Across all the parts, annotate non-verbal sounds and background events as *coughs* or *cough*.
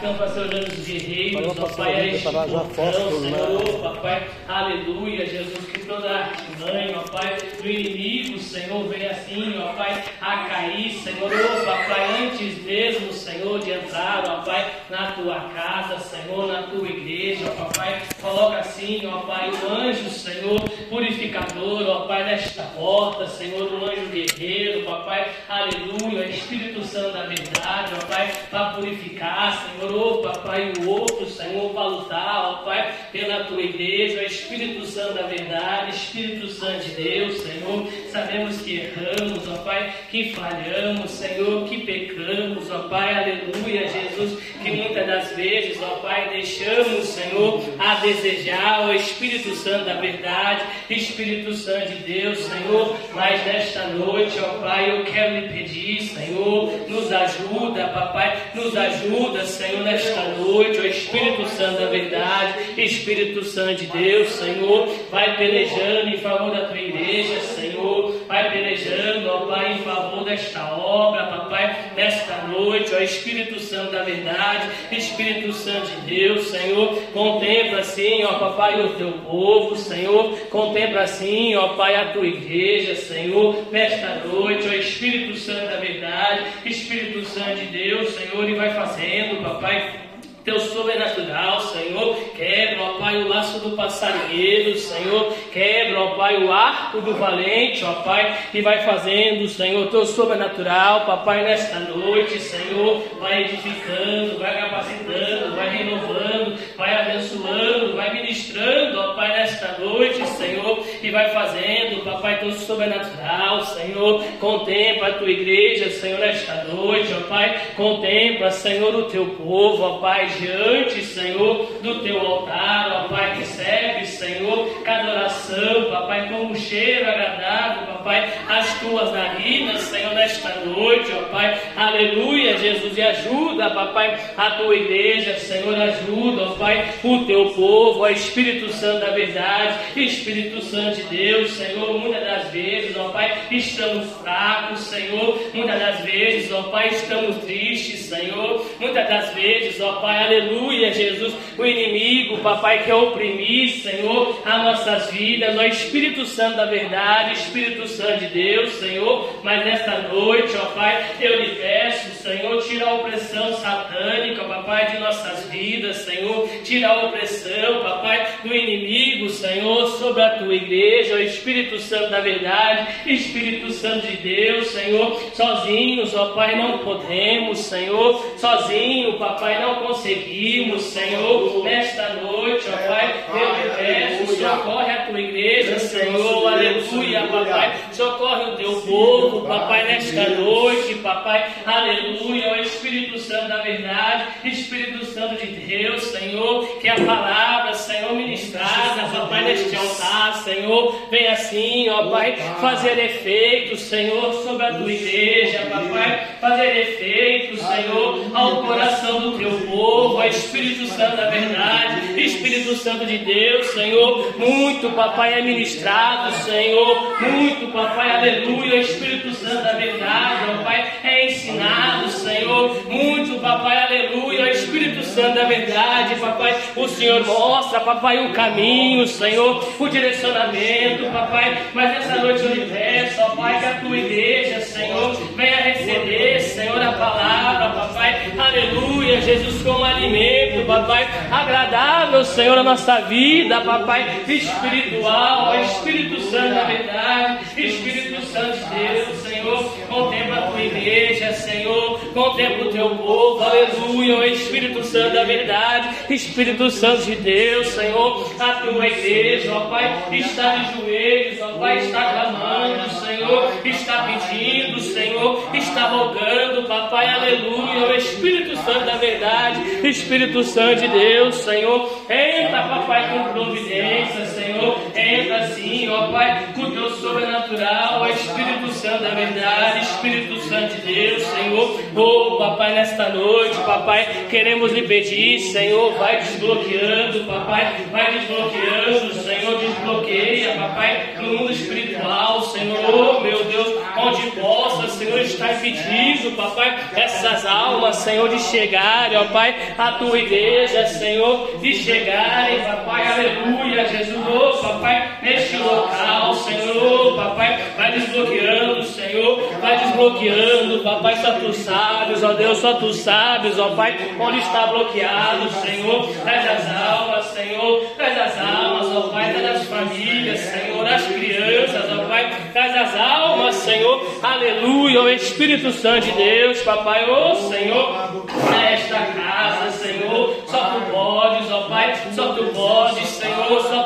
Então, pastor olhando os guerreiros, ó Pai, a este portão, Senhor, ó Pai, aleluia, Jesus, que toda artimanha, ó Pai, do inimigo, Senhor, venha assim, ó Pai, a cair, Senhor, ó Pai, antes mesmo, Senhor, de entrar, ó Pai, na tua casa, Senhor, na tua igreja, ó Pai, coloca assim, ó Pai, o anjo, Senhor, purificador, ó Pai, nesta porta, Senhor, o anjo guerreiro, ó Pai, aleluia, Espírito Santo da verdade, ó Pai, para purificar, Senhor, orou, papai, o outro, Senhor, para lutar, ó Pai, pela tua igreja, Espírito Santo da verdade, Espírito Santo de Deus, Senhor, sabemos que erramos, ó Pai, que falhamos, Senhor, que pecamos, ó Pai, aleluia, Jesus, que muitas das vezes, ó Pai, deixamos, Senhor, a desejar, ó Espírito Santo da verdade, Espírito Santo de Deus, Senhor, mas nesta noite, ó Pai, eu quero lhe pedir, Senhor, nos ajuda, papai, nos ajuda, Senhor, nesta noite, ó Espírito Santo da verdade, Espírito Santo de Deus, Senhor, vai pelejando em favor da tua igreja, Senhor, vai pelejando, ó Pai, em favor desta obra, papai, nesta noite, ó Espírito Santo da verdade, Espírito Santo de Deus, Senhor, contempla assim, ó papai, o teu povo, Senhor, contempla assim, ó Pai, a tua igreja, Senhor, nesta noite, ó Espírito Santo da verdade, Espírito Santo de Deus, Senhor, e vai fazendo, papai Pai, teu sobrenatural, Senhor. Quebra, ó Pai, o laço do passarinheiro, Senhor. Quebra, ó Pai, o arco do valente, ó Pai, e vai fazendo, Senhor, teu sobrenatural, papai, nesta noite, Senhor. Vai edificando, vai capacitando, vai renovando, vai abençoando, vai ministrando, ó Pai, nesta noite, Senhor, e vai fazendo, papai, teu sobrenatural, Senhor. Contempla a tua igreja, Senhor, nesta noite, ó Pai. Contempla, Senhor, o teu povo, ó Pai diante, Senhor, do teu altar, ó Pai, recebe, Senhor, cada oração, papai, como um cheiro agradável, papai, as tuas narinas, Senhor, nesta noite, ó Pai, aleluia, Jesus, e ajuda, papai, a tua igreja, Senhor, ajuda, ó Pai, o teu povo, ó Espírito Santo da verdade, Espírito Santo de Deus, Senhor, muitas das vezes, ó Pai, estamos fracos, Senhor, muitas das vezes, ó Pai, estamos tristes, Senhor, muitas das vezes, ó Pai, aleluia, Jesus, o inimigo, papai, quer oprimir, Senhor, as nossas vidas, ó Espírito Santo da verdade, Espírito Santo de Deus, Senhor, mas nesta noite, ó Pai, eu lhe peço, Senhor, tira a opressão satânica, papai, de nossas vidas, Senhor, tira a opressão, papai, do inimigo, Senhor, sobre a tua igreja, ó Espírito Santo da verdade, Espírito Santo de Deus, Senhor, sozinhos, ó Pai, não podemos, Senhor, sozinho, papai, não conseguimos, Senhor, nesta noite, ó Pai, eu te peço, socorre a tua igreja, Senhor, aleluia, papai, socorre o teu povo, papai, nesta noite, papai, aleluia, ó Espírito Santo da verdade, Espírito Santo de Deus, Senhor, que a palavra, Senhor, ministrada, papai, neste altar, Senhor, vem assim, ó Pai, fazer efeito, Senhor, sobre a tua igreja, papai, fazer efeito, Senhor, ao coração do teu povo, ó Espírito Santo da verdade, Espírito Santo de Deus, Senhor, muito, papai, é ministrado, Senhor, muito, papai, aleluia, Espírito Santo da verdade, ó Pai, é ensinado, Senhor, muito, papai, aleluia, Espírito Santo da verdade, papai, o Senhor mostra, papai, o caminho, Senhor, o direcionamento, papai, mas nessa noite eu lhe peço, ó Pai, que a tua igreja, Senhor, venha receber, Senhor, a palavra, papai, aleluia, Jesus, como alimento, papai, agradável, Senhor, a nossa vida, papai, espiritual, Espírito Santo da verdade, Espírito Santo de Deus, Senhor, contempla a tua igreja, Senhor, contempla o teu povo, aleluia, Espírito Santo da verdade, Espírito Santo de Deus, Senhor, a tua igreja, ó Pai, está de joelhos, ó Pai, está clamando, Senhor, está pedindo, Senhor, está rogando, papai, aleluia, o Espírito Santo da verdade, Espírito Santo de Deus, Senhor, entra, papai, com providência, Senhor, entra sim, ó Pai, com teu sobrenatural, ó Espírito Santo da verdade, Espírito Santo de Deus, Senhor, oh, papai, nesta noite, papai, queremos lhe pedir, Senhor, vai desbloqueando, papai, vai desbloqueando, Senhor, desbloqueia, papai, no mundo espiritual, Senhor, oh meu Deus, onde possa, Senhor, estar pedindo, papai, essas almas, Senhor, de chegarem, ó Pai, à tua igreja, Senhor, de chegarem, papai, aleluia, Jesus, oh papai, neste local, Senhor, oh papai, vai desbloqueando, Senhor, vai desbloqueando, papai, só tu sabes, ó Deus, só tu sabes, ó Pai, onde está bloqueado, Senhor, traz as almas, Senhor, traz as almas, ó Pai, traz as famílias, Senhor, as crianças, ó Pai, traz as almas, Senhor, aleluia, o Espírito Santo de Deus, papai, ó Senhor, nesta casa, Senhor, só tu podes, ó Pai, só tu podes, Senhor, só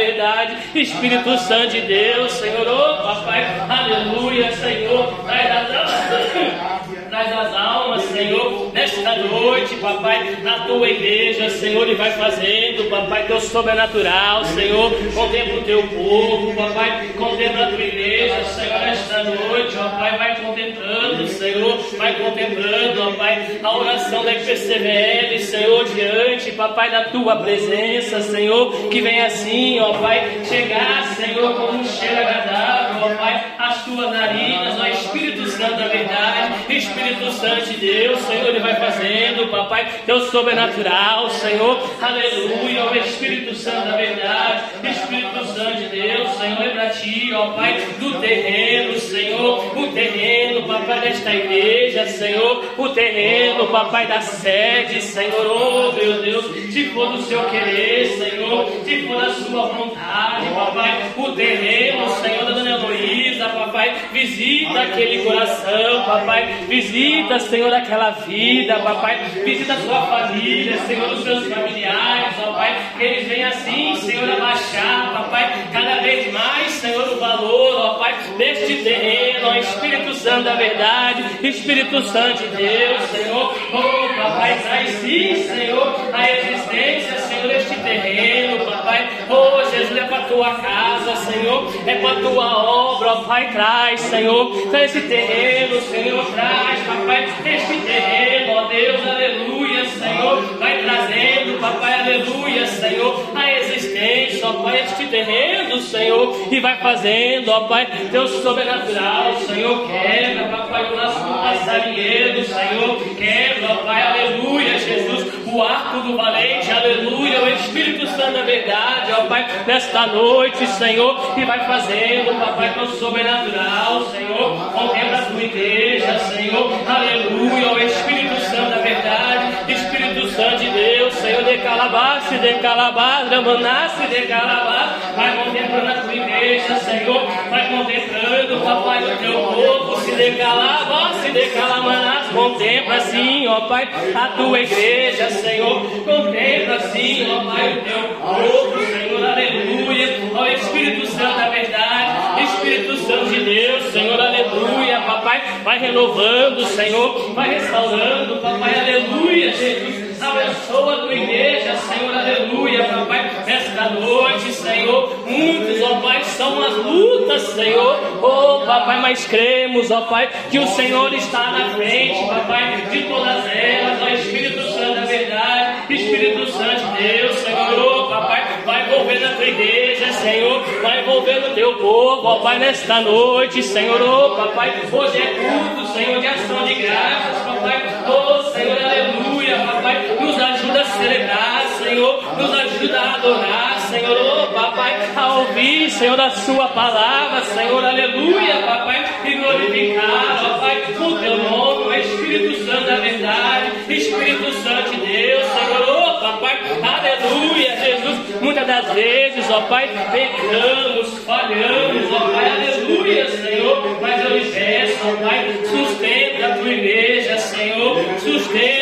verdade, Espírito Santo de Deus, Senhor, ó papai, aleluia, Senhor, traz as almas traz as almas, Senhor, nesta noite, papai, na tua igreja, Senhor, e vai fazendo, papai, teu sobrenatural, Senhor, contempla o teu povo, papai, contempla a tua igreja, Senhor, nesta noite, ó Pai, vai contemplando, Senhor, vai contemplando, ó Pai, a oração da IPCVL, Senhor, diante, papai, da tua presença, Senhor, que vem assim, ó Pai, chegar, Senhor, como um cheiro agradável, ó Pai, as tuas narinas, ó Espírito Santo da verdade, Espírito Santo de Deus, Senhor, Ele vai fazendo, papai, teu sobrenatural, Senhor, aleluia, Espírito Santo da verdade, Espírito Santo de Deus, Senhor, é para ti, ó Pai, do terreno, Senhor, o terreno, papai, desta igreja, Senhor, o terreno, papai, da sede, Senhor, oh meu Deus, se for do seu querer, Senhor, se for da sua vontade, papai, o terreno, Senhor, da dona Heloísa, papai, visita aquele coração, papai, visita Senhor, aquela vida, papai. Visita a sua família, Senhor, os seus familiares, ó Pai. Que eles venham assim, Senhor, abaixar, papai, cada vez mais, Senhor, o valor, ó Pai, deste terreno, ó Espírito Santo da verdade, Espírito Santo de Deus, Senhor. Oh, papai, traz sim, Senhor, a existência, Senhor, deste terreno, papai. Oh, Jesus, é para tua casa, Senhor, é para tua obra, ó Pai, traz, Senhor, traz esse terreno, Senhor, traz papai, este terreno, ó Deus, aleluia, Senhor, vai trazendo, papai, aleluia, Senhor, a existência, ó Pai, este terreno, Senhor, e vai fazendo, ó Pai, Deus sobrenatural, Senhor, quebra, papai, o nosso passarinheiro, Senhor, quebra, ó Pai, aleluia, Jesus, o arco do valente, aleluia, o Espírito Santo da verdade, ó Pai, nesta noite, Senhor, e vai fazendo, papai, teu sobrenatural, Senhor, contempla a tua igreja, Senhor, aleluia, o Espírito Santo da verdade, Santo de Deus, Senhor, de calabaço, de calabás, manasse de calabás, vai contemplando a tua igreja, Senhor, vai contemplando, papai, o teu povo, se de calabás, se de calamanás, contempla sim, ó Pai, a tua igreja, Senhor, contempla sim, ó Pai, o teu povo, Senhor, aleluia, ó Espírito Santo da verdade, Espírito Santo de Deus, Senhor, aleluia, papai, vai renovando, Senhor, vai restaurando, papai, aleluia, Jesus. Abençoa a tua igreja, Senhor, aleluia, papai. Esta noite, Senhor, muitos, ó Pai, são as lutas, Senhor. Oh, papai, mas cremos, ó Pai, que o Senhor está na frente, papai, de todas elas, ó Espírito Santo da verdade, Espírito Santo de Deus, Senhor, oh, papai, vai envolvendo a tua igreja, Senhor, vai envolvendo o teu povo, ó Pai, nesta noite, Senhor, oh, papai, hoje é culto, Senhor, de ação de graças, papai, oh, Senhor, aleluia, papai, nos ajuda a celebrar, Senhor, nos ajuda a adorar, Senhor, oh, papai, a ouvir, Senhor, a sua palavra, Senhor, aleluia, papai, e glorificar, ó Pai, o teu nome, Espírito Santo da verdade, Espírito Santo de Deus, Senhor, oh, papai, aleluia, Jesus, muitas das vezes, ó Pai, pecamos, falhamos, ó Pai, aleluia, Senhor, mas eu lhe peço, ó Pai, sustenta a tua igreja, Senhor, sustenta,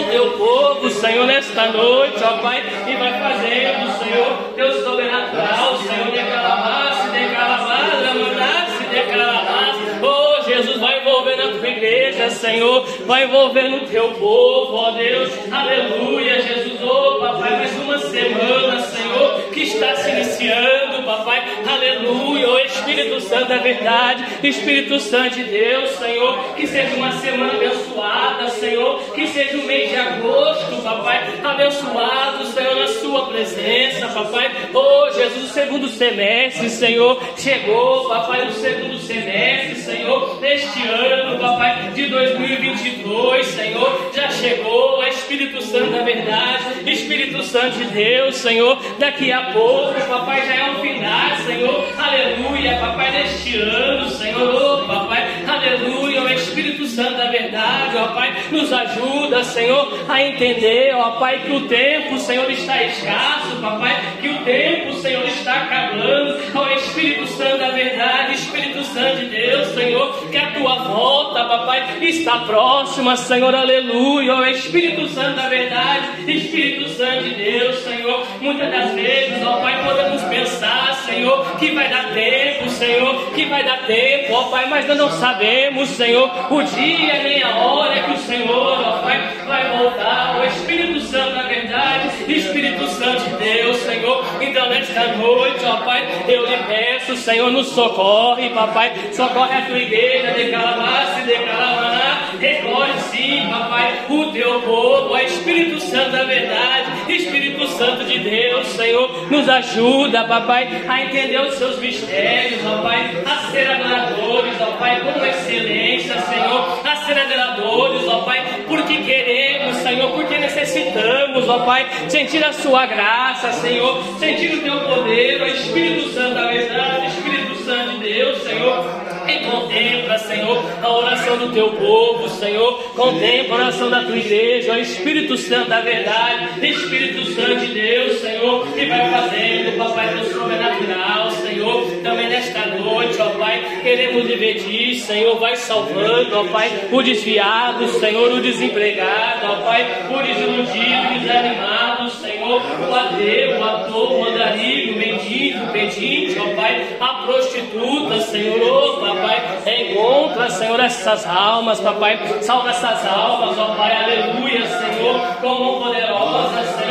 o teu povo, Senhor, nesta noite, ó Pai, e vai fazendo, Senhor, teu sobrenatural, Senhor, de calabás, de calabás, mandasse de calabás, oh Jesus, vai envolvendo a tua igreja, Senhor, vai envolvendo o teu povo, ó Deus, aleluia, Jesus, oh Papai, mais uma semana, Senhor, que está se iniciando, Papai, aleluia, o Espírito Santo da verdade, Espírito Santo de Deus, Senhor, que seja uma semana abençoada, Senhor, que seja o mês de agosto, papai, abençoado, Senhor, na sua presença, papai. Oh, Jesus, o segundo semestre, Senhor, chegou, papai, o segundo semestre, Senhor, deste ano, papai, de 2022, Senhor, já chegou, Espírito Santo da verdade, Espírito Santo de Deus, Senhor, daqui a pouco, papai, já é o final, Senhor, aleluia, papai, deste ano, Senhor, oh, papai, aleluia, o Espírito Santo da verdade, ó Pai, nos ajuda, Senhor, a entender, ó Pai, que o tempo, Senhor, está escasso, papai, que o tempo, Senhor, está acabando, ó Espírito Santo da verdade, Espírito Santo de Deus, Senhor, que a tua volta, papai, está próxima, Senhor, aleluia, ó Espírito Santo da verdade, Espírito Santo de Deus, Senhor, muitas das vezes, ó Pai, podemos pensar, Senhor, que vai dar tempo, Senhor, que vai dar tempo, ó Pai, mas nós não sabemos, Senhor, o dia nem a hora que o Senhor, ó Pai, vai voltar, o Espírito Santo da verdade, Espírito Santo de Deus, Senhor, então nesta noite, ó Pai, eu lhe peço, Senhor, nos socorre, papai, socorre a tua igreja, de Calabás, de Calabá, recolhe sim, papai, o teu povo, ó Espírito Santo da verdade, Espírito Santo de Deus, Senhor, nos ajuda, papai, a entender os seus mistérios, ó Pai, a ser adoradores, ó Pai, com excelência, Senhor, a ser adoradores, ó Pai, porque queremos, Senhor, porque necessitamos, ó Pai, sentir a Sua graça, Senhor, sentir o Teu poder, ó Espírito Santo da verdade, Espírito Santo de Deus, Senhor. E contempla, Senhor, a oração do teu povo, Senhor. Contempla a oração da tua igreja, ó Espírito Santo da verdade, Espírito Santo de Deus, Senhor, e vai fazendo, papai, teu sobrenatural, Senhor. Também nesta noite, ó Pai, queremos viver disso, Senhor. Vai salvando, ó Pai, o desviado, Senhor, o desempregado, ó Pai, o desiludido, desanimado, Senhor, o ateu, o ator, o andarilho, o mendigo, o pedinte, ó Pai, a prostituta, Senhor, ó Papai, encontra, Senhor, essas almas, Papai, salva essas almas, ó Pai, aleluia, Senhor, como poderosa, Senhor,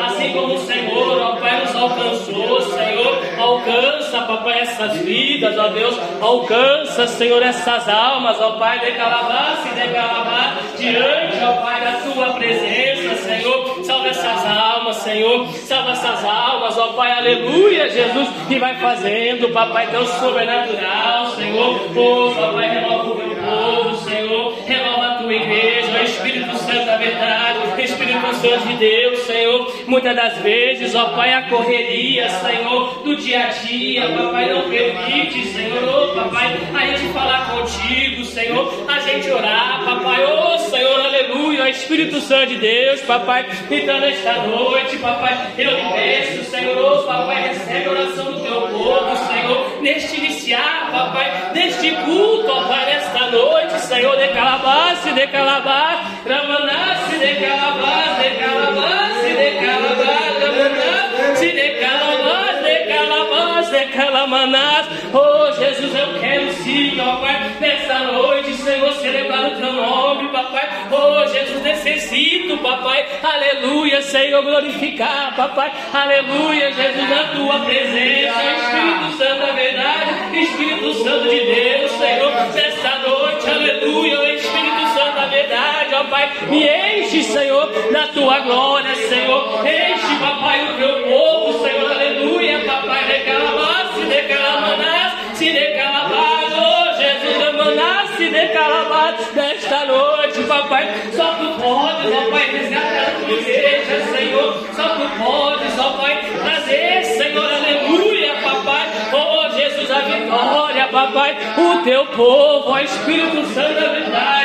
assim como o Senhor, ó Pai, nos alcançou, Senhor, alcança, Papai, essas vidas, ó Deus, alcança, Senhor, essas almas, ó Pai, de calabaça e de calabá, diante, ó Pai, da tua presença, Senhor, salva essas almas, Senhor, salva essas almas, ó Pai, aleluia, Jesus, que vai fazendo, Papai, Deus sobrenatural, Senhor, oh, Papai, renova o meu povo, Senhor, renova a tua igreja, ó Espírito Santo da verdade, Santo de Deus, Senhor, muitas das vezes, ó Pai, a correria, Senhor, do dia a dia, Papai, não permite, Senhor, oh, Papai, a gente falar contigo, Senhor, a gente orar, Papai, oh, Senhor, aleluia, Espírito Santo de Deus, Papai, então nesta noite, Papai, eu lhe peço, Senhor, oh, Papai, recebe a oração do teu povo, Senhor, neste iniciar, Papai, neste culto, ó Pai, nesta noite, Senhor, de calabace, de calabace, ramanasse, de oh Jesus, eu quero sim, ó Pai, nesta noite, Senhor, celebrar o teu nome, Papai, oh Jesus, necessito, Papai, aleluia, Senhor, glorificar, Papai, aleluia, Jesus, na tua presença, Espírito Santo da verdade, Espírito Santo de Deus, Senhor, nesta noite, aleluia, Espírito Santo da verdade, ó Pai, me enche, Senhor, da tua glória, Senhor, enche, Papai, o teu povo, Senhor, nesta noite, Papai, só tu podes, ó Pai, resgatar a tua igreja, Senhor, só tu podes, ó Pai, trazer, Senhor, aleluia, Papai, oh Jesus, a vitória, Papai, o teu povo, ó Espírito Santo da verdade,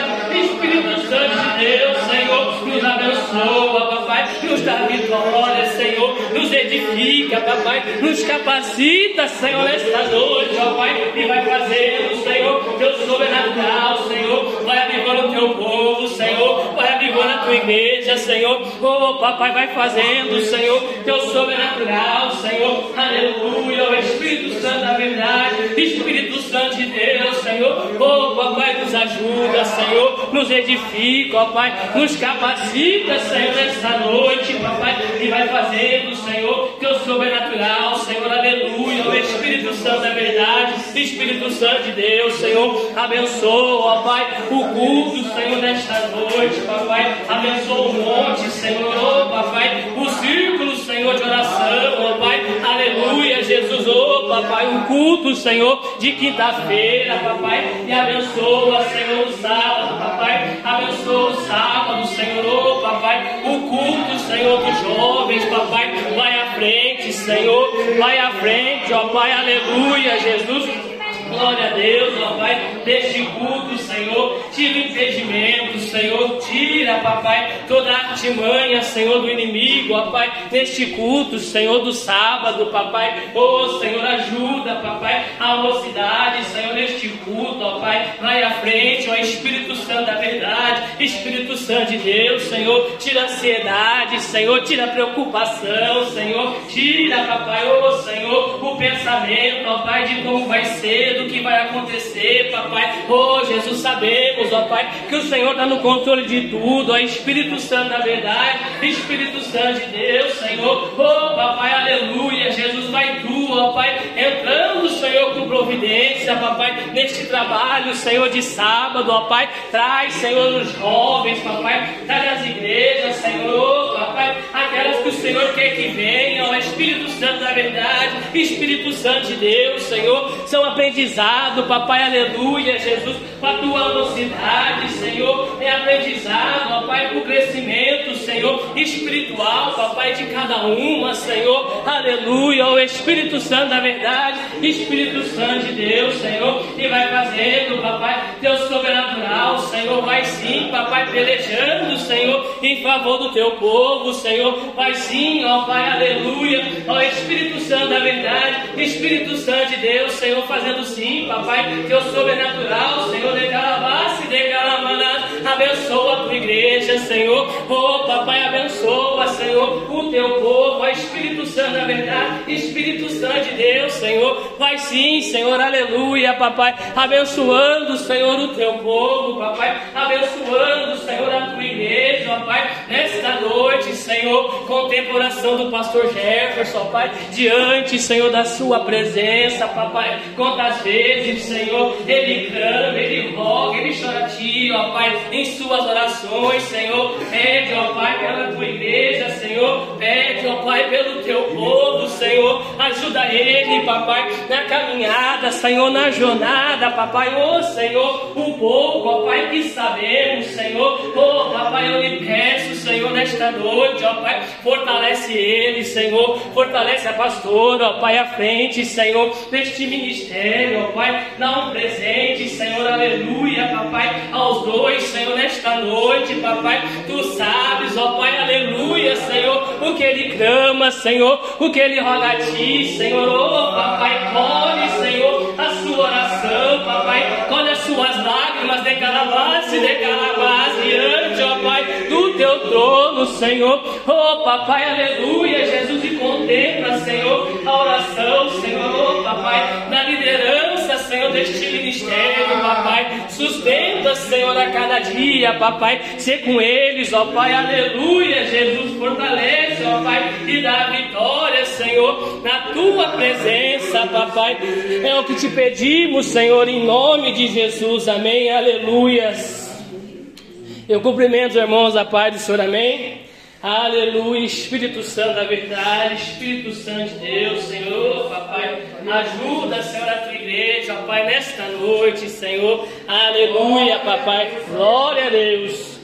nos dá vitória, Senhor, nos edifica, Papai, nos capacita, Senhor, nesta noite, ó Pai, e vai fazendo, Senhor, teu sobrenatural, Senhor, vai avivando o teu povo, Senhor, vai avivando a tua igreja, Senhor. Oh, papai, vai fazendo, Senhor, teu sobrenatural, Senhor. Aleluia, o Espírito Santo da verdade, Espírito Santo de Deus, Senhor. Oh, papai, nos ajuda, Senhor, nos edifica, ó Pai, nos capacita, Senhor, nesta noite, papai, e vai fazendo, Senhor, teu sobrenatural, Senhor, aleluia, o Espírito Santo da verdade, Espírito Santo de Deus, Senhor, abençoa, ó Pai, o culto, Senhor, nesta noite, papai, abençoa o monte, Senhor, ó papai, o círculo, Senhor, de oração, ó Pai, aleluia, Jesus, ó papai, o culto, Senhor, de quinta-feira, papai, e abençoa, Senhor, o sábado, papai, abençoa o sábado, Senhor, ó papai, o culto, Senhor, dos jovens, papai, vai à frente, Senhor, vai à frente, ó Pai, aleluia, Jesus. Glória a Deus, ó Pai, deste culto, Senhor. Tira impedimento, Senhor. Tira, papai, toda a artimanha, Senhor, do inimigo, ó Pai, neste culto, Senhor, do sábado, papai. Oh, Senhor, ajuda, papai, a mocidade, Senhor, neste culto, ó Pai. Vai à frente, ó Espírito Santo da verdade, Espírito Santo de Deus, Senhor. Tira a ansiedade, Senhor. Tira a preocupação, Senhor. Tira, papai, oh, Senhor, o pensamento, ó Pai, de como vai ser do que vai acontecer, papai. Oh, Jesus, sabemos, ó Pai, que o Senhor está no controle de tudo, ó Espírito Santo da verdade, Espírito Santo de Deus, Senhor. Oh, papai, aleluia. Jesus, vai tu, ó Pai, entrando, Senhor, com providência, papai, neste trabalho, Senhor, de sábado, ó Pai. Traz, Senhor, os jovens, papai, traz as igrejas, Senhor, papai, aquelas que o Senhor quer que venham, ó Espírito Santo da verdade, Espírito Santo de Deus, Senhor, são aprendizados aprendizado, papai, aleluia, Jesus, para a tua velocidade, Senhor, é aprendizado, papai, para o crescimento, Senhor, espiritual, papai, de cada uma, Senhor, aleluia, o Espírito Santo da verdade, Espírito Santo de Deus, Senhor, e vai fazendo, papai, teu sobrenatural, Senhor, vai sim, papai, pelejando, Senhor, em favor do teu povo, Senhor, vai sim, ó Pai, aleluia, ó Espírito Santo da verdade, Espírito Santo de Deus, Senhor, fazendo sim, papai, teu sobrenatural, Senhor, de calabace, de calamaná, abençoa a tua igreja, Senhor, oh papai, abençoa, Senhor, o teu povo, ó Espírito Santo da verdade, Espírito Santo de Deus, Senhor, vai sim, Senhor, aleluia, papai, abençoando, Senhor, o teu povo, papai, abençoando, Senhor, a tua igreja, papai, nesta noite, Senhor, contemplação do pastor Jefferson, Pai, diante, Senhor, da sua presença, papai, vezes, Senhor, ele clama, ele roga, ele chora a ti, ó Pai, em suas orações, Senhor, pede, ó Pai, pela tua igreja, Senhor, pede, ó Pai, pelo teu povo, Senhor, ajuda ele, papai, na caminhada, Senhor, na jornada, papai, ô Senhor, o pouco, ó Pai, que sabemos, Senhor, ô papai, eu lhe peço, Senhor, nesta noite, ó Pai, fortalece ele, Senhor, fortalece a pastora, ó Pai, à frente, Senhor, deste ministério, ó Pai, dá um presente, Senhor, aleluia, papai, aos dois, Senhor, nesta noite, papai, tu sabes, ó Pai, aleluia, Senhor, o que ele clama, Senhor, o que ele roga a ti, Senhor, ó papai, colhe, Senhor, a sua oração, papai, colhe as suas lágrimas de calabace, de calabace, diante, ó Pai, do teu trono, Senhor, oh papai, aleluia, Jesus, e contempla, Senhor, a oração, Senhor, oh papai, na liderança, Senhor, deste ministério, papai, sustenta, Senhor, a cada dia, papai, ser com eles, ó Pai, aleluia, Jesus, fortalece, ó Pai, e dá vitória, Senhor, na tua presença, papai, é o que te pedimos, Senhor, em nome de Jesus, amém, aleluias. Eu cumprimento os irmãos da paz do Senhor, amém? Aleluia, Espírito Santo da verdade, Espírito Santo de Deus, Senhor, papai, ajuda, Senhor, a tua igreja, papai, nesta noite, Senhor, aleluia, papai, glória a Deus.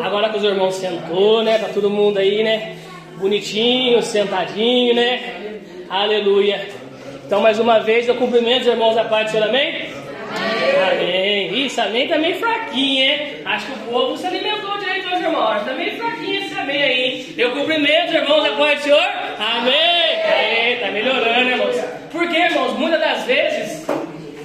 Agora que os irmãos sentou, né, tá todo mundo aí, né, bonitinho, sentadinho, né, aleluia. Então, mais uma vez, eu cumprimento os irmãos da paz do Senhor, amém? Amém. Isso, amém tá meio fraquinho, hein? Acho que o povo se alimentou direito hoje, irmão. Acho que tá meio fraquinho amém aí. Eu cumprimento, irmãos, da paz do Senhor. Amém. Amém. Tá melhorando, irmãos. Por quê, irmãos? Muitas das vezes,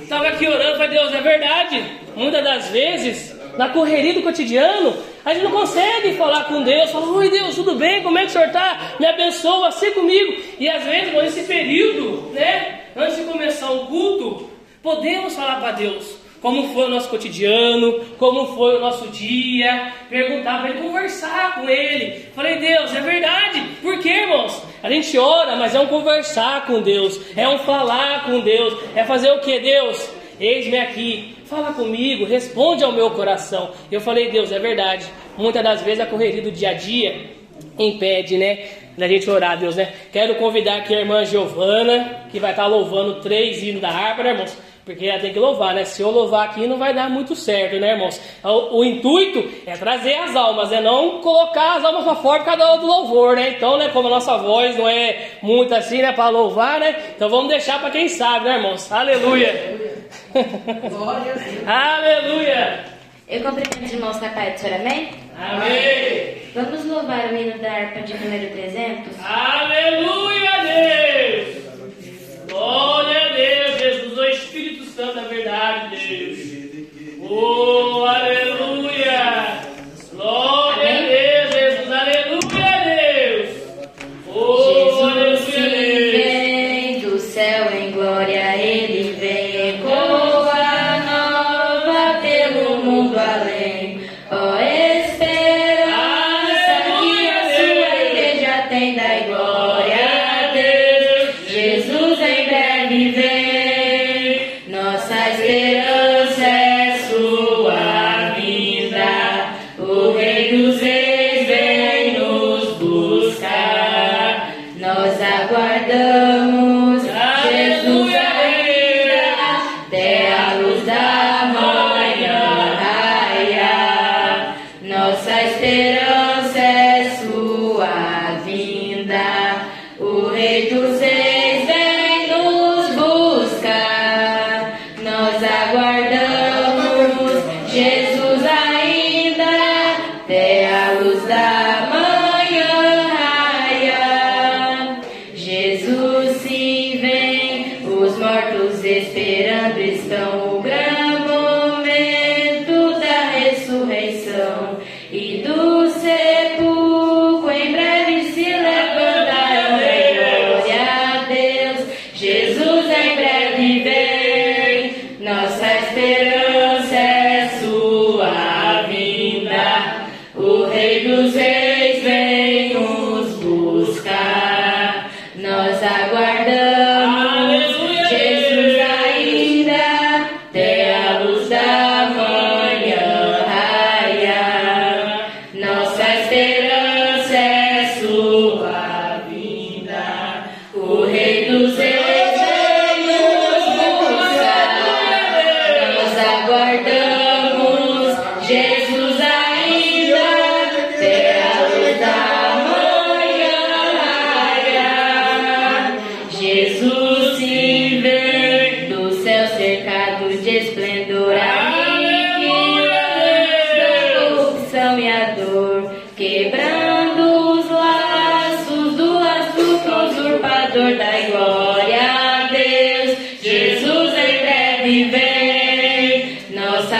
estava aqui orando para Deus, é verdade. Muitas das vezes, na correria do cotidiano, a gente não consegue falar com Deus, falar, oi Deus, tudo bem? Como é que o senhor está? Me abençoa, ser comigo. E às vezes, nesse período, né? Antes de começar o culto, podemos falar para Deus como foi o nosso cotidiano, como foi o nosso dia, perguntar para ele, conversar com ele. Falei, Deus, é verdade. Por quê, irmãos? A gente ora, mas é um conversar com Deus, é um falar com Deus, é fazer o que, Deus? Eis-me aqui, fala comigo, responde ao meu coração. Eu falei, Deus, é verdade. Muitas das vezes a correria do dia a dia impede, né? Da gente orar, Deus, né? Quero convidar aqui a irmã Giovana, que vai estar louvando três hinos da harpa, né, irmãos? Porque ela tem que louvar, né? Se eu louvar aqui não vai dar muito certo, né, irmãos? O, o intuito é trazer as almas, é não colocar as almas para fora por causa do louvor, né? Então, né, como a nossa voz não é muito assim, né, para louvar, né? Então vamos deixar para quem sabe, né, irmãos? Aleluia! Glória a Deus! Aleluia! Eu cumprimento os irmãos na paz do Senhor, amém? Amém! Vamos louvar o hino da harpa de número 300? Aleluia, Deus! Glória a Deus, Espírito Santo é verdade, Deus. Oh, aleluia!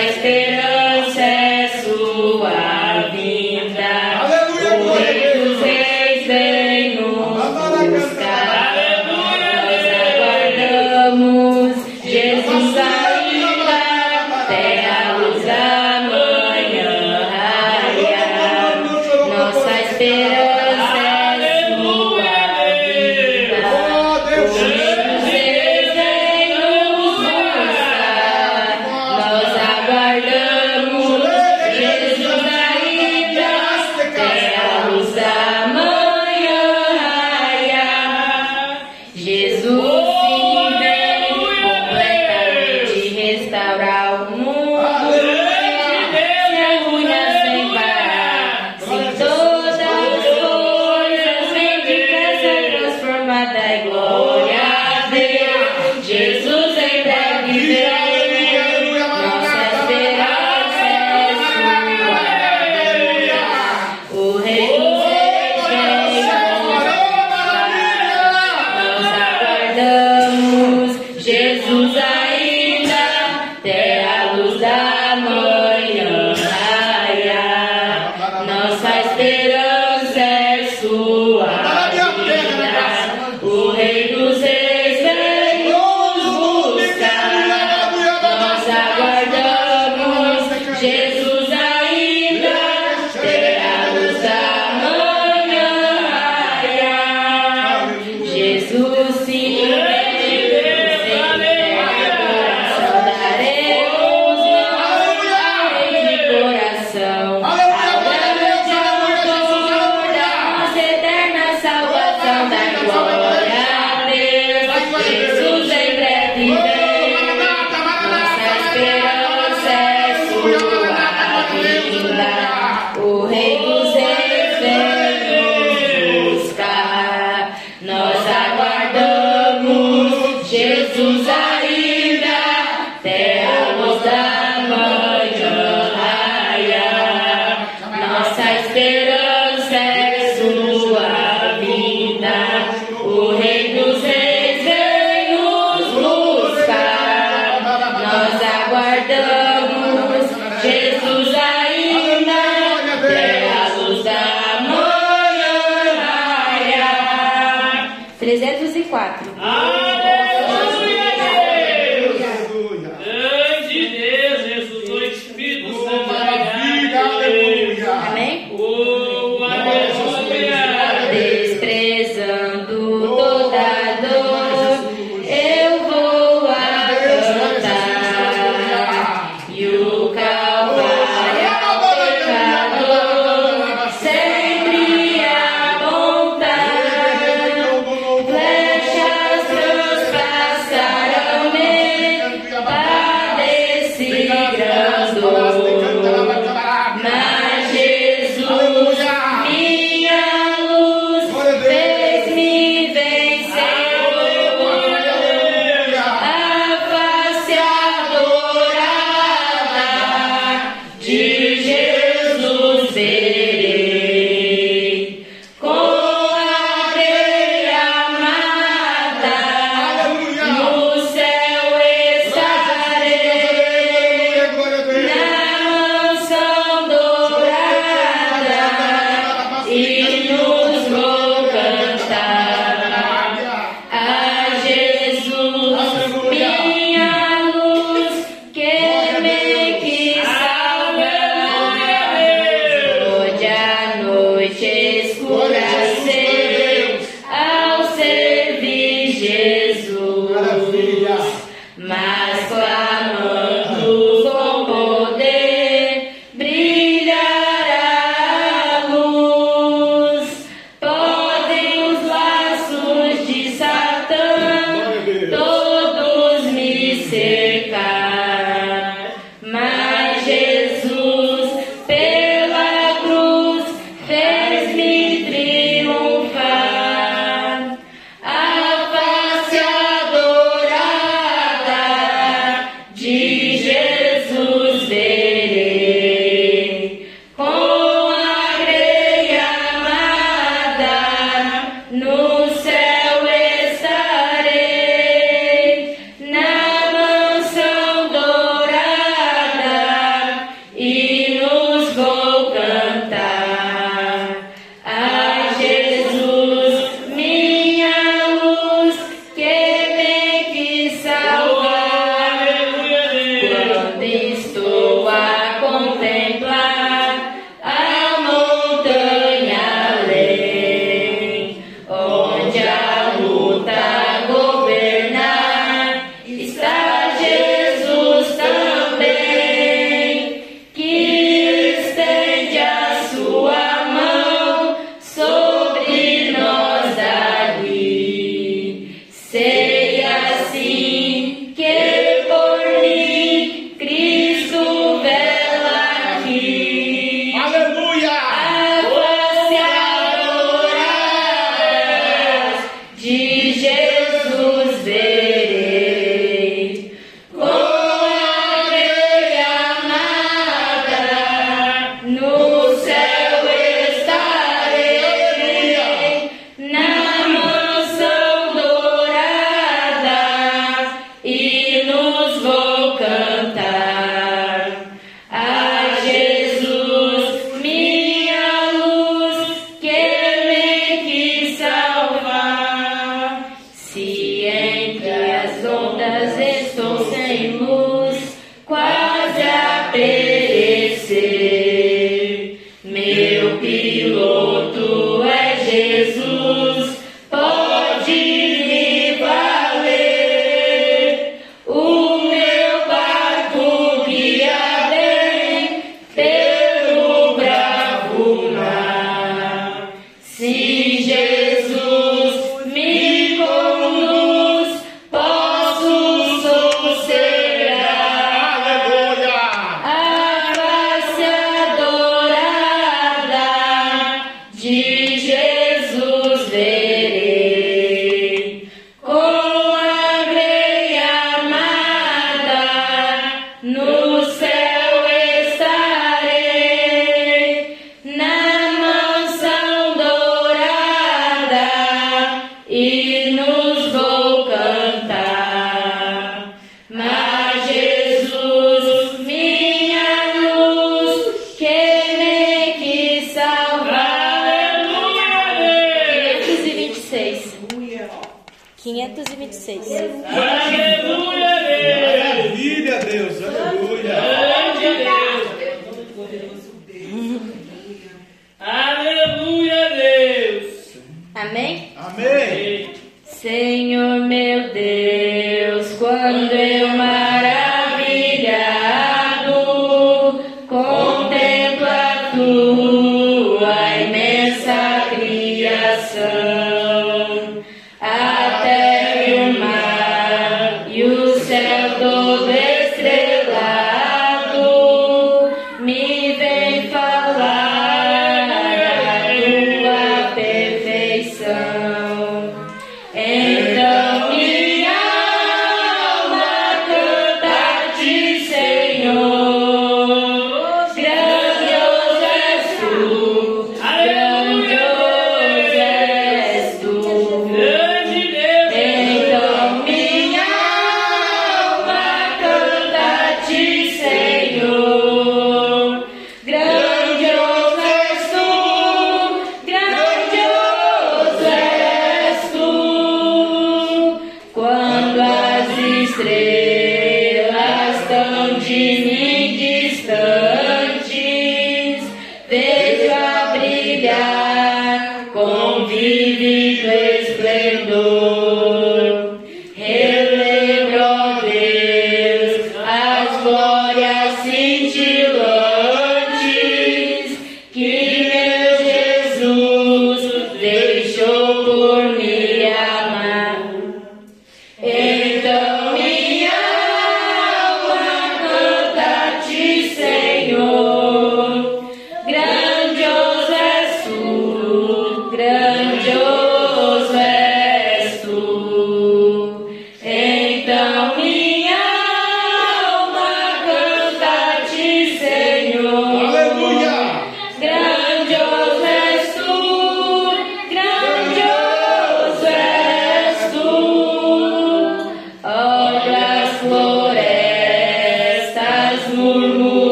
Nossa esperança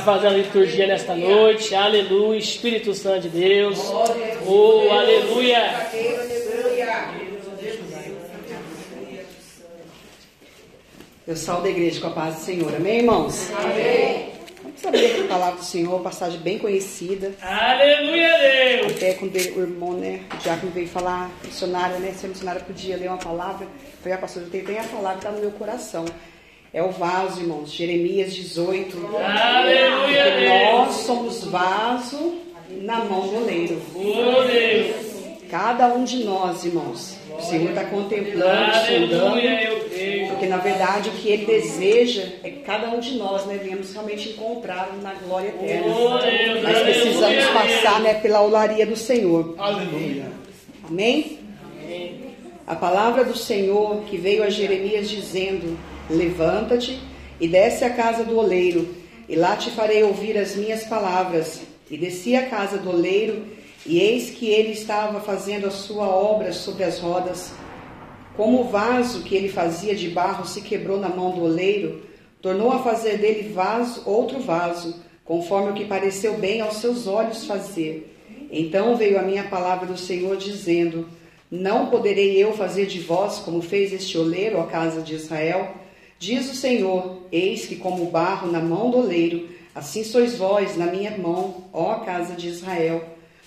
estar fazendo a liturgia nesta noite. Aleluia, Espírito Santo de Deus. Oh, aleluia. Eu salvo a igreja com a paz do Senhor. Amém, irmãos? Amém. Vamos saber a palavra do Senhor, passagem bem conhecida. Aleluia, Deus. Até quando o irmão, né, o diácono veio falar, missionária, né, se a missionária podia ler uma palavra, foi a pastora, eu tenho a palavra que está no meu coração. É o vaso, irmãos, Jeremias 18. Aleluia, Deus. nós somos vaso na mão do oleiro. Cada um de nós, irmãos. O Senhor está contemplando, sondando. Creio. Porque na verdade o que ele deseja é que cada um de nós né, venhamos realmente encontrá-lo na glória eterna. Nós precisamos passar né, pela olaria do Senhor. Aleluia. Amém? A palavra do Senhor que veio a Jeremias dizendo: Levanta-te e desce à casa do oleiro, e lá te farei ouvir as minhas palavras. E desci à casa do oleiro, e eis que ele estava fazendo a sua obra sobre as rodas. Como o vaso que ele fazia de barro se quebrou na mão do oleiro, tornou a fazer dele vaso, outro vaso, conforme o que pareceu bem aos seus olhos fazer. Então veio a minha palavra do Senhor dizendo: Não poderei eu fazer de vós como fez este oleiro, ó casa de Israel? Diz o Senhor: Eis que como barro na mão do oleiro, assim sois vós na minha mão, ó casa de Israel.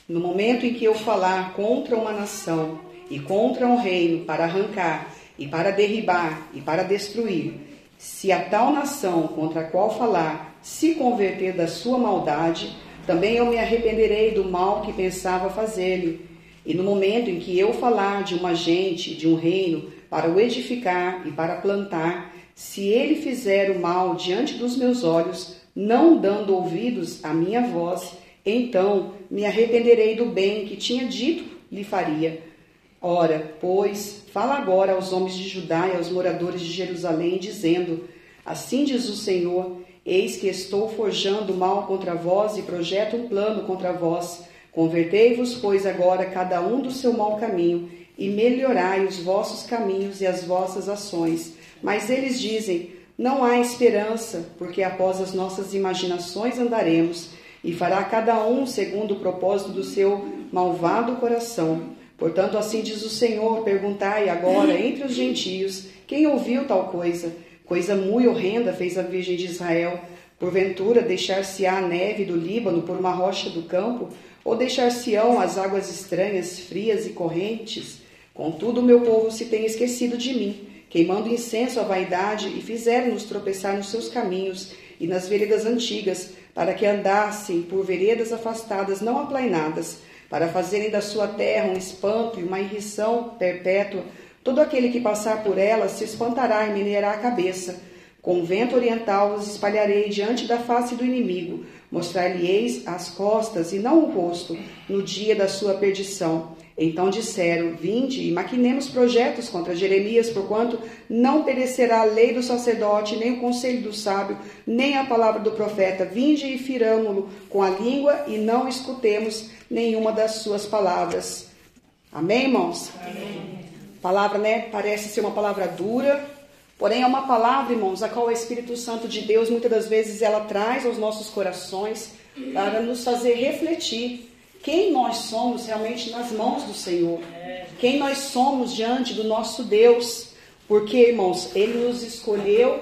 No momento em que eu falar contra uma nação e contra um reino para arrancar e para derribar e para destruir, se a tal nação contra a qual falar se converter da sua maldade, também eu me arrependerei do mal que pensava fazer-lhe. E no momento em que eu falar de uma gente, de um reino, para o edificar e para plantar, se ele fizer o mal diante dos meus olhos, não dando ouvidos à minha voz, então me arrependerei do bem que tinha dito lhe faria. Ora, pois, fala agora aos homens de Judá e aos moradores de Jerusalém, dizendo: Assim diz o Senhor: Eis que estou forjando mal contra vós e projeto um plano contra vós. Convertei-vos, pois, agora cada um do seu mau caminho, e melhorai os vossos caminhos e as vossas ações. Mas eles dizem: Não há esperança, porque após as nossas imaginações andaremos, e fará cada um segundo o propósito do seu malvado coração. Portanto, assim diz o Senhor: perguntai agora entre os gentios quem ouviu tal coisa. Coisa muito horrenda fez a Virgem de Israel. Porventura, deixar-se-á a neve do Líbano por uma rocha do campo? Ou deixar-se-ão as águas estranhas, frias e correntes? Contudo, meu povo se tem esquecido de mim, queimando incenso à vaidade, e fizeram-nos tropeçar nos seus caminhos e nas veredas antigas, para que andassem por veredas afastadas, não aplainadas, para fazerem da sua terra um espanto e uma irrição perpétua. Todo aquele que passar por ela se espantará e meneará a cabeça. Com o vento oriental os espalharei diante da face do inimigo. Mostrar-lhe-eis as costas e não o rosto, no dia da sua perdição. Então disseram: Vinde e maquinemos projetos contra Jeremias, porquanto não perecerá a lei do sacerdote, nem o conselho do sábio, nem a palavra do profeta. Vinde e firamo-lo com a língua e não escutemos nenhuma das suas palavras. Amém, irmãos? Amém. Palavra, né? Parece ser uma palavra dura, porém é uma palavra, irmãos, a qual o Espírito Santo de Deus muitas das vezes ela traz aos nossos corações para nos fazer refletir quem nós somos realmente nas mãos do Senhor, quem nós somos diante do nosso Deus, porque, irmãos, Ele nos escolheu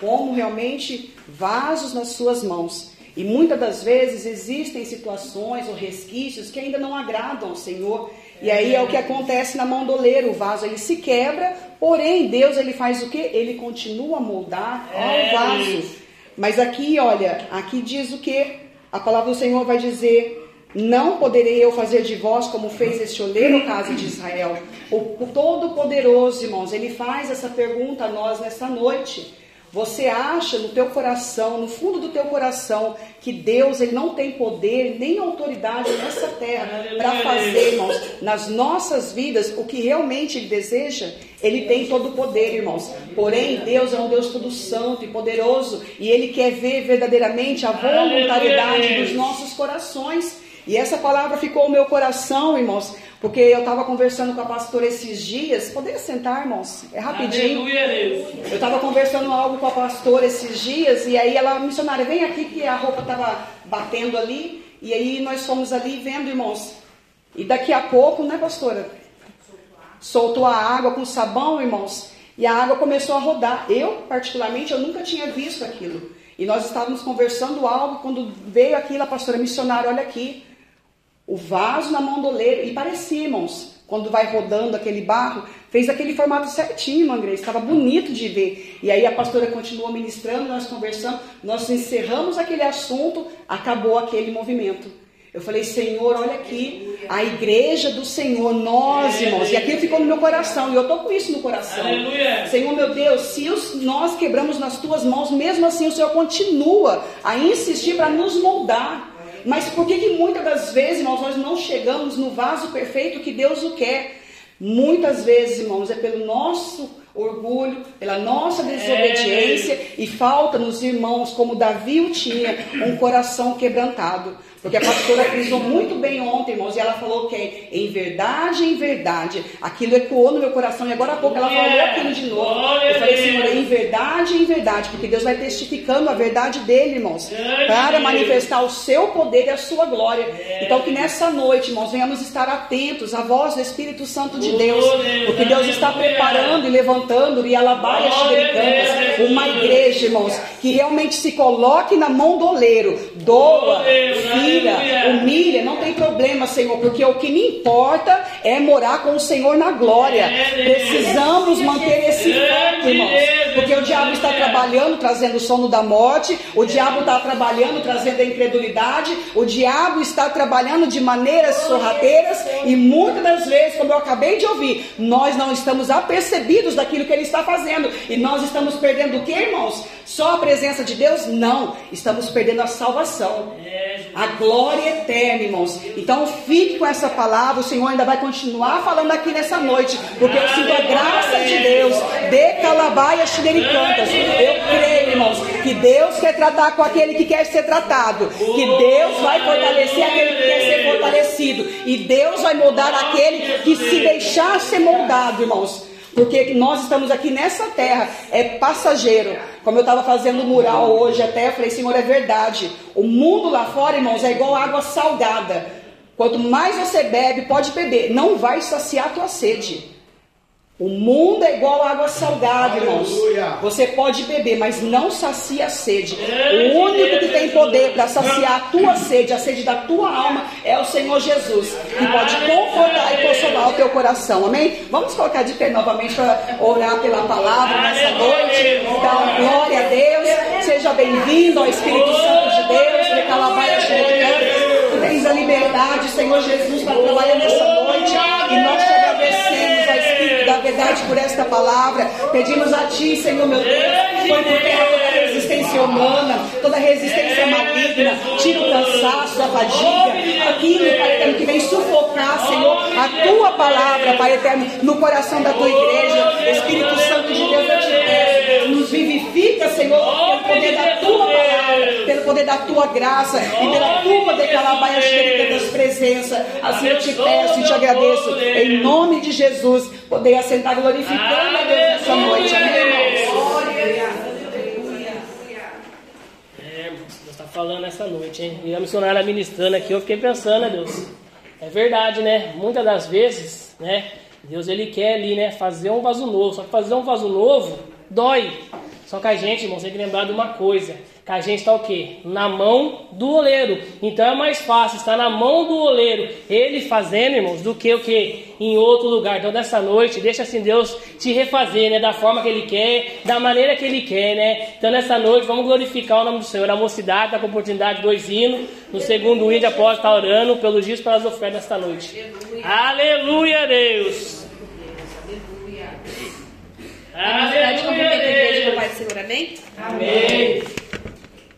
como realmente vasos nas Suas mãos. E muitas das vezes existem situações ou resquícios que ainda não agradam ao Senhor. E aí é o que acontece na mão do oleiro, o vaso ele se quebra, porém Deus ele faz o que? Ele continua a moldar ao vaso. Mas aqui, olha, aqui diz o que? A palavra do Senhor vai dizer: não poderei eu fazer de vós como fez este oleiro, casa de Israel. O, Todo-Poderoso, irmãos, ele faz essa pergunta a nós nessa noite. Você acha no teu coração, no fundo do teu coração, que Deus ele não tem poder nem autoridade nessa terra para fazer, irmãos, nas nossas vidas o que realmente ele deseja? Ele tem todo o poder, irmãos. Porém, Deus é um Deus todo santo e poderoso e ele quer ver verdadeiramente a voluntariedade dos nossos corações. E essa palavra ficou no meu coração, irmãos, Porque eu estava conversando com a pastora esses dias. Poderia sentar, irmãos? É rapidinho. Aleluia, Deus. Eu estava conversando algo com a pastora esses dias e aí ela, missionária, vem aqui que a roupa estava batendo ali. E aí nós fomos ali vendo, irmãos. E daqui a pouco, né, pastora? Soltou a água com sabão, irmãos. E a água começou a rodar. Eu, particularmente, eu nunca tinha visto aquilo. E nós estávamos conversando algo quando veio aquilo, a pastora missionária, olha aqui. O vaso na mão do oleiro. E parecia, irmãos, quando vai rodando aquele barro, fez aquele formato certinho, André. Estava bonito de ver. E aí a pastora continuou ministrando, nós conversando, nós encerramos aquele assunto, acabou aquele movimento. Eu falei, Senhor, olha aqui, a igreja do Senhor, nós, irmãos, e aquilo ficou no meu coração, e eu estou com isso no coração. Aleluia. Senhor, meu Deus, se os, nós quebramos nas tuas mãos, mesmo assim o Senhor continua a insistir para nos moldar. Mas por que, que muitas das vezes, irmãos, nós não chegamos no vaso perfeito que Deus o quer? Muitas vezes, irmãos, é pelo nosso orgulho, pela nossa desobediência É. e falta nos irmãos, como Davi o tinha, um coração quebrantado. Porque a pastora frisou muito bem ontem, irmãos, e ela falou que em verdade, em verdade, aquilo ecoou no meu coração, e agora há pouco ela falou aquilo de novo. Eu falei. Senhor, em verdade, em verdade, porque Deus vai testificando a verdade dele, irmãos, para manifestar o seu poder e a sua glória. Então, que nessa noite, irmãos, venhamos estar atentos à voz do Espírito Santo de Oh, Deus, porque Deus está preparando e levantando e alabaia Glória a Deus, uma igreja, irmãos, que realmente se coloque na mão do oleiro, doa, Oh, filha, aleluia. humilha, não tem problema, Senhor, porque o que me importa é morar com o Senhor na glória. É, Deus. Precisamos manter esse foco, irmãos, porque o diabo está trabalhando, trazendo o sono da morte, o diabo está trabalhando, trazendo a incredulidade, o diabo está trabalhando de maneiras sorrateiras e muitas das vezes, como eu acabei de ouvir, nós não estamos apercebidos daquilo que ele está fazendo e nós estamos perdendo o que, irmãos? Só a presença de Deus? Não, estamos perdendo a salvação. É. A glória eterna, irmãos. Então fique com essa palavra. O Senhor ainda vai continuar falando aqui nessa noite. Porque eu sinto a graça de Deus. De calabaia xinericantas. Eu creio, irmãos, que Deus quer tratar com aquele que quer ser tratado. Que Deus vai fortalecer aquele que quer ser fortalecido. E Deus vai moldar aquele que se deixar ser moldado, irmãos. Porque nós estamos aqui nessa terra, é passageiro. Como eu estava fazendo mural hoje até, eu falei, Senhor, é verdade. O mundo lá fora, irmãos, é igual água salgada. Quanto mais você bebe, pode beber, não vai saciar a tua sede. O mundo é igual água salgada, irmãos. Você pode beber, mas não sacia a sede. O único que tem poder para saciar a tua sede, a sede da tua alma, é o Senhor Jesus, que pode confortar e consolar o teu coração. Amém? Vamos colocar de pé novamente para orar pela palavra nessa noite. Então, glória a Deus. Seja bem-vindo ao Espírito Santo de Deus. Tu tens a liberdade, Senhor Jesus, para trabalhar nessa noite. E nós verdade, por esta palavra. Pedimos a Ti, Senhor meu Deus, põe por terra toda resistência humana, toda resistência maligna. Tira o cansaço, a fadiga, aquilo, Pai eterno, que vem sufocar, Senhor, a Tua palavra, Pai eterno, no coração da Tua igreja. Espírito Santo de Deus, eu te peço, nos vivifica, Senhor, pelo poder da Tua poder da Tua graça e pela Tua decalabaia cheia das presença. Assim eu te peço e te agradeço, em nome de Jesus, poder assentar glorificando a Deus nessa noite. Amém, irmãos? É, está falando essa noite, hein? E a missionária ministrando aqui, eu fiquei pensando, né, Deus? É verdade, né? Muitas das vezes, né? Deus ele quer ali, né? Fazer um vaso novo. Só que fazer um vaso novo dói. Só que a gente, irmãos, tem que lembrar de uma coisa. Que a gente está o quê? Na mão do oleiro. Então é mais fácil estar na mão do oleiro, ele fazendo, irmãos, do que o que? Em outro lugar. Então nessa noite, deixa assim Deus te refazer, né? Da forma que Ele quer, da maneira que Ele quer, né? Então nessa noite, vamos glorificar o nome do Senhor. A mocidade está com a oportunidade de dois hinos. No segundo hino, pode estar orando pelos dias pelas ofertas nesta noite. Aleluia, Deus! Amizade cumprimenta a igreja do Deus! Pai do Senhor, amém? Amém!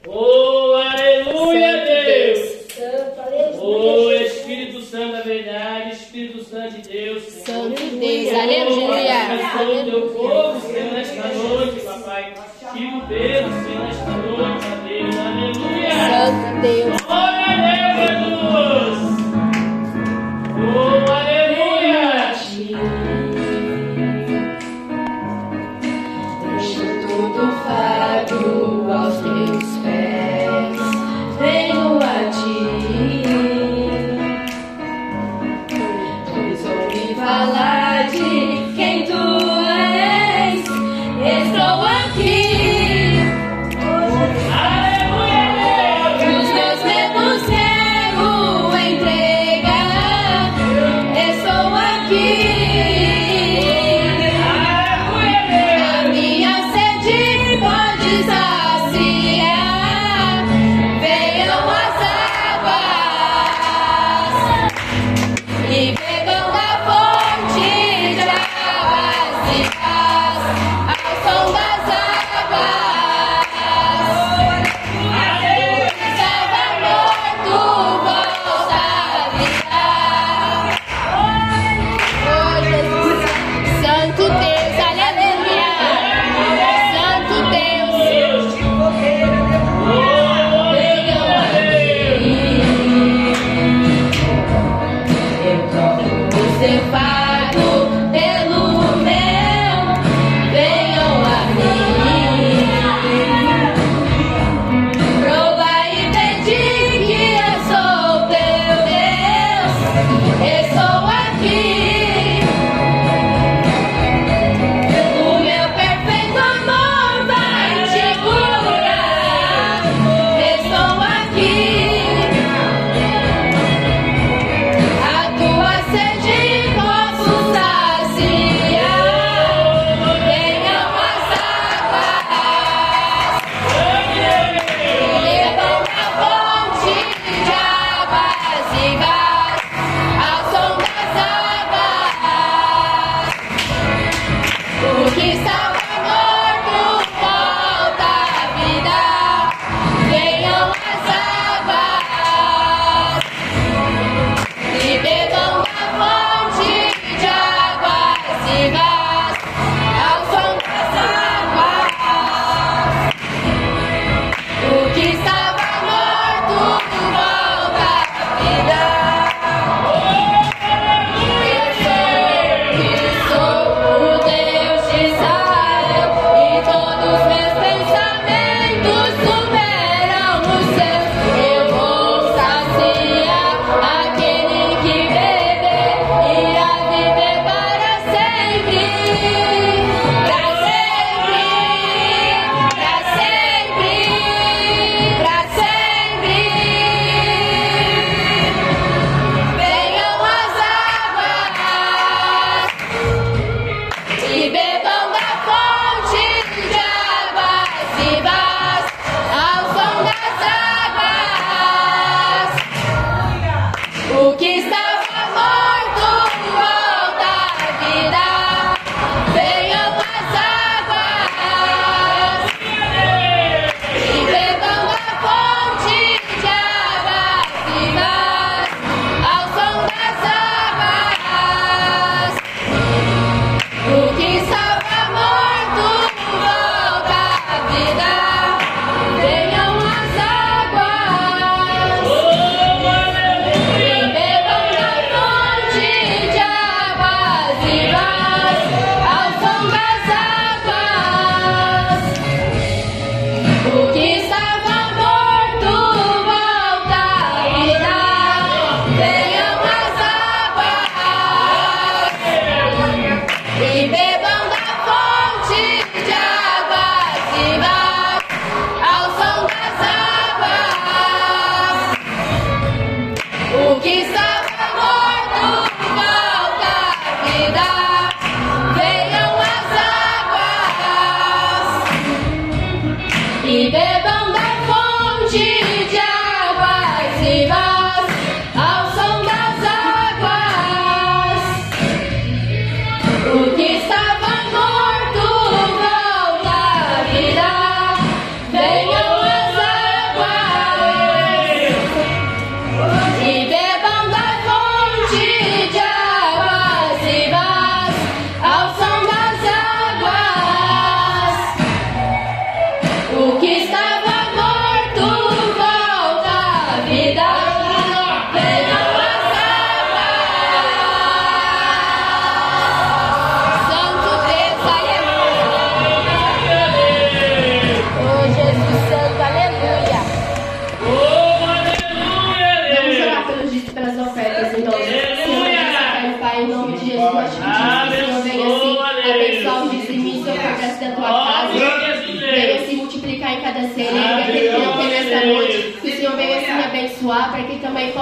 Oh, aleluia, Santo Deus! Oh, Espírito Santo da verdade, Espírito Santo de Deus. Santo Deus, aleluia. Abençoa o teu povo, Senhor, nesta noite, papai. Tira o peso, Senhor, nesta noite, Deus. Aleluia. Santo Deus. Glória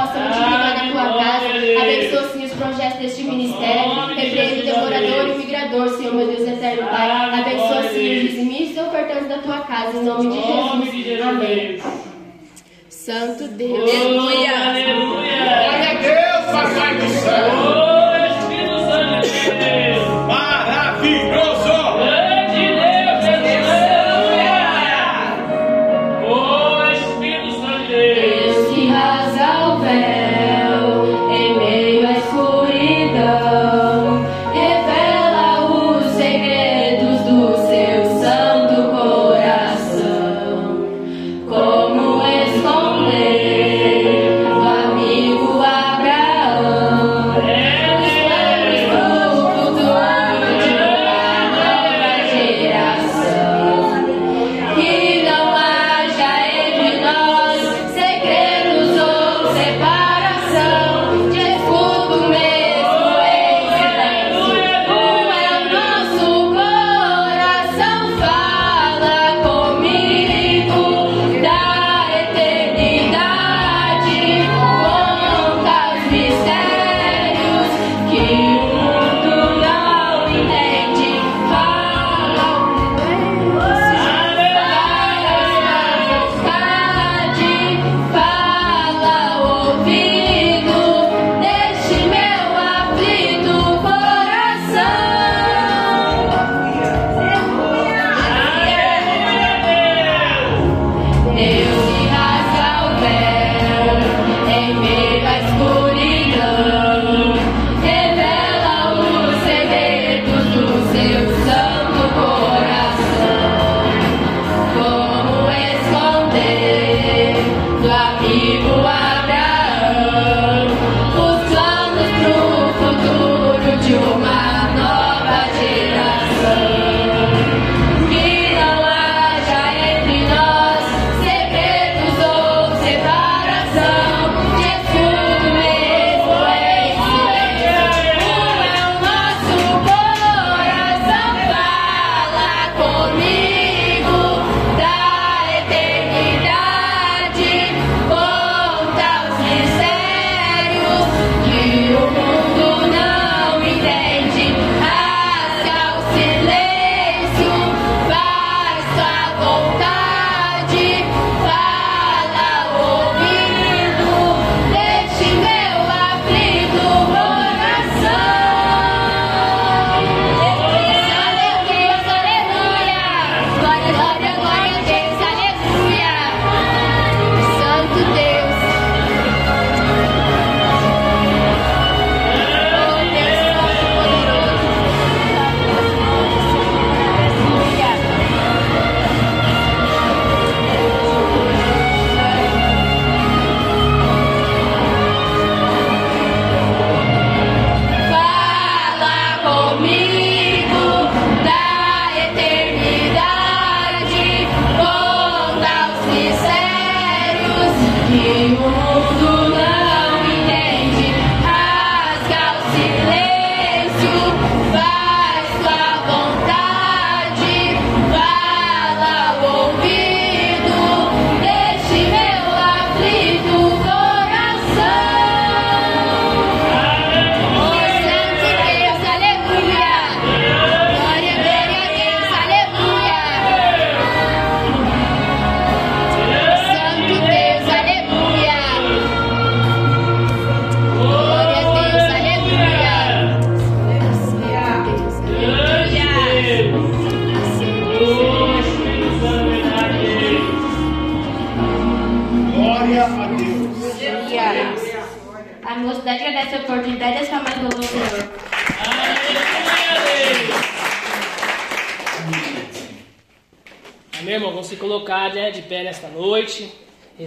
possa multiplicar na tua casa. Abençoa, Senhor, os projetos deste ministério. Repreende o devorador e o migrador, Senhor, meu Deus eterno, Pai. Abençoa, Senhor, os dizimistas e ofertantes da tua casa, em nome de Jesus. Amém. Santo Deus. Aleluia. Aleluia. Glória a Deus, Papai do céu.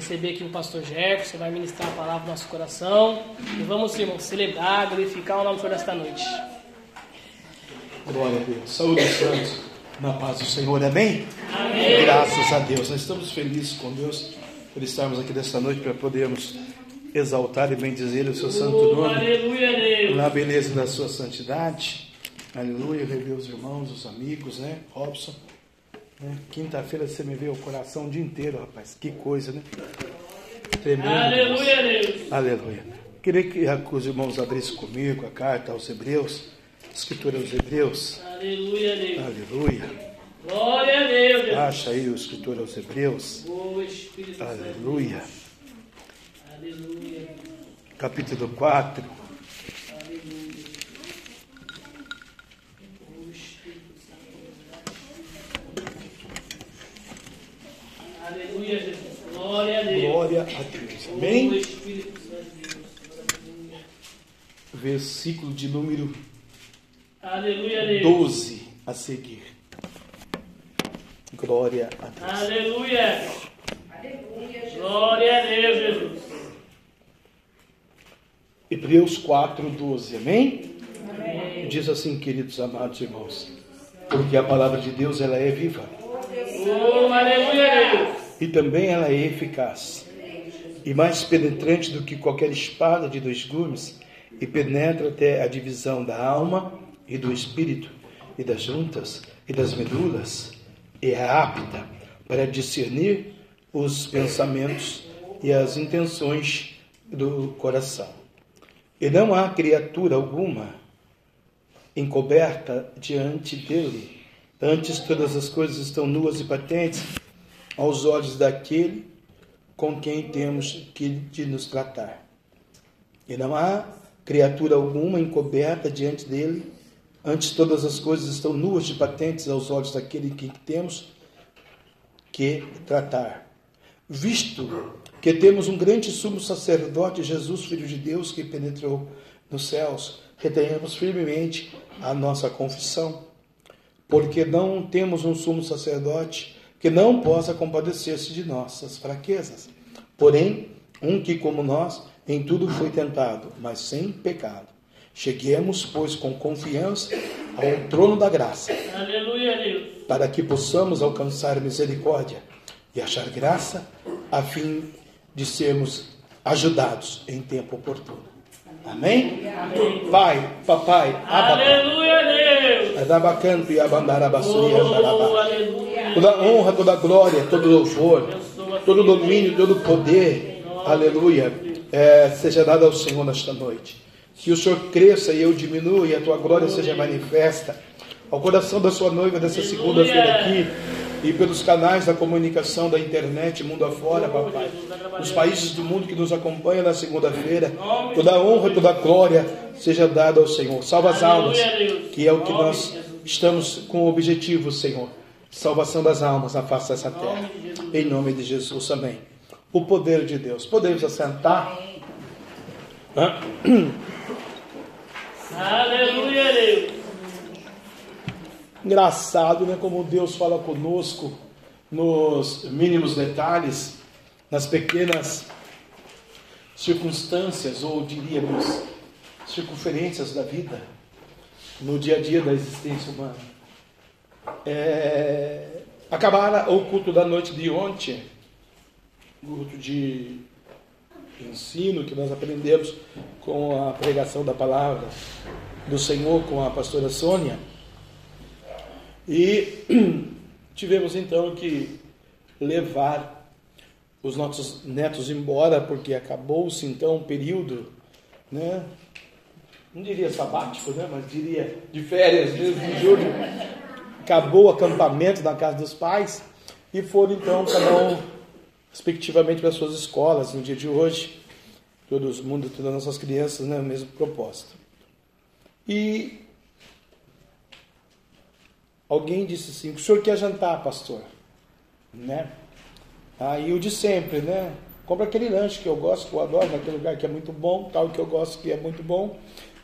Receber aqui o pastor Jefferson, vai ministrar a palavra no nosso coração. E vamos, irmão, celebrar, glorificar o nome do Senhor nesta noite. Glória a Deus. Saúde santos. Na paz do Senhor. Amém? Amém. Graças a Deus. Nós estamos felizes com Deus por estarmos aqui nesta noite para podermos exaltar e bendizer o seu santo Oh, nome. aleluia, Deus. Na beleza da sua santidade. Aleluia. Rever os irmãos, os amigos, né? Robson. Né? Quinta-feira você me vê o coração o dia inteiro, rapaz. Que coisa, né? Tremendo. Aleluia, Deus. Aleluia. Queria que os irmãos abrissem comigo a carta aos Hebreus, Escritura aos Hebreus. Aleluia, Deus. Aleluia. Glória a Deus, Deus. Acha aí o Escritura aos Hebreus. Oh. Aleluia. Aleluia. Capítulo 4. Aleluia. Oh, Espírito Santo. Aleluia, Jesus. Glória a Deus. Glória a Deus. Amém? Espírito Santo de Deus. Aleluia. Versículo de número Aleluia, Deus. 12 a seguir. Glória a Deus. Aleluia. Glória a Deus, Jesus. Hebreus 4, 12. Amém? Diz assim, queridos amados irmãos. Porque a palavra de Deus ela é viva Oh, aleluia, Deus. E também ela é eficaz e mais penetrante do que qualquer espada de dois gumes e penetra até a divisão da alma e do espírito e das juntas e das medulas e é apta para discernir os pensamentos e as intenções do coração. E não há criatura alguma encoberta diante dele. Antes todas as coisas estão nuas e patentes aos olhos daquele com quem temos que de nos tratar. E não há criatura alguma encoberta diante dele. Antes todas as coisas estão nuas e patentes aos olhos daquele que temos que tratar. Visto que temos um grande sumo sacerdote, Jesus, Filho de Deus, que penetrou nos céus, retenhamos firmemente a nossa confissão, porque não temos um sumo sacerdote que não possa compadecer-se de nossas fraquezas, porém, um que, como nós, em tudo foi tentado, mas sem pecado. Cheguemos, pois, com confiança ao trono da graça, Aleluia, Deus. para que possamos alcançar misericórdia e achar graça, a fim de sermos ajudados em tempo oportuno. Amém? Pai, papai, abaca, Aleluia, Deus. adabacanto e Oh, andarabá. Toda honra, toda glória, todo louvor, todo domínio, todo poder, aleluia, é, seja dado ao Senhor nesta noite. Que o Senhor cresça e eu diminua e a tua glória seja manifesta ao coração da sua noiva dessa segunda-feira aqui e pelos canais da comunicação da internet, mundo afora, papai. Os países do mundo que nos acompanham na segunda-feira, toda honra, toda glória seja dada ao Senhor. Salva as almas, que é o que nós estamos com o objetivo, Senhor. Salvação das almas na face dessa terra. Em nome de Jesus, amém. O poder de Deus. Podemos assentar? Aleluia, Deus. Engraçado, né? Como Deus fala conosco nos mínimos detalhes, nas pequenas circunstâncias, ou diríamos, circunferências da vida, no dia a dia da existência humana. É, acabar o culto da noite de ontem, o culto de ensino que nós aprendemos com a pregação da palavra do Senhor com a pastora Sônia. E *clears throat* tivemos então que levar os nossos netos embora, porque acabou-se então um período, né? Não diria sabático, né? Mas diria de férias mesmo, de julho. Acabou o acampamento na casa dos pais e foram então cada um respectivamente para suas escolas no dia de hoje. Todo mundo, todas as nossas crianças, né? O mesmo propósito. E alguém disse assim: O senhor quer jantar, pastor? Né? Aí o de sempre, né? compra aquele lanche que eu gosto, que eu adoro, naquele lugar que é muito bom, tal, que eu gosto que é muito bom,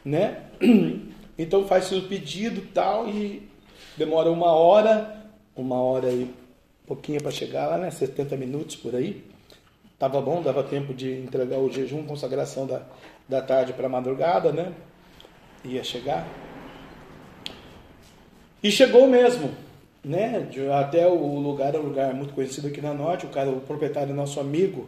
né? *clears throat* Então faz o pedido tal e demora uma hora, uma hora e pouquinho para chegar lá, né? 70 minutos por aí. Tava bom, dava tempo de entregar o jejum, consagração da, da tarde para madrugada, né? Ia chegar. E chegou mesmo, né? Até o lugar é um lugar muito conhecido aqui na Norte. O cara, o proprietário nosso amigo.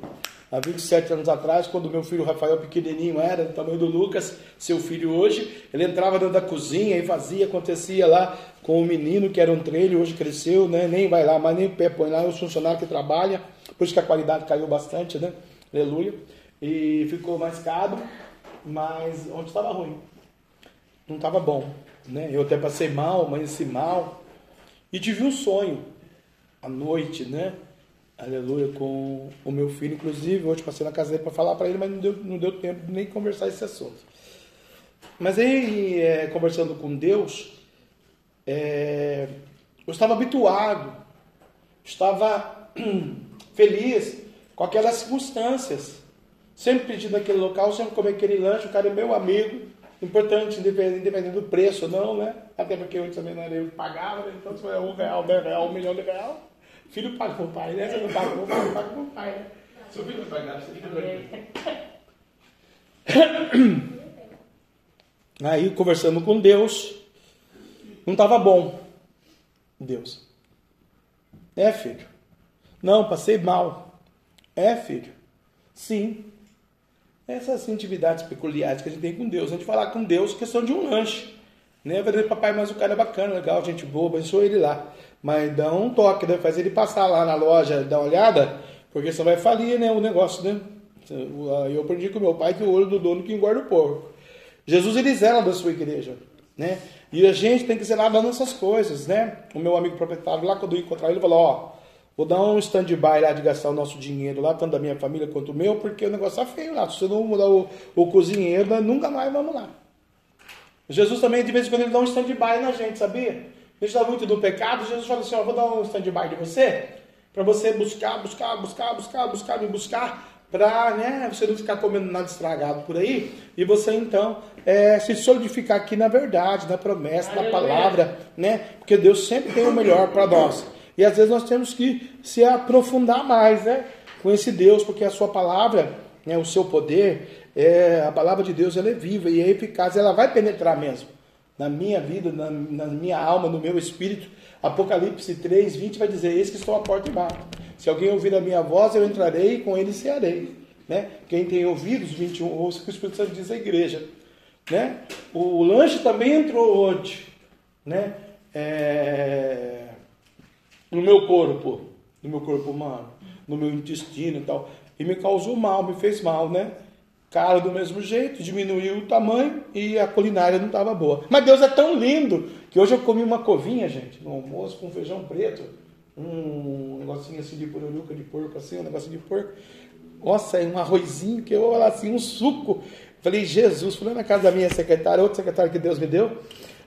Há 27 anos atrás, quando meu filho Rafael pequenininho era do tamanho do Lucas, seu filho hoje, ele entrava dentro da cozinha e fazia, acontecia lá com o menino que era um trailer, hoje cresceu, né? Nem vai lá, mas nem pé põe lá, é os funcionários que trabalham, por isso que a qualidade caiu bastante, né? Aleluia. E ficou mais caro, mas onde estava ruim não estava bom, né? Eu até passei mal, amanheci mal e tive um sonho à noite, né? Aleluia, com o meu filho, inclusive, hoje passei na casa dele para falar para ele, mas não deu, não deu tempo nem conversar esse assunto. Mas aí, é, conversando com Deus, é, eu estava habituado, estava *clears throat* feliz com aquelas circunstâncias. Sempre pedindo aquele local, sempre comer aquele lanche, o cara é meu amigo, importante, independente, do preço, não, né? Até porque eu também não era eu que pagava, né? então se for um real, dez real, um milhão de real, filho paga o pai, né? Você não paga o pai, paga com o pai, né? Seu filho não paga nada, você fica doido. *coughs* Aí, conversando com Deus, não estava bom. Deus. É, filho. Não, passei mal. É, filho. Sim. Essas intimidades peculiares que a gente tem com Deus. A gente falar com Deus questão de um lanche. Né? Vai dizer, papai, mas o cara é bacana, legal, gente boa, abençoa ele lá. Mas dá um toque, né? Faz ele passar lá na loja, dar uma olhada, porque senão vai falir, né? O negócio, né? Eu aprendi com meu pai que o olho do dono que engorda o porco. Jesus, ele zela da sua igreja, né? E a gente tem que zelar das nossas coisas, né? O meu amigo proprietário, lá quando eu encontrar ele, falou, ó, vou dar um stand-by lá de gastar o nosso dinheiro lá, tanto da minha família quanto o meu, porque o negócio tá feio lá. Se você não mudar o, o cozinheiro, nunca mais vamos lá. Jesus também, de vez em quando, ele dá um stand-by na gente, sabia? A gente está muito do pecado, Jesus fala assim, ó, vou dar um stand-by de você, para você buscar, buscar, buscar, buscar, buscar, me buscar, para né, você não ficar comendo nada estragado por aí, e você então é, se solidificar aqui na verdade, na promessa, na palavra, né? Porque Deus sempre tem o melhor para nós. E às vezes nós temos que se aprofundar mais, né? Com esse Deus, porque a sua palavra, né, o seu poder, é, a palavra de Deus ela é viva e é eficaz, ela vai penetrar mesmo na minha vida, na, na minha alma, no meu espírito. Apocalipse 3, 20 vai dizer: Eis que estou à porta e bato. Se alguém ouvir a minha voz, eu entrarei e com ele cearei. Né? Quem tem ouvidos, 21, ouça o que o Espírito Santo diz à igreja. Né? O lanche também entrou hoje. Né? É... No meu corpo, no meu corpo humano, no meu intestino e tal. E me causou mal, me fez mal, né? Cara, do mesmo jeito, diminuiu o tamanho e a culinária não estava boa. Mas Deus é tão lindo que hoje eu comi uma covinha, gente, no almoço com feijão preto, um negocinho assim de pururuca de porco, assim, um negocinho de porco. Nossa, um arrozinho que eu, assim, um suco. Falei, Jesus, fui lá na casa da minha secretária, outro secretário que Deus me deu,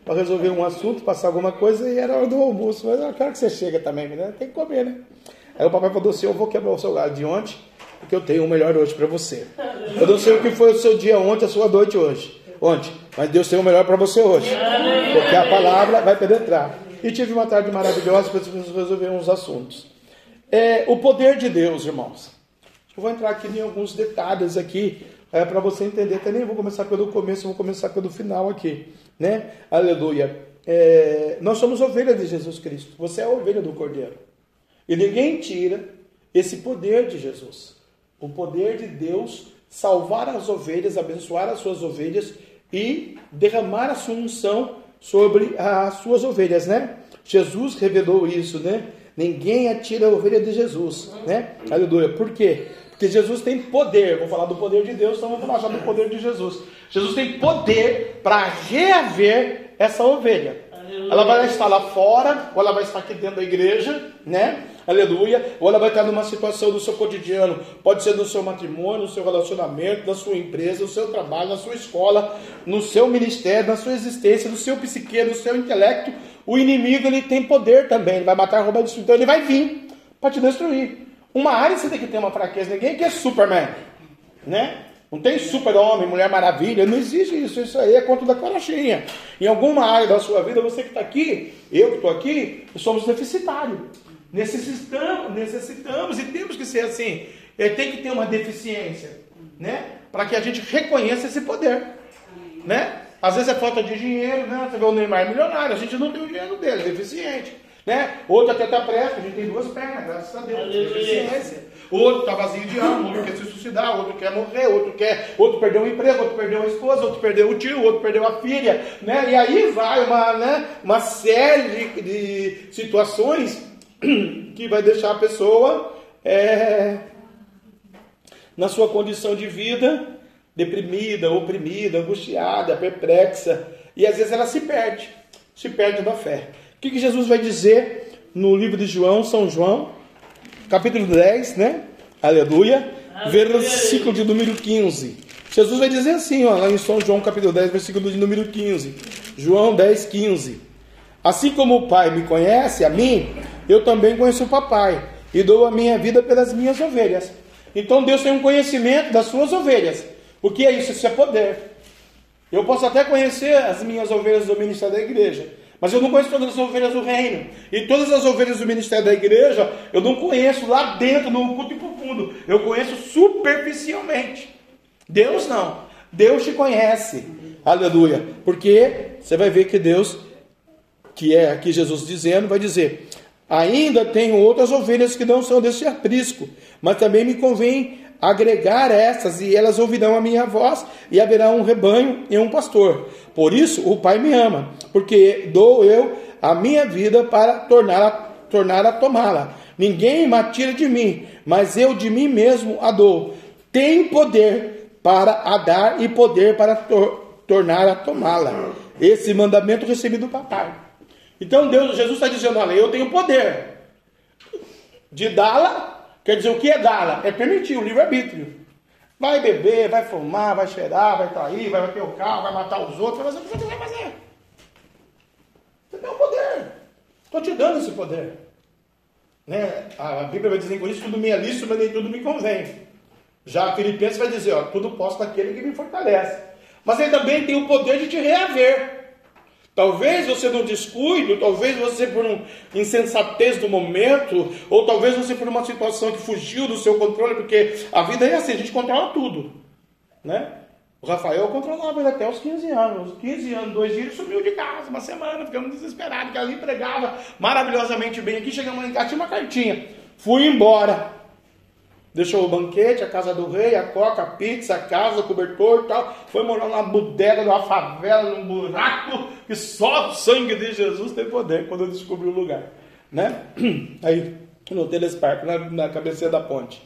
para resolver um assunto, passar alguma coisa, e era hora do almoço. Mas eu quero que você chega também, né? Tem que comer, né? Aí o papai falou assim: Eu vou quebrar o seu galho de ontem, porque eu tenho o melhor hoje para você. Eu não sei o que foi o seu dia ontem, a sua noite hoje. Ontem. Mas Deus tem o melhor para você hoje. Porque a palavra vai penetrar. E tive uma tarde maravilhosa para resolver uns assuntos. É, o poder de Deus, irmãos. Eu vou entrar aqui em alguns detalhes aqui é, para você entender. Até nem vou começar pelo começo, vou começar pelo final aqui, né? Aleluia. É, nós somos ovelhas de Jesus Cristo. Você é a ovelha do Cordeiro. E ninguém tira esse poder de Jesus. O poder de Deus salvar as ovelhas, abençoar as suas ovelhas e derramar a sua unção sobre as suas ovelhas, né? Jesus revelou isso, né? Ninguém atira a ovelha de Jesus, né? Aleluia. Por quê? Porque Jesus tem poder. Vou falar do poder de Deus, então vamos falar já do poder de Jesus. Jesus tem poder para reaver essa ovelha. Ela vai estar lá fora, ou ela vai estar aqui dentro da igreja, né? Aleluia. Ou ela vai estar numa situação do seu cotidiano. Pode ser no seu matrimônio, no seu relacionamento, na sua empresa, no seu trabalho, na sua escola, no seu ministério, na sua existência, no seu psique, no seu intelecto. O inimigo ele tem poder também. Ele vai matar, roubar, destruir. Então ele vai vir para te destruir. Uma área você tem que ter uma fraqueza. Ninguém quer Superman, né? Não tem super-homem, mulher maravilha, não existe isso. Isso aí é conta da carochinha. Em alguma área da sua vida, você que está aqui, eu que estou aqui, somos deficitários. Necessitamos, necessitamos e temos que ser assim. É, tem que ter uma deficiência, né? Para que a gente reconheça esse poder, né? Às vezes é falta de dinheiro, né? Você vê o Neymar milionário, a gente não tem o dinheiro dele, é deficiente. Né? Outro até está presta, a gente tem duas pernas, graças a Deus, deficiência. Outro está vazio de alma, outro quer se suicidar, outro quer morrer, outro quer, outro perdeu o emprego, outro perdeu a esposa, outro perdeu o tio, outro perdeu a filha, né? E aí vai uma, né, uma série de, de situações *clears throat* que vai deixar a pessoa é, na sua condição de vida deprimida, oprimida, angustiada, perplexa, e às vezes ela se perde, se perde da fé. O que, que Jesus vai dizer no livro de João, São João, capítulo 10, né? Aleluia. Versículo de número 15. Jesus vai dizer assim, ó, lá em São João, capítulo 10, versículo de número 15. João 10, 15. Assim como o Pai me conhece, a mim, eu também conheço o Papai, e dou a minha vida pelas minhas ovelhas. Então Deus tem um conhecimento das suas ovelhas. O que é isso? Isso é poder. Eu posso até conhecer as minhas ovelhas do ministério da igreja, mas eu não conheço todas as ovelhas do reino. E todas as ovelhas do ministério da igreja, eu não conheço lá dentro, no culto profundo. Eu conheço superficialmente. Deus não. Deus te conhece. Aleluia. Porque você vai ver que Deus, que é aqui Jesus dizendo, vai dizer: Ainda tenho outras ovelhas que não são desse aprisco, mas também me convém agregar essas, e elas ouvirão a minha voz, e haverá um rebanho e um pastor. Por isso o Pai me ama, porque dou eu a minha vida para tornar a, a tomá-la. Ninguém me tira de mim, mas eu de mim mesmo a dou. Tem poder para a dar e poder para tor tornar a tomá-la. Esse mandamento recebi do papai. Então Deus, Jesus está dizendo: olha, eu tenho poder de dá-la Quer dizer, o que é dá-la? É permitir o livre-arbítrio. Vai beber, vai fumar, vai cheirar, vai trair, vai bater o carro, vai matar os outros, vai fazer o que você vai fazer. Você tem o poder. Estou te dando esse poder. Né? A Bíblia vai dizer, por isso tudo me é lícito, mas nem tudo me convém. Já Filipenses vai dizer, ó, tudo posso daquele que me fortalece. Mas ele também tem o poder de te reaver. Talvez você não descuide, talvez você por um insensatez do momento, ou talvez você por uma situação que fugiu do seu controle, porque a vida é assim, a gente controla tudo, né? O Rafael controlava ele até os 15 anos. 15 anos, dois dias, ele sumiu de casa, uma semana, ficamos desesperados, porque ali pregava maravilhosamente bem. Aqui chegamos em casa, tinha uma cartinha. Fui embora. Deixou o banquete, a casa do rei, a coca, a pizza, a casa, o cobertor e tal. Foi morar numa bodega, numa favela, num buraco, que só o sangue de Jesus tem poder quando eu descobri o lugar. Né? *clears throat* Aí, no telesparco, na, na cabeceira da ponte.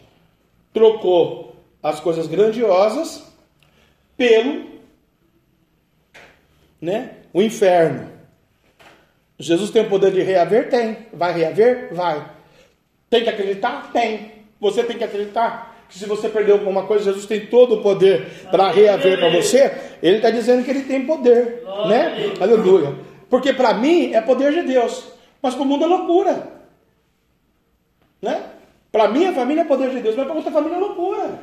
Trocou as coisas grandiosas pelo né, o inferno. Jesus tem o poder de reaver? Tem. Vai reaver? Vai. Tem que acreditar? Tem. Você tem que acreditar que se você perdeu alguma coisa, Jesus tem todo o poder para reaver para você. Ele está dizendo que ele tem poder, né? Aleluia. Porque para mim é poder de Deus, mas para o mundo é loucura, né? Para minha família é poder de Deus, mas para outra família é loucura,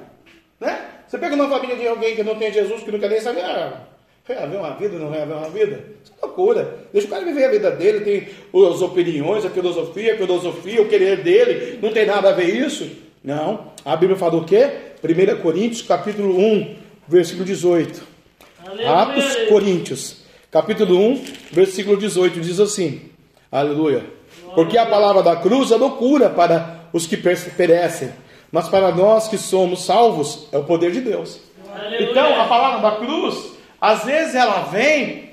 né? Você pega uma família de alguém que não tem Jesus, que não quer nem saber, ah, reaver uma vida, não reaver uma vida, isso é loucura. Deixa o cara viver a vida dele, tem as opiniões, a filosofia, a filosofia, o querer dele, não tem nada a ver isso. Não. A Bíblia fala o quê? 1 Coríntios, capítulo 1, versículo 18. Aleluia. Atos Coríntios, capítulo 1, versículo 18, diz assim: Aleluia. Porque a palavra da cruz é loucura para os que perecem, mas para nós que somos salvos é o poder de Deus. Aleluia. Então, a palavra da cruz, às vezes ela vem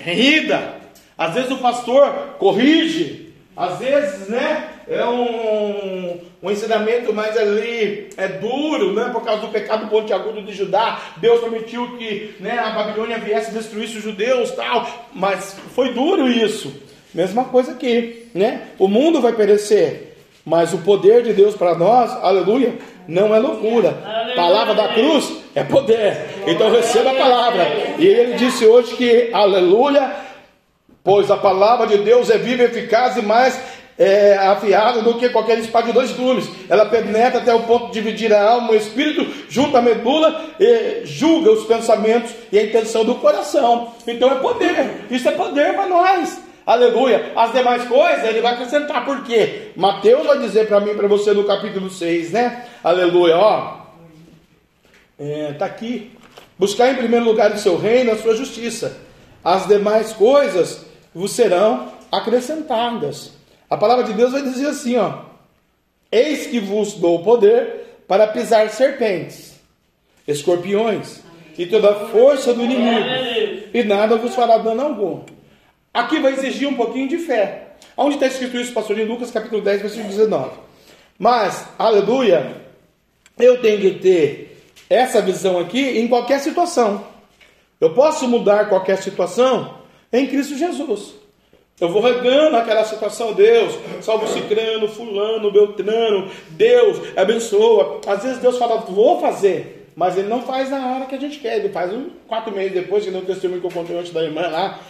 rida, às vezes o pastor corrige, às vezes, né, é um, um ensinamento mais ali, é duro, né? Por causa do pecado pontiagudo de Judá. Deus permitiu que né, a Babilônia viesse destruir os judeus tal. Mas foi duro isso. Mesma coisa aqui, né? O mundo vai perecer. Mas o poder de Deus para nós, aleluia, não é loucura. Palavra da cruz é poder. Então receba a palavra. E ele disse hoje que, aleluia, pois a palavra de Deus é viva, eficaz e mais é, afiada do que qualquer espada de dois gumes. Ela penetra até o ponto de dividir a alma, o espírito, junta a medula, e julga os pensamentos e a intenção do coração. Então é poder. Isso é poder para nós. Aleluia. As demais coisas ele vai acrescentar. Por quê? Mateus vai dizer para mim, para você no capítulo 6, né? Aleluia. Ó. É, tá aqui. Buscar em primeiro lugar o seu reino, a sua justiça. As demais coisas vos serão acrescentadas. A palavra de Deus vai dizer assim, ó: Eis que vos dou poder para pisar serpentes, escorpiões e toda a força do inimigo, e nada vos fará dano algum. Aqui vai exigir um pouquinho de fé. Onde está escrito isso, pastor, em Lucas capítulo 10, versículo 19. Mas, aleluia, eu tenho que ter essa visão aqui em qualquer situação. Eu posso mudar qualquer situação em Cristo Jesus. Eu vou regando aquela situação, Deus, salvo cicrano, fulano, beltrano, Deus abençoa. Às vezes Deus fala, vou fazer, mas Ele não faz na hora que a gente quer. Ele faz um, quatro meses depois, que não testemunho que eu contei antes da irmã lá,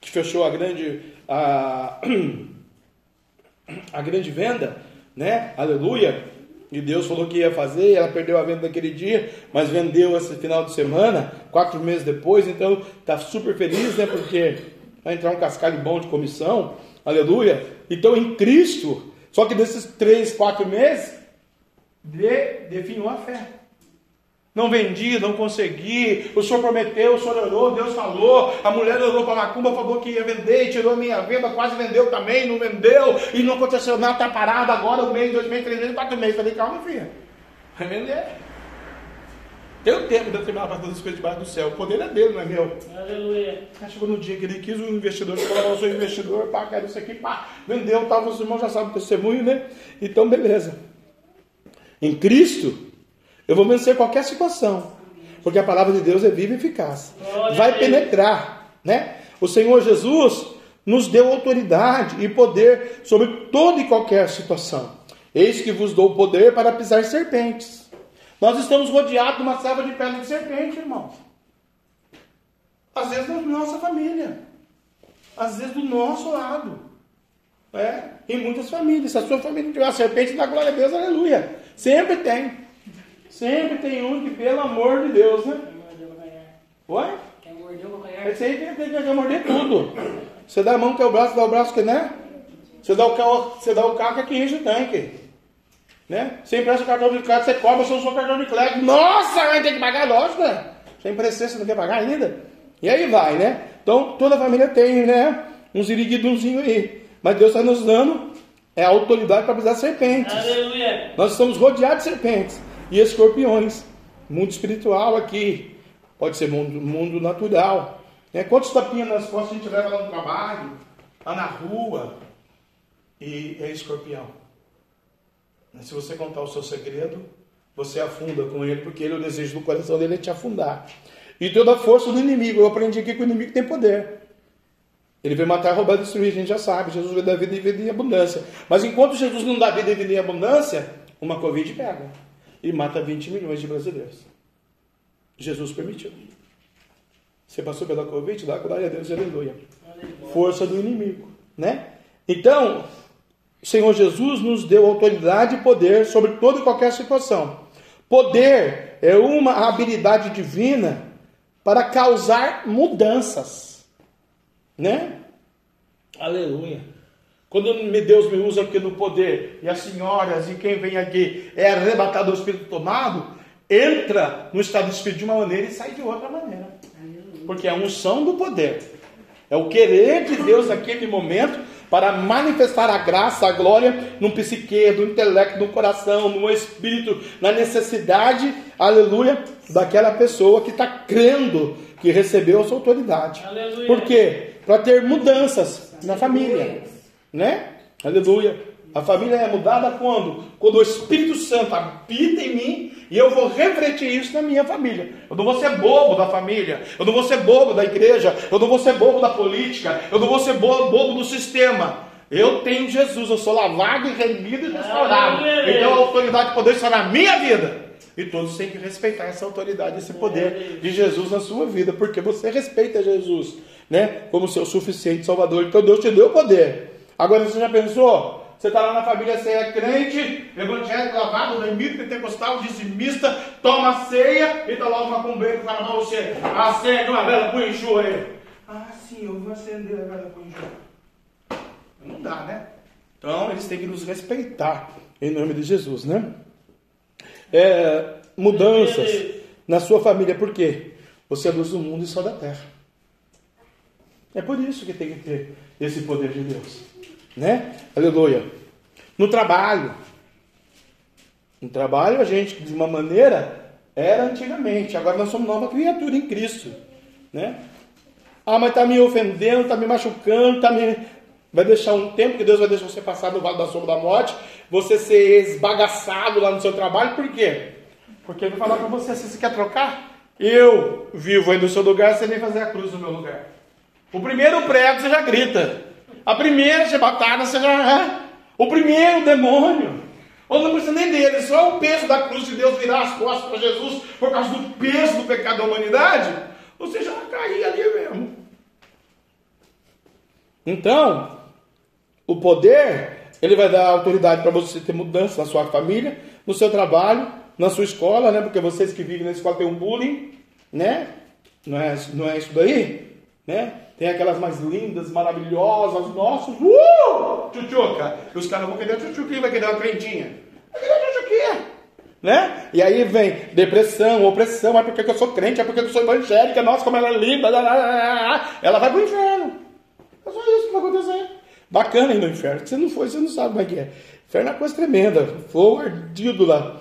que fechou a grande, a, *clears throat* a grande venda, né? Aleluia. E Deus falou que ia fazer, ela perdeu a venda naquele dia, mas vendeu esse final de semana, quatro meses depois, então está super feliz, né? Porque vai entrar um cascalho bom de comissão, aleluia. Então em Cristo, só que desses três, quatro meses, de, a fé. Não vendi, não consegui, o senhor prometeu, o senhor orou, Deus falou, a mulher orou para macumba, falou que ia vender, tirou a minha venda, quase vendeu também, não vendeu, e não aconteceu nada, está parado agora, um mês, dois meses, três meses, quatro meses. Falei, calma, filha, vai vender. Tem o tempo de determinar para fazer as coisas debaixo do céu. O poder é dele, não é meu. Aleluia. Aí chegou no dia que ele quis, o investidor falou, eu sou investidor, pá, quero isso aqui, pá, vendeu, tal, os irmãos já sabem o testemunho, né? Então, beleza. Em Cristo, eu vou vencer qualquer situação, porque a palavra de Deus é viva e eficaz. Vai penetrar, né? O Senhor Jesus nos deu autoridade e poder sobre toda e qualquer situação. Eis que vos dou poder para pisar serpentes nós estamos rodeados de uma selva de pele de serpente, irmãos. Às vezes na nossa família. Às vezes do nosso lado. É, em muitas famílias. Se a sua família tiver uma serpente, dá glória a Deus, aleluia. Sempre tem. Sempre tem um que, pelo amor de Deus, né? Oi? Quer morder o calcanhar? Esse aí tem, tem que morder tudo. Você dá a mão que é o braço, dá o braço que né? Você dá o você dá o carro que é que enche o tanque. Né? Você empresta o cartão de crédito, você cobra o seu cartão de crédito. Nossa, vai ter que pagar, lógico, né? Você emprestou, você não quer pagar ainda? E aí vai, né? Então toda a família tem, né? Uns iriguidunzinhos aí. Mas Deus está nos dando é a autoridade para pisar serpentes. Aleluia. Nós estamos rodeados de serpentes e escorpiões. Mundo espiritual aqui. Pode ser mundo, mundo natural. Né? Quantos tapinhas nas costas a gente leva lá no trabalho, lá na rua? E é escorpião. Se você contar o seu segredo, você afunda com ele, porque ele, o desejo do coração dele é te afundar. E toda a força do inimigo. Eu aprendi aqui que o inimigo tem poder. Ele veio matar, roubar e destruir, a gente já sabe. Jesus veio dar vida e vida em abundância. Mas enquanto Jesus não dá vida e vida em abundância, uma Covid pega e mata 20 milhões de brasileiros. Jesus permitiu. Você passou pela Covid? Dá glória a Deus, aleluia. Força do inimigo, né? Então, o Senhor Jesus nos deu autoridade e poder sobre toda e qualquer situação. Poder é uma habilidade divina para causar mudanças, né? Aleluia. Quando Deus me usa aqui no poder, e as senhoras e quem vem aqui é arrebatado do espírito tomado, entra no estado de espírito de uma maneira e sai de outra maneira. Porque é a unção do poder. É o querer de Deus naquele momento para manifestar a graça, a glória no psique, no intelecto, no coração, no espírito, na necessidade, aleluia, daquela pessoa que está crendo que recebeu essa autoridade. Aleluia. Por quê? Para ter mudanças na família, né? Aleluia. A família é mudada quando? Quando o Espírito Santo habita em mim e eu vou refletir isso na minha família. Eu não vou ser bobo da família, eu não vou ser bobo da igreja, eu não vou ser bobo da política, eu não vou ser bobo, bobo do sistema. Eu tenho Jesus, eu sou lavado e remido e restaurado. Então a autoridade de poder está na minha vida. E todos têm que respeitar essa autoridade, esse poder de Jesus na sua vida, porque você respeita Jesus, né? Como seu suficiente Salvador. Então Deus te deu poder. Agora você já pensou? Você está lá na família, você é crente, evangélico, lavado, lemito, pentecostal, dizimista, toma ceia e está uma macumbeiro que fala para você, acende uma vela para enxurra aí. Ah, sim, eu vou acender a vela para enxurra. Não dá, né? Então eles têm que nos respeitar em nome de Jesus, né? É, mudanças na sua família, por quê? Você é luz do mundo e só da terra. É por isso que tem que ter esse poder de Deus, né? Aleluia. No trabalho, no trabalho a gente de uma maneira era antigamente, agora nós somos nova criatura em Cristo, né? Ah, mas está me ofendendo, está me machucando, está me vai deixar um tempo que Deus vai deixar você passar no vale da sombra da morte, você ser esbagaçado lá no seu trabalho, por quê? Porque ele vai falar para você, se você quer trocar, eu vivo aí no seu lugar, você vem fazer a cruz no meu lugar. O primeiro prego você já grita. A primeira chibatada você já. O primeiro demônio. Ou não precisa nem dele, só o peso da cruz de Deus virar as costas para Jesus por causa do peso do pecado da humanidade, você já cair ali mesmo. Então, o poder, ele vai dar autoridade para você ter mudança na sua família, no seu trabalho, na sua escola, né? Porque vocês que vivem na escola têm um bullying, né? Não é, não é isso daí? Né? Tem aquelas mais lindas, maravilhosas, nossos, uh! Tchutchuca. Os caras vão querer a tchutchuquinha, vai querer uma crentinha. Vai querer a tchutchuquinha. Né? E aí vem depressão, opressão, é porque eu sou crente, é porque eu sou evangélica, nossa, como ela é linda, ela vai pro inferno. É só isso que vai acontecer. Bacana ir no inferno. Se não for, você não sabe como é que é. Inferno é uma coisa tremenda. Fogo ardido lá.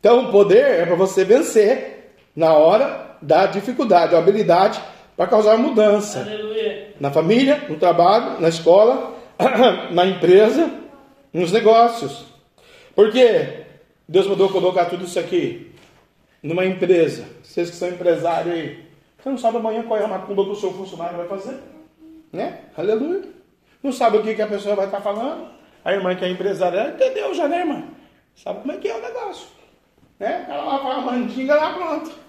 Então, o poder é para você vencer na hora da dificuldade, a habilidade para causar mudança. Aleluia. Na família, no trabalho, na escola, *clears throat* na empresa, nos negócios. Porque Deus mandou colocar tudo isso aqui numa empresa. Vocês que são empresários aí, você não sabe amanhã qual é a macumba que o seu funcionário vai fazer? Né? Aleluia. Não sabe o que, que a pessoa vai estar falando? A irmã que é empresária, ela entendeu já, né, irmã? Sabe como é que é o negócio? Né? Ela vai falar mandinga lá, pronto.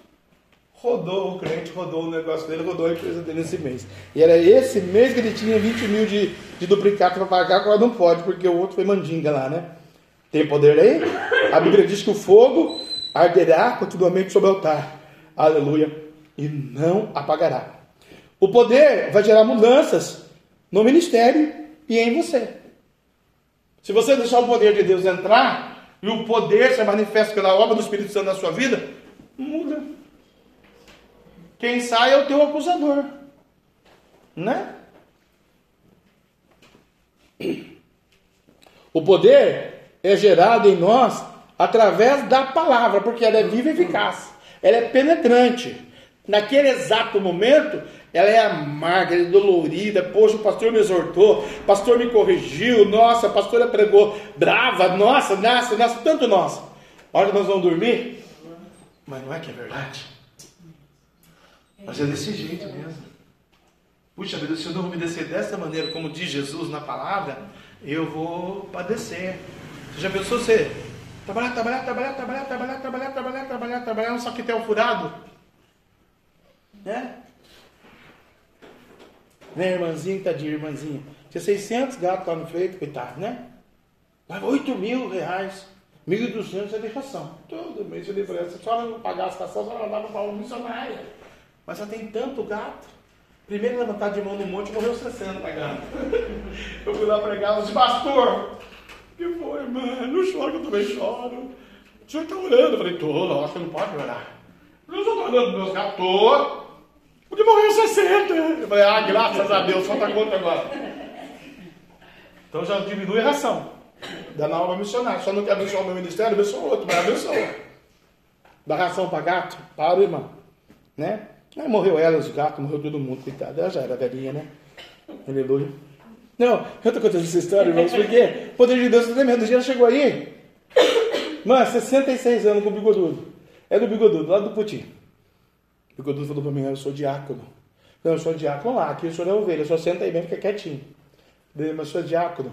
Rodou o cliente, rodou o negócio dele, rodou a empresa dele esse mês. E era esse mês que ele tinha 20 mil de, de duplicado para pagar, agora não pode, porque o outro foi mandinga lá, né? Tem poder aí? A Bíblia diz que o fogo arderá continuamente sobre o altar. Aleluia. E não apagará. O poder vai gerar mudanças no ministério e em você. Se você deixar o poder de Deus entrar e o poder se manifesta pela obra do Espírito Santo na sua vida, muda. Quem sai é o teu acusador, né? O poder é gerado em nós através da palavra, porque ela é viva e eficaz, ela é penetrante. Naquele exato momento, ela é amarga, ela é dolorida. Poxa, o pastor me exortou, o pastor me corrigiu. Nossa, a pastora pregou brava. Nossa, nossa, nossa, tanto nossa. A hora que nós vamos dormir, mas não é que é verdade. Mas é desse jeito mesmo. Puxa vida, se eu não obedecer dessa maneira, como diz Jesus na palavra, eu vou padecer. Você já pensou você trabalhar, trabalhar, trabalhar, trabalhar, trabalhar, trabalhar, trabalhar, trabalhar, trabalhar, só que tem o furado? Né? Né, irmãzinha, tadinha, irmãzinha. Tinha 600 gatos lá no freio, coitado, né? Leva 8 mil reais. 1.200 é de ração. Todo mês eu livro. Se a senhora não pagar a estação, a senhora dava para um missionário. Mas já tem tanto gato. Primeiro levantar de mão no monte, morreu 60 gato. Eu fui lá pregar, eu disse, pastor, que foi, mano? Não chora que eu também choro. O senhor está orando? Eu falei, tô, acho que não pode orar. Eu só estou orando meus gatos. Porque morreu 60. Eu falei, ah, graças a Deus, falta quanto agora? Então já diminui a ração. Dá na obra missionária. Só não quer abençoar o meu ministério, abençoa outro, mas abençoa. Dá ração para gato? Para, irmão. Né? Aí morreu ela, os gatos, morreu todo mundo, coitado. Ela já era velhinha, né? Aleluia. Não, eu tô contando essa história, irmãos, porque o poder de Deus é tremendo. O dia chegou aí, mano, 66 anos com o bigodudo. É do bigodudo, lá do Putin. O bigodudo falou pra mim, eu sou diácono. Não, eu sou diácono lá, aqui o senhor é ovelha, só senta aí mesmo, fica quietinho. Mas eu sou diácono.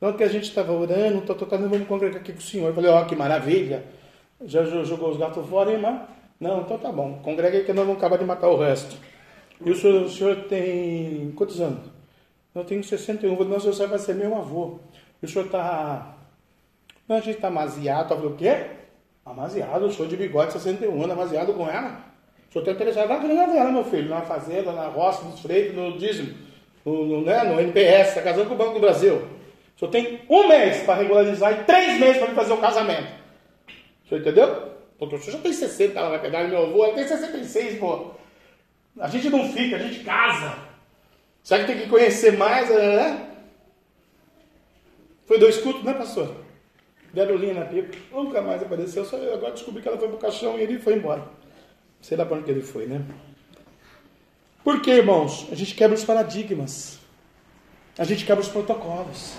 Não, que a gente estava orando, tô tocando, vamos congregar aqui com o senhor. Eu falei, ó, oh, que maravilha. Já jogou os gatos fora, irmã? Não, então tá bom. Congrega aí que nós vamos acabar de matar o resto. E o senhor, o senhor tem quantos anos? Eu tenho 61. Eu falei, não, o senhor vai ser meu avô. E o senhor está. Não, a gente está amaziado. Tá o quê? Amaziado, eu sou de bigode 61 anos, amaziado com ela. O senhor está interessado na grana dela, meu filho, na fazenda, na roça, nos freitos, no dízimo, no, no, né, no NPS, está casando com o Banco do Brasil. O senhor tem um mês para regularizar e três meses para fazer o casamento. O senhor entendeu? O senhor já tem 60, ela vai pegar meu avô, tem 66, pô. A gente não fica, a gente casa. Será que tem que conhecer mais, né? Foi dois cultos, né, pastor? Deram linha na pipa. Nunca mais apareceu. Só eu agora descobri que ela foi pro caixão e ele foi embora. Sei lá para onde ele foi, né? Por que, irmãos? A gente quebra os paradigmas. A gente quebra os protocolos.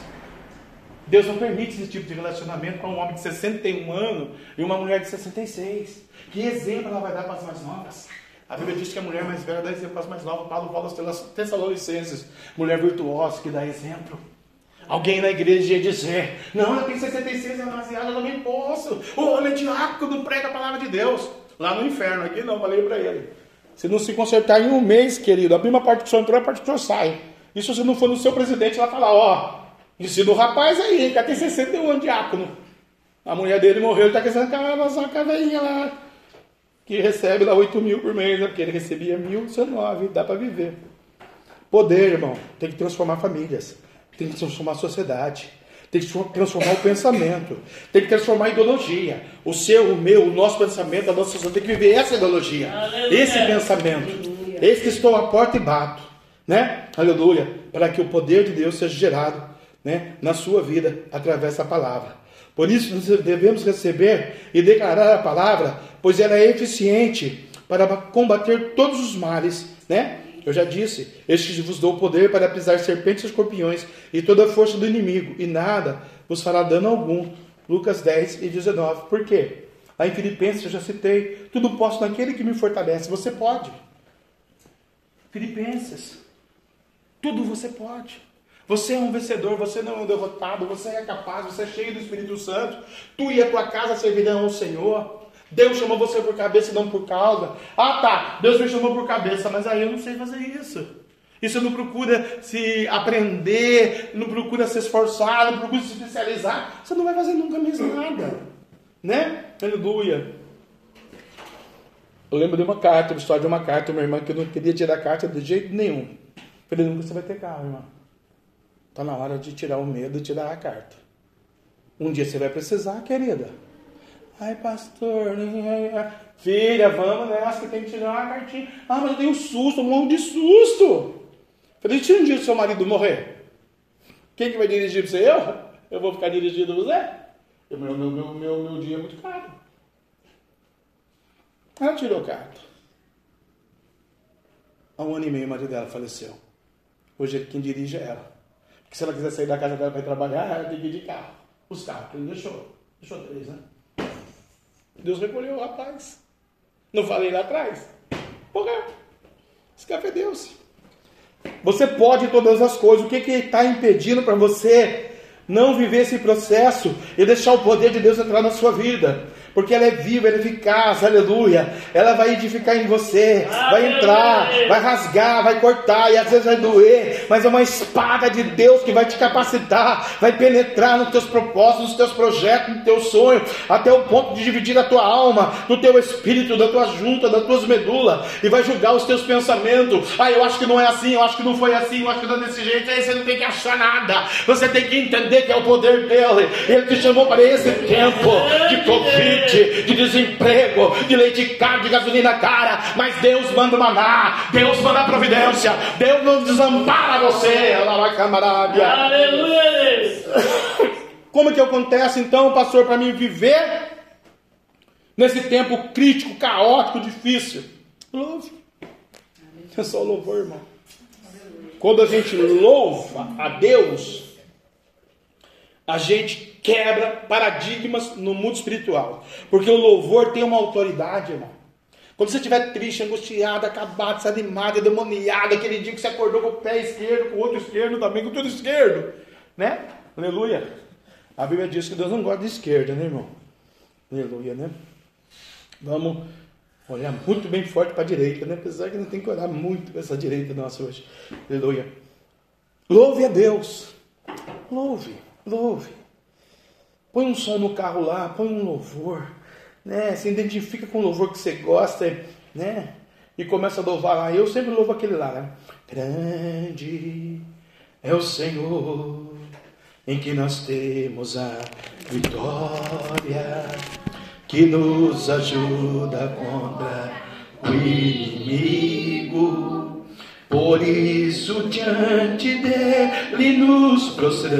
Deus não permite esse tipo de relacionamento com um homem de 61 anos e uma mulher de 66. Que exemplo ela vai dar para as mais novas? A Bíblia diz que a mulher mais velha dá exemplo para as mais novas. Paulo fala aos Tessalonicenses, mulher virtuosa que dá exemplo. Alguém na igreja ia dizer: Não, eu tenho 66 anos, eu não posso. O homem é diácono, prega a palavra de Deus. Lá no inferno, aqui não, falei para ele. Se não se consertar em um mês, querido, a mesma parte que o senhor entrou, a parte que o senhor sai. E se não for no seu presidente, ela falar: Ó, ensina o rapaz aí, que tem 61 anos, diácono. A mulher dele morreu, ele está querendo casar com a velhinha lá, que recebe lá 8 mil por mês, né? porque ele recebia 1.019, dá para viver. Poder, irmão, tem que transformar famílias tem que transformar a sociedade, tem que transformar o pensamento, tem que transformar a ideologia. O seu, o meu, o nosso pensamento, a nossa sociedade tem que viver essa ideologia, Aleluia. esse pensamento. Aleluia. Esse que estou à porta e bato, né? Aleluia, para que o poder de Deus seja gerado, né, na sua vida através da palavra. Por isso devemos receber e declarar a palavra, pois ela é eficiente para combater todos os males, né? Eu já disse: Este vos dou poder para pisar serpentes e escorpiões e toda a força do inimigo, e nada vos fará dano algum. Lucas 10 e 19. Por quê? Lá em Filipenses eu já citei: Tudo posso naquele que me fortalece. Você pode. Filipenses. Tudo você pode. Você é um vencedor, você não é um derrotado, você é capaz, você é cheio do Espírito Santo. Tu e a tua casa servirão ao Senhor. Deus chamou você por cabeça e não por causa. Ah, tá. Deus me chamou por cabeça, mas aí eu não sei fazer isso. Você não procura se aprender, não procura se esforçar, não procura se especializar. Você não vai fazer nunca mais nada. Né? Aleluia. Eu lembro de uma carta, uma história de uma carta, uma irmã que eu não queria tirar carta de jeito nenhum. Falei, nunca você vai ter carro, irmã. Está na hora de tirar o medo e tirar a carta. Um dia você vai precisar, querida. Ai, pastor, né? filha, vamos nessa, que tem que tirar uma cartinha. Ah, mas eu tenho susto, um monte de susto. Falei, tira um dia o seu marido morrer. Quem que vai dirigir para você? Eu? Eu vou ficar dirigindo você? Meu, meu, meu, meu, meu dia é muito caro. Ela tirou carta. Há um ano e meio o marido dela faleceu. Hoje quem dirige é ela. Porque se ela quiser sair da casa dela para trabalhar, ela tem que ir de carro. Os carros que ele deixou. Deixou três, né? Deus recolheu o rapaz. Não falei lá atrás? Porra, é Deus. Você pode todas as coisas. O que está impedindo para você não viver esse processo e deixar o poder de Deus entrar na sua vida? Porque ela é viva, ela é eficaz, aleluia. Ela vai edificar em você, vai entrar, vai rasgar, vai cortar, e às vezes vai doer, mas é uma espada de Deus que vai te capacitar, vai penetrar nos teus propósitos, nos teus projetos, no teu sonho, até o ponto de dividir a tua alma, do teu espírito, da tua junta, das tuas medulas, e vai julgar os teus pensamentos. Ah, eu acho que não é assim, eu acho que não foi assim, eu acho que não é desse jeito. Aí você não tem que achar nada, você tem que entender que é o poder dele. Ele te chamou para esse tempo de Covid de desemprego, de leite caro, de gasolina cara, mas Deus manda maná, Deus manda providência, Deus não desampara você. Aleluia! *laughs* Como que acontece então, pastor, para mim viver nesse tempo crítico, caótico, difícil? Louve. É só louvor, irmão. Quando a gente louva a Deus, a gente quebra paradigmas no mundo espiritual. Porque o louvor tem uma autoridade, irmão. Quando você estiver triste, angustiado, acabado, desanimado, demoniado, aquele dia que você acordou com o pé esquerdo, com o outro esquerdo também, com tudo esquerdo, né? Aleluia. A Bíblia diz que Deus não gosta de esquerda, né, irmão? Aleluia, né? Vamos olhar muito bem forte para a direita, né? Apesar que não tem que olhar muito para essa direita nossa hoje. Aleluia. Louve a Deus. Louve. Louve. Põe um som no carro lá, põe um louvor, né? Se identifica com o louvor que você gosta, né? E começa a louvar lá. Eu sempre louvo aquele lá, né? Grande é o Senhor em que nós temos a vitória que nos ajuda contra o inimigo. Por isso diante dele nos prostramos.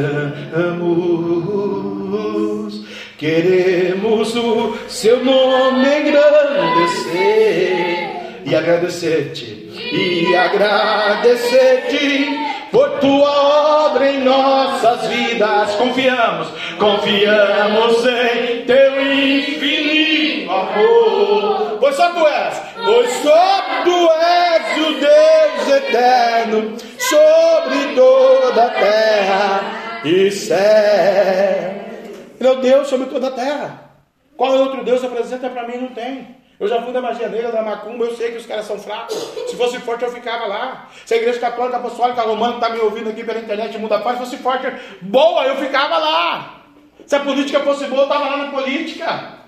Queremos o seu nome engrandecer e agradecer-te, e agradecer-te por tua obra em nossas vidas. Confiamos, confiamos em teu infinito Pois só tu és, pois só tu és o Deus eterno sobre toda a terra e céu. Ele é o Deus sobre toda a terra. Qual outro Deus apresenta para mim? Não tem. Eu já fui da magia negra, da macumba, eu sei que os caras são fracos. Se fosse forte, eu ficava lá. Se a igreja católica apostólica romana está me ouvindo aqui pela internet, muda paz, se fosse forte, boa, eu ficava lá. Se a política fosse boa, eu estava lá na política.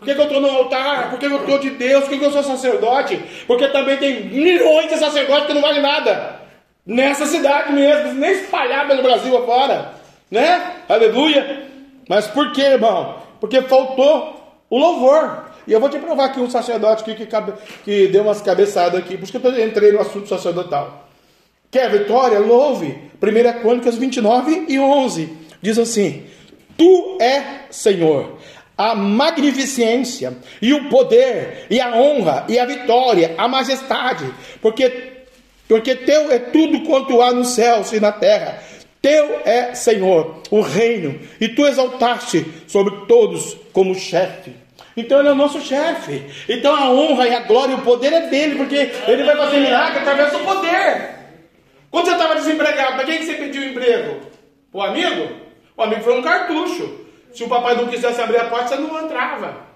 Por que, que eu estou no altar? Por que, que eu estou de Deus? Por que, que eu sou sacerdote? Porque também tem milhões de sacerdotes que não valem nada. Nessa cidade mesmo, nem espalhar pelo Brasil afora. Né? Aleluia. Mas por que, irmão? Porque faltou o louvor. E eu vou te provar aqui um sacerdote que, cabe, que deu umas cabeçadas aqui, por isso que eu entrei no assunto sacerdotal. Quer vitória? Louve. 1 Crônicas 29 e 11. Diz assim: Tu é Senhor, a magnificência e o poder e a honra e a vitória, a majestade, porque porque teu é tudo quanto há nos céus e na terra. Teu é, Senhor, o reino, e tu exaltaste sobre todos como chefe. Então ele é o nosso chefe. Então a honra e a glória e o poder é dele, porque ele vai fazer milagre através do poder. Quando você estava desempregado, para quem que você pediu emprego? O amigo? O amigo foi um cartucho. Se o papai não quisesse abrir a porta, você não entrava.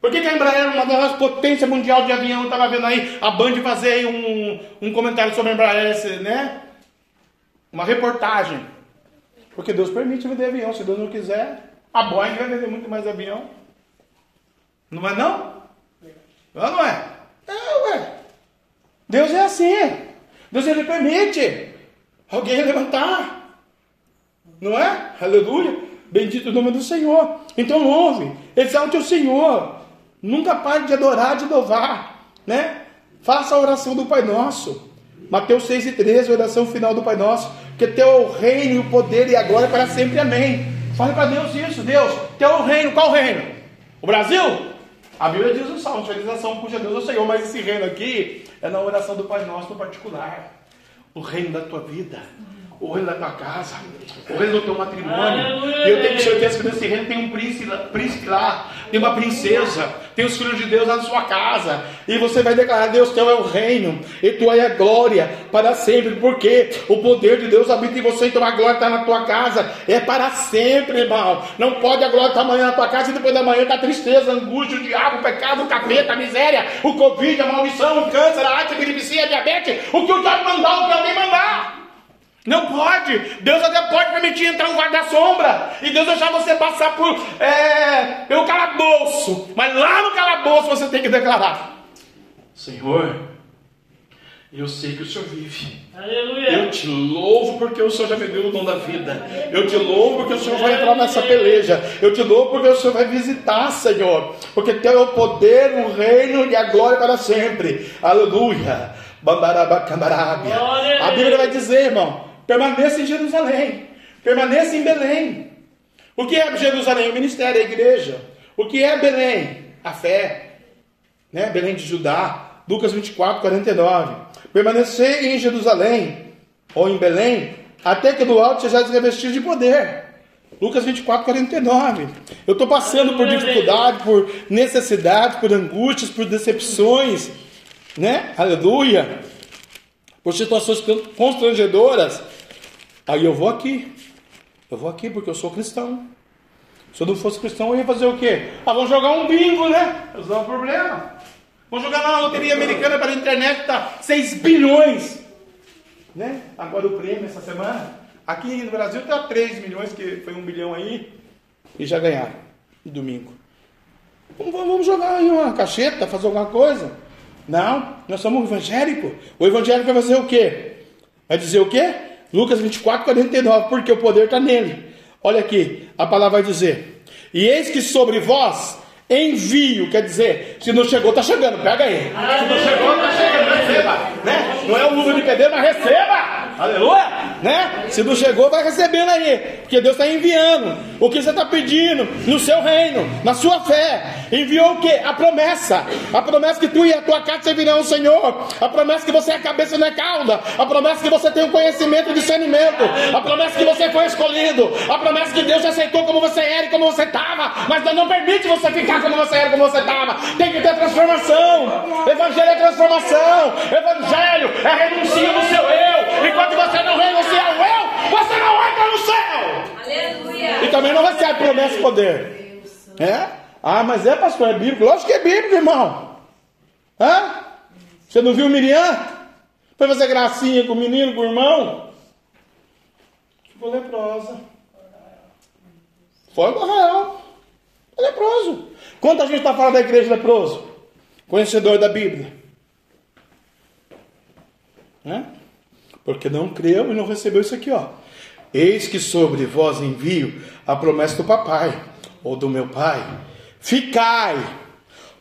Por que, que a Embraer, uma das potências mundial de avião, estava vendo aí a Band fazer aí um, um comentário sobre a Embraer, né? Uma reportagem. Porque Deus permite vender avião. Se Deus não quiser, a Boeing vai vender muito mais avião. Não é não? Não, não é? É, ué. Deus é assim. Deus ele permite alguém levantar. Não é? Aleluia. Bendito o nome do Senhor. Então louve, exalte o Senhor. Nunca pare de adorar, de louvar. Né? Faça a oração do Pai Nosso. Mateus 6 e 13, oração final do Pai Nosso. Que teu o reino o poder e a glória para sempre. Amém. Fale para Deus isso, Deus. Teu o reino, qual reino? O Brasil? A Bíblia diz o salmo, felização cuja Deus é o Senhor, mas esse reino aqui é na oração do Pai Nosso no particular. O reino da tua vida o reino da tua casa, o reino do teu matrimônio. E eu tenho certeza que nesse reino tem um príncipe, príncipe lá, tem uma princesa, tem os filhos de Deus lá na sua casa. E você vai declarar: Deus, teu é o reino, e tua é a glória para sempre, porque o poder de Deus habita em você, então a glória está na tua casa, é para sempre, irmão. Não pode a glória estar amanhã na tua casa e depois da manhã está tristeza, angústia, o diabo, o pecado, o capeta, a miséria, o Covid, a maldição, o câncer, a arte, a diabetes, o que o diabo mandar, o que alguém mandar. Não pode. Deus até pode permitir entrar um vale da sombra. E Deus deixar você passar por é, pelo calabouço. Mas lá no calabouço você tem que declarar: Senhor, eu sei que o Senhor vive. Aleluia. Eu te louvo porque o Senhor já me deu o dom da vida. Eu te louvo porque o Senhor vai entrar nessa peleja. Eu te louvo porque o Senhor vai visitar, Senhor. Porque teu é o poder, o reino e a glória para sempre. Aleluia. Bambarabacamarabia. A Bíblia vai dizer, irmão, Permaneça em Jerusalém. Permaneça em Belém. O que é Jerusalém? O ministério, a igreja. O que é Belém? A fé. Né? Belém de Judá. Lucas 24, 49. Permanecer em Jerusalém ou em Belém até que do alto seja revestido de poder. Lucas 24, 49. Eu estou passando por dificuldade, por necessidade, por angústias, por decepções, né? Aleluia. Por situações constrangedoras. Aí eu vou aqui. Eu vou aqui porque eu sou cristão. Se eu não fosse cristão, eu ia fazer o quê? Ah, vamos jogar um bingo, né? Não é um problema. Vamos jogar lá na loteria americana pela internet, tá 6 bilhões. Né? Agora o prêmio essa semana. Aqui no Brasil está 3 milhões, que foi um bilhão aí, e já ganharam domingo. Vamos, vamos jogar aí uma cacheta, fazer alguma coisa. Não, nós somos evangélicos. O evangélico vai fazer o quê? Vai dizer o quê? Lucas 24, 49, porque o poder está nele. Olha aqui, a palavra vai dizer: E eis que sobre vós envio, quer dizer, se não chegou, está chegando, pega aí. Se não chegou, está chegando, receba. Né? Não é o luva de pedreiro, mas receba. Aleluia! Né? Se não chegou, vai recebendo aí. Porque Deus está enviando o que você está pedindo no seu reino, na sua fé. Enviou o que? A promessa. A promessa que tu e a tua casa servirão ao Senhor. A promessa que você é a cabeça não é cauda. A promessa que você tem o um conhecimento e discernimento. A promessa que você foi escolhido. A promessa que Deus aceitou como você era e como você estava. Mas Deus não permite você ficar como você era e como você estava. Tem que ter transformação. Evangelho é transformação. Evangelho é renuncia no seu eu. Enquanto você não renuncia ao eu, você não entra no céu. Aleluia. E também não recebe promessa e poder. É? Ah, mas é pastor, é bíblico. Lógico que é bíblico, irmão. Hã? Você não viu Miriam? Foi fazer gracinha com o menino, com o irmão? Ficou leprosa. Foi Arraial. É leproso. Quanta gente está falando da igreja leproso? Conhecedor da Bíblia. Né? Porque não creu e não recebeu isso aqui, ó. Eis que sobre vós envio a promessa do papai, ou do meu pai. Ficai,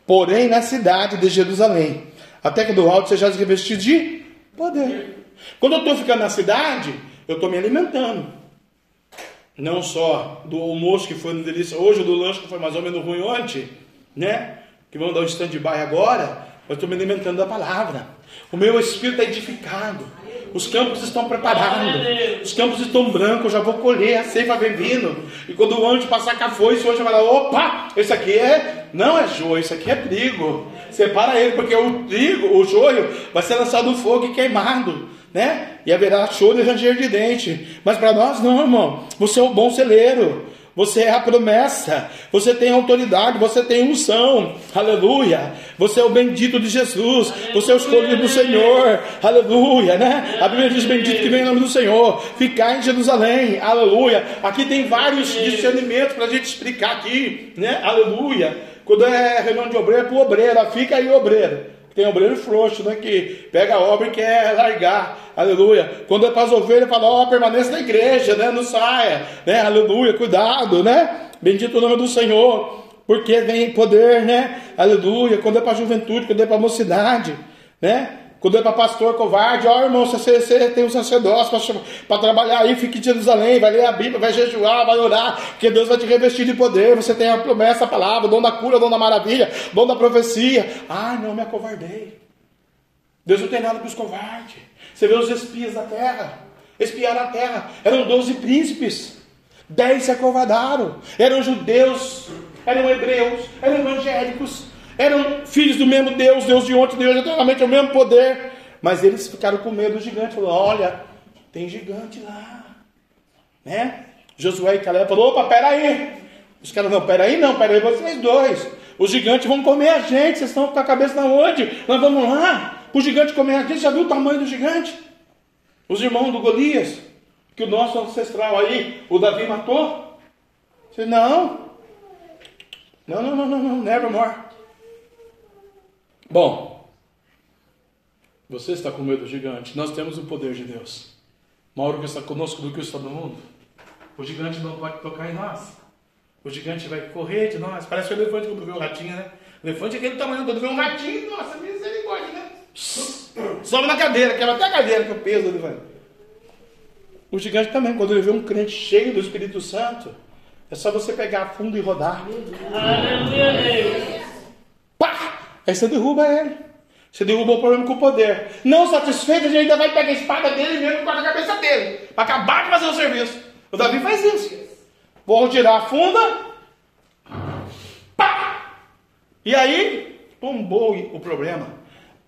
porém, na cidade de Jerusalém, até que do alto sejais revestidos de poder. Quando eu estou ficando na cidade, eu estou me alimentando. Não só do almoço que foi no delícia hoje, do lanche que foi mais ou menos ruim ontem, né? Que vamos dar um stand-by agora. Eu estou me alimentando da palavra. O meu espírito é edificado. Os campos estão preparados. Os campos estão brancos. Eu já vou colher a ceifa vem vindo. E quando o anjo passar com a foice, o anjo vai lá: opa, esse aqui é. Não é joio, isso aqui é trigo. Separa ele, porque o trigo, o joio, vai ser lançado no fogo e queimado. Né? E haverá choro e ranger de dente. Mas para nós, não, irmão. Você é o bom celeiro. Você é a promessa, você tem autoridade, você tem unção, aleluia. Você é o bendito de Jesus, aleluia. você é o escolhido do Senhor, aleluia, né? A Bíblia diz: Bendito que vem em nome do Senhor, ficar em Jerusalém, aleluia. Aqui tem vários discernimentos para a gente explicar aqui, né? Aleluia. Quando é reunião de obreiro, é para o obreiro, fica aí, obreiro. Tem obreiro frouxo, né? Que pega a obra e quer largar. Aleluia. Quando é para as ovelhas, fala, ó, oh, permaneça na igreja, né? Não saia. Né? Aleluia. Cuidado, né? Bendito o nome do Senhor. Porque vem poder, né? Aleluia. Quando é para a juventude, quando é para a mocidade, né? Quando é para pastor covarde, ó irmão, você, você tem um sacerdócio para trabalhar aí, fique em Jerusalém, vai ler a Bíblia, vai jejuar, vai orar, porque Deus vai te revestir de poder. Você tem a promessa, a palavra, o dom da cura, o dom da maravilha, o dom da profecia. Ah, não me acovardei. Deus não tem nada para os covardes. Você vê os espias da terra, espiaram a terra, eram doze príncipes, dez se acovardaram, eram judeus, eram hebreus, eram evangélicos, eram filhos do mesmo Deus, Deus de ontem, Deus eternamente, é o mesmo poder. Mas eles ficaram com medo do gigante. Falou: Olha, tem gigante lá. Né? Josué e Caleb falou: opa, peraí. Os caras, não, peraí, não, peraí, vocês dois. Os gigantes vão comer a gente, vocês estão com a cabeça na onde? Nós vamos lá. O gigante comer a gente, já viu o tamanho do gigante? Os irmãos do Golias, que o nosso ancestral aí, o Davi matou. Você, não. Não, não, não, não, não, nevermore. Bom, você está com medo gigante. Nós temos o poder de Deus. Maior que está conosco do que está no mundo. O gigante não pode tocar em nós. O gigante vai correr de nós. Parece o elefante quando vê o ratinho, né? O elefante é aquele tamanho, quando vê um ratinho, nossa, misericórdia, né? Sobe na cadeira, quebra até a cadeira, que o peso do elefante. O gigante também, quando ele vê um crente cheio do Espírito Santo, é só você pegar fundo e rodar. Aleluia. Pá! Aí você derruba ele. Você derrubou o problema com o poder. Não satisfeito, a gente ainda vai pegar a espada dele mesmo e corta a cabeça dele. Para acabar de fazer o serviço. O Davi faz isso. Vou tirar a funda. Pá! E aí, tombou o problema.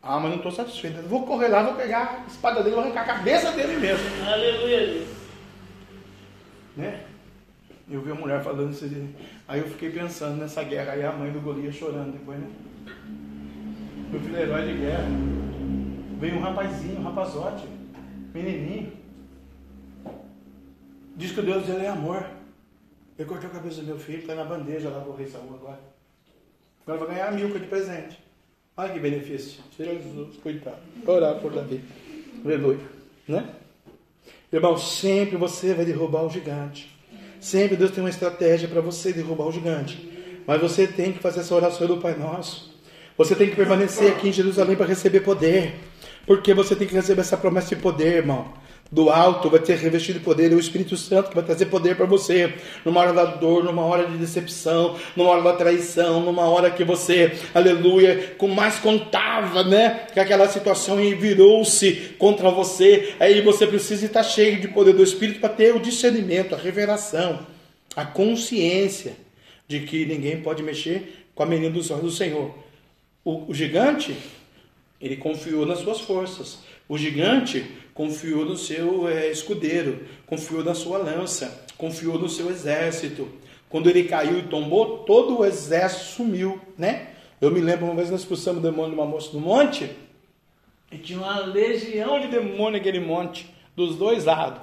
Ah, mas não estou satisfeito. vou correr lá, vou pegar a espada dele, vou arrancar a cabeça dele mesmo. Aleluia. Né? Eu vi a mulher falando isso. Aí eu fiquei pensando nessa guerra. Aí a mãe do Golias chorando depois, né? Meu filho é herói de guerra. Veio um rapazinho, um rapazote, menininho. Diz que Deus ele é amor. Eu cortei a cabeça do meu filho, está na bandeja lá pro rei Saúl agora. Agora vai ganhar milca de presente. Olha que benefício. Jesus, coitado. Orar por Davi. Aleluia. Né? Irmão, sempre você vai derrubar o gigante. Sempre Deus tem uma estratégia para você derrubar o gigante. Mas você tem que fazer essa oração do Pai Nosso. Você tem que permanecer aqui em Jerusalém para receber poder. Porque você tem que receber essa promessa de poder, irmão do alto vai ter revestido de poder, é o Espírito Santo que vai trazer poder para você, numa hora da dor, numa hora de decepção, numa hora da traição, numa hora que você, aleluia, com mais contava, né, que aquela situação virou-se contra você, aí você precisa estar cheio de poder do Espírito para ter o discernimento, a revelação, a consciência de que ninguém pode mexer com a menina dos olhos do Senhor. O, o gigante, ele confiou nas suas forças. O gigante confiou no seu é, escudeiro, confiou na sua lança, confiou no seu exército. Quando ele caiu e tombou, todo o exército sumiu, né? Eu me lembro uma vez nós expulsamos o demônio de uma moça no monte, e tinha uma legião de demônio naquele monte, dos dois lados.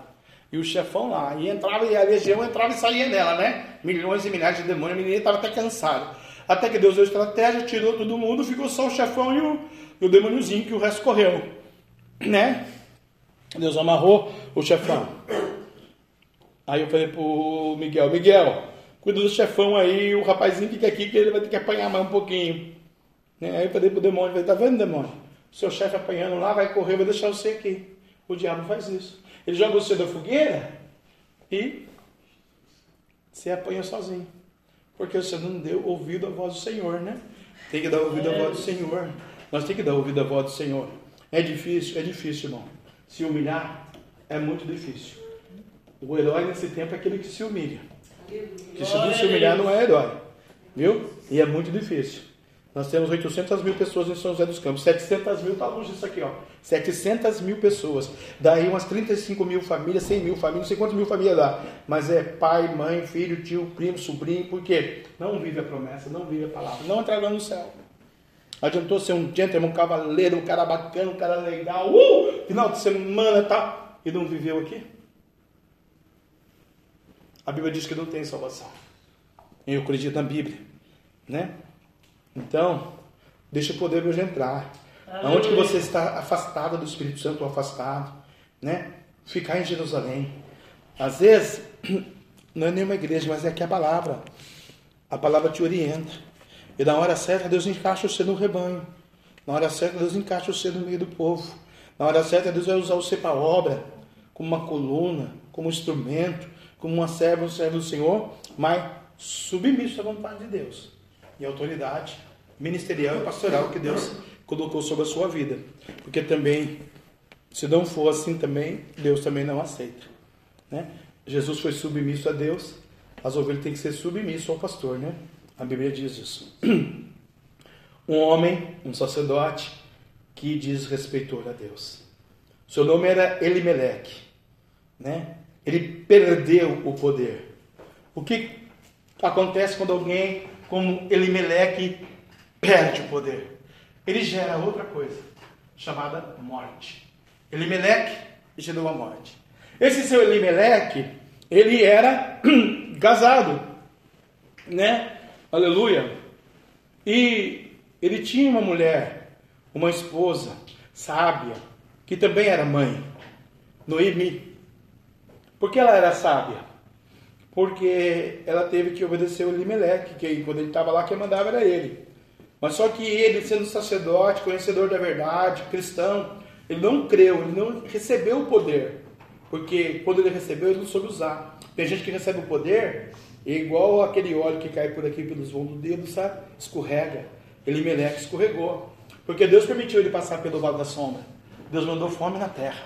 E o chefão lá, e entrava, e a legião entrava e saía dela, né? Milhões e milhares de demônios, a menina estava até cansada. Até que Deus deu estratégia, tirou todo mundo, ficou só o chefão e o, e o demôniozinho, que o resto correu, né? Deus amarrou o chefão. Aí eu falei pro Miguel, Miguel, cuida do chefão aí, o rapazinho fica aqui que ele vai ter que apanhar mais um pouquinho. Né? Aí eu falei pro demônio, falei, tá vendo demônio? Seu chefe apanhando lá, vai correr, vai deixar você aqui. O diabo faz isso. Ele joga você da fogueira e você apanha sozinho. Porque você não deu ouvido à voz do Senhor, né? Tem que dar ouvido à voz do Senhor. Nós temos que dar ouvido à voz do Senhor. É difícil? É difícil, irmão. Se humilhar é muito difícil. O herói nesse tempo é aquele que se humilha. Que se não se humilhar não é herói. Viu? E é muito difícil. Nós temos 800 mil pessoas em São José dos Campos. 700 mil, está longe disso aqui, ó. 700 mil pessoas. Daí umas 35 mil famílias, 100 mil famílias, não sei quantas mil famílias dá. Mas é pai, mãe, filho, tio, primo, sobrinho. Por quê? Não vive a promessa, não vive a palavra. Não entrarão no céu. Adiantou ser um gentleman, um cavaleiro, um cara bacana, um cara legal, uh, final de semana tal, e não viveu aqui? A Bíblia diz que não tem salvação. Eu acredito na Bíblia, né? Então, deixa o poder de hoje entrar. Aonde que você está afastado do Espírito Santo, ou afastado, né? Ficar em Jerusalém. Às vezes, *clears throat* não é nenhuma igreja, mas é aqui a palavra. A palavra te orienta. E na hora certa, Deus encaixa você no rebanho. Na hora certa, Deus encaixa você no meio do povo. Na hora certa, Deus vai usar você para a obra, como uma coluna, como um instrumento, como uma serva, um servo do Senhor, mas submisso à vontade de Deus. E autoridade ministerial e pastoral que Deus colocou sobre a sua vida. Porque também, se não for assim também, Deus também não aceita. Né? Jesus foi submisso a Deus, as ovelhas têm que ser submissas ao pastor, né? A Bíblia diz isso. *clears throat* Um homem, um sacerdote, que diz respeitou a Deus. Seu nome era Elimeleque. Né? Ele perdeu o poder. O que acontece quando alguém como Elimeleque perde o poder? Ele gera outra coisa, chamada morte. Elimeleque gerou a morte. Esse seu Elimeleque, ele era *clears throat* casado, né? Aleluia. E ele tinha uma mulher, uma esposa sábia, que também era mãe, Noemi. Por que ela era sábia? Porque ela teve que obedecer o Elimelec, que quando ele estava lá, quem mandava era ele. Mas só que ele, sendo sacerdote, conhecedor da verdade, cristão, ele não creu, ele não recebeu o poder. Porque quando ele recebeu, ele não soube usar. Tem gente que recebe o poder é igual aquele óleo que cai por aqui pelos vãos do dedo, sabe? Escorrega. Elimeleque escorregou. Porque Deus permitiu ele passar pelo vale da sombra. Deus mandou fome na terra.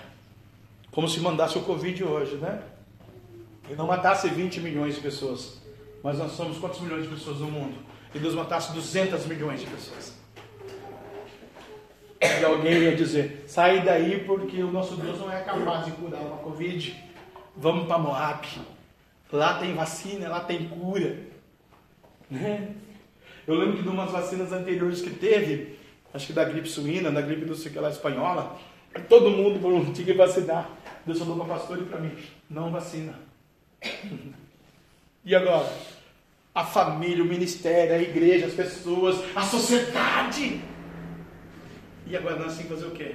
Como se mandasse o Covid hoje, né? E não matasse 20 milhões de pessoas. Mas nós somos quantos milhões de pessoas no mundo? E Deus matasse 200 milhões de pessoas. E alguém ia dizer: sai daí porque o nosso Deus não é capaz de curar uma Covid. Vamos para Moab. Lá tem vacina, lá tem cura. Né? *laughs* Eu lembro que de umas vacinas anteriores que teve, acho que da gripe suína, da gripe do sei lá espanhola, todo mundo tinha que vacinar. Deus falou para o pastor e para mim, não vacina. E agora? A família, o ministério, a igreja, as pessoas, a sociedade. E agora nós temos que fazer o quê?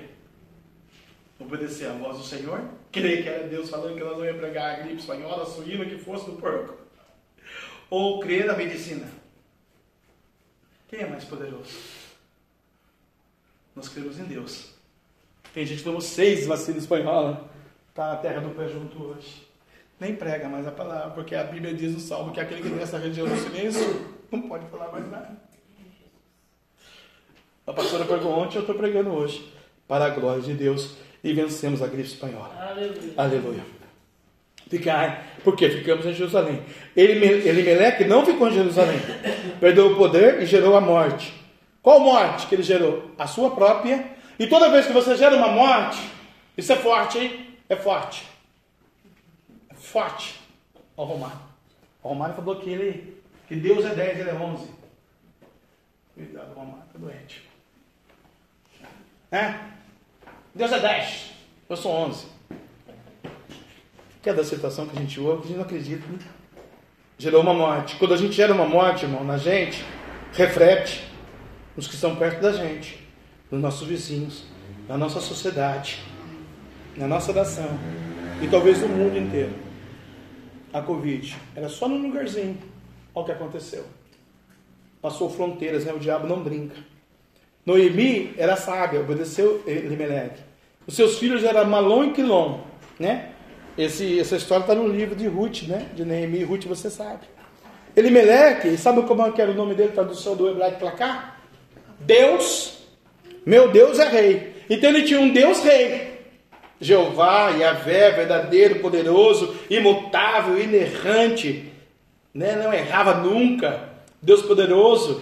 Obedecer à voz do Senhor? Crer que era Deus falando que nós não ia pregar a gripe espanhola, a suína, que fosse do porco? Ou crer na medicina? Quem é mais poderoso? Nós cremos em Deus. Tem gente que tomou seis vacinas espanholas. Está na terra do presunto hoje. Nem prega mais a palavra, porque a Bíblia diz no Salmo que aquele que nessa região do silêncio não pode falar mais nada. A pastora pregou ontem, eu estou pregando hoje. Para a glória de Deus. E vencemos a gripe espanhola. Aleluia. Aleluia. Ficar, porque ficamos em Jerusalém. Elimeleque não ficou em Jerusalém. Perdeu o poder e gerou a morte. Qual morte que ele gerou? A sua própria. E toda vez que você gera uma morte, isso é forte, hein? É forte. Forte. Olha o Romário. O Romário falou que, ele, que Deus é 10, ele é 11. Cuidado, Romário, tá doente. É? Deus é 10, eu sou 11. Que é da situação que a gente ouve, a gente não acredita, né? Gerou uma morte. Quando a gente gera uma morte, irmão, na gente, reflete nos que estão perto da gente, nos nossos vizinhos, na nossa sociedade, na nossa nação e talvez no mundo inteiro. A Covid era só num lugarzinho. Olha o que aconteceu. Passou fronteiras, né? O diabo não brinca. Noemi era sábia, obedeceu Elimelech. Os seus filhos eram Malom e Quilom, né? Esse, essa história está no livro de Ruth, né? De Neemi e Ruth, você sabe. Elimelech, sabe como é que era o nome dele, tradução do hebraico para cá? Deus, meu Deus é rei. Então ele tinha um Deus rei. Jeová, Yahvé, verdadeiro, poderoso, imutável, inerrante, né? não errava nunca. Deus poderoso.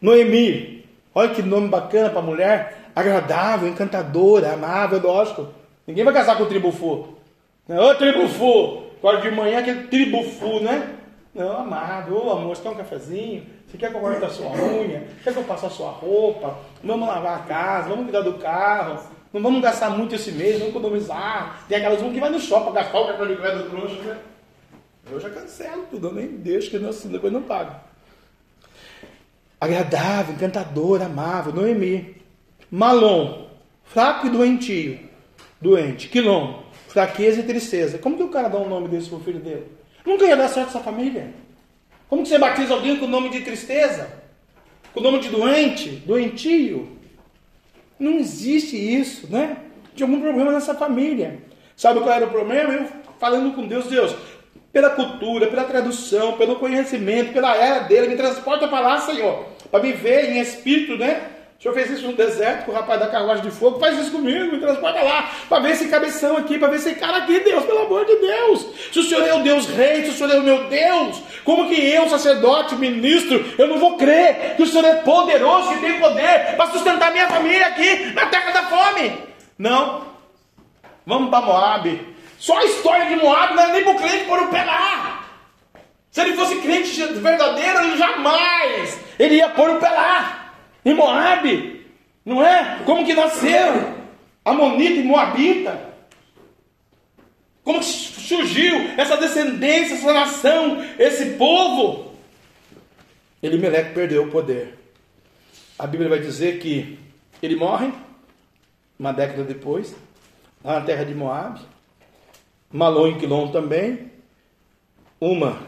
Noemi, olha que nome bacana para mulher, agradável, encantadora, amável, lógico. Ninguém vai casar com o tribufu. Ô tribufu, acorda de manhã aquele tribufu, né? Não, amado, ô amor, você quer um cafezinho? Você quer que eu corte a sua unha? Quer que eu passe a sua roupa? Vamos lavar a casa, vamos cuidar do carro. Não vamos gastar muito esse mês, vamos economizar. Tem aquelas um que vai no shopping gastar o cartão de crédito do trouxa, né? Eu já cancelo tudo, eu nem deixo que assino, depois não pago. Agradável, encantador, amável, Noemi. Malom, fraco e doentio. Doente. Quilom, fraqueza e tristeza. Como que o cara dá um nome desse pro filho dele? Nunca ia dar certo essa família. Como que você batiza alguém com o nome de tristeza? Com o nome de doente? Doentio? Não existe isso, né? Tinha algum problema nessa família. Sabe qual era o problema? Eu falando com Deus, Deus, pela cultura, pela tradução, pelo conhecimento, pela era dele, me transporta para lá, Senhor, para me ver em espírito, né? O senhor fez isso no deserto com o rapaz da carruagem de fogo, faz isso comigo, me transporta lá, para ver esse cabeção aqui, para ver esse cara aqui, Deus, pelo amor de Deus. Se o senhor é o Deus rei, se o senhor é o meu Deus, como que eu, sacerdote, ministro, eu não vou crer que o senhor é poderoso, que tem poder para sustentar minha família aqui na terra da fome? Não. Vamos para Moab. Só a história de Moab não era nem para o crente pôr o pé lá. Se ele fosse crente verdadeiro, ele jamais ele ia pôr o pé lá. Em Moab, não é? Como que nasceu? Amonita e Moabita. Como que surgiu essa descendência, essa nação, esse povo? Elimeleque perdeu o poder. A Bíblia vai dizer que ele morre uma década depois, lá na terra de Moab. Malon e Quilom também. Uma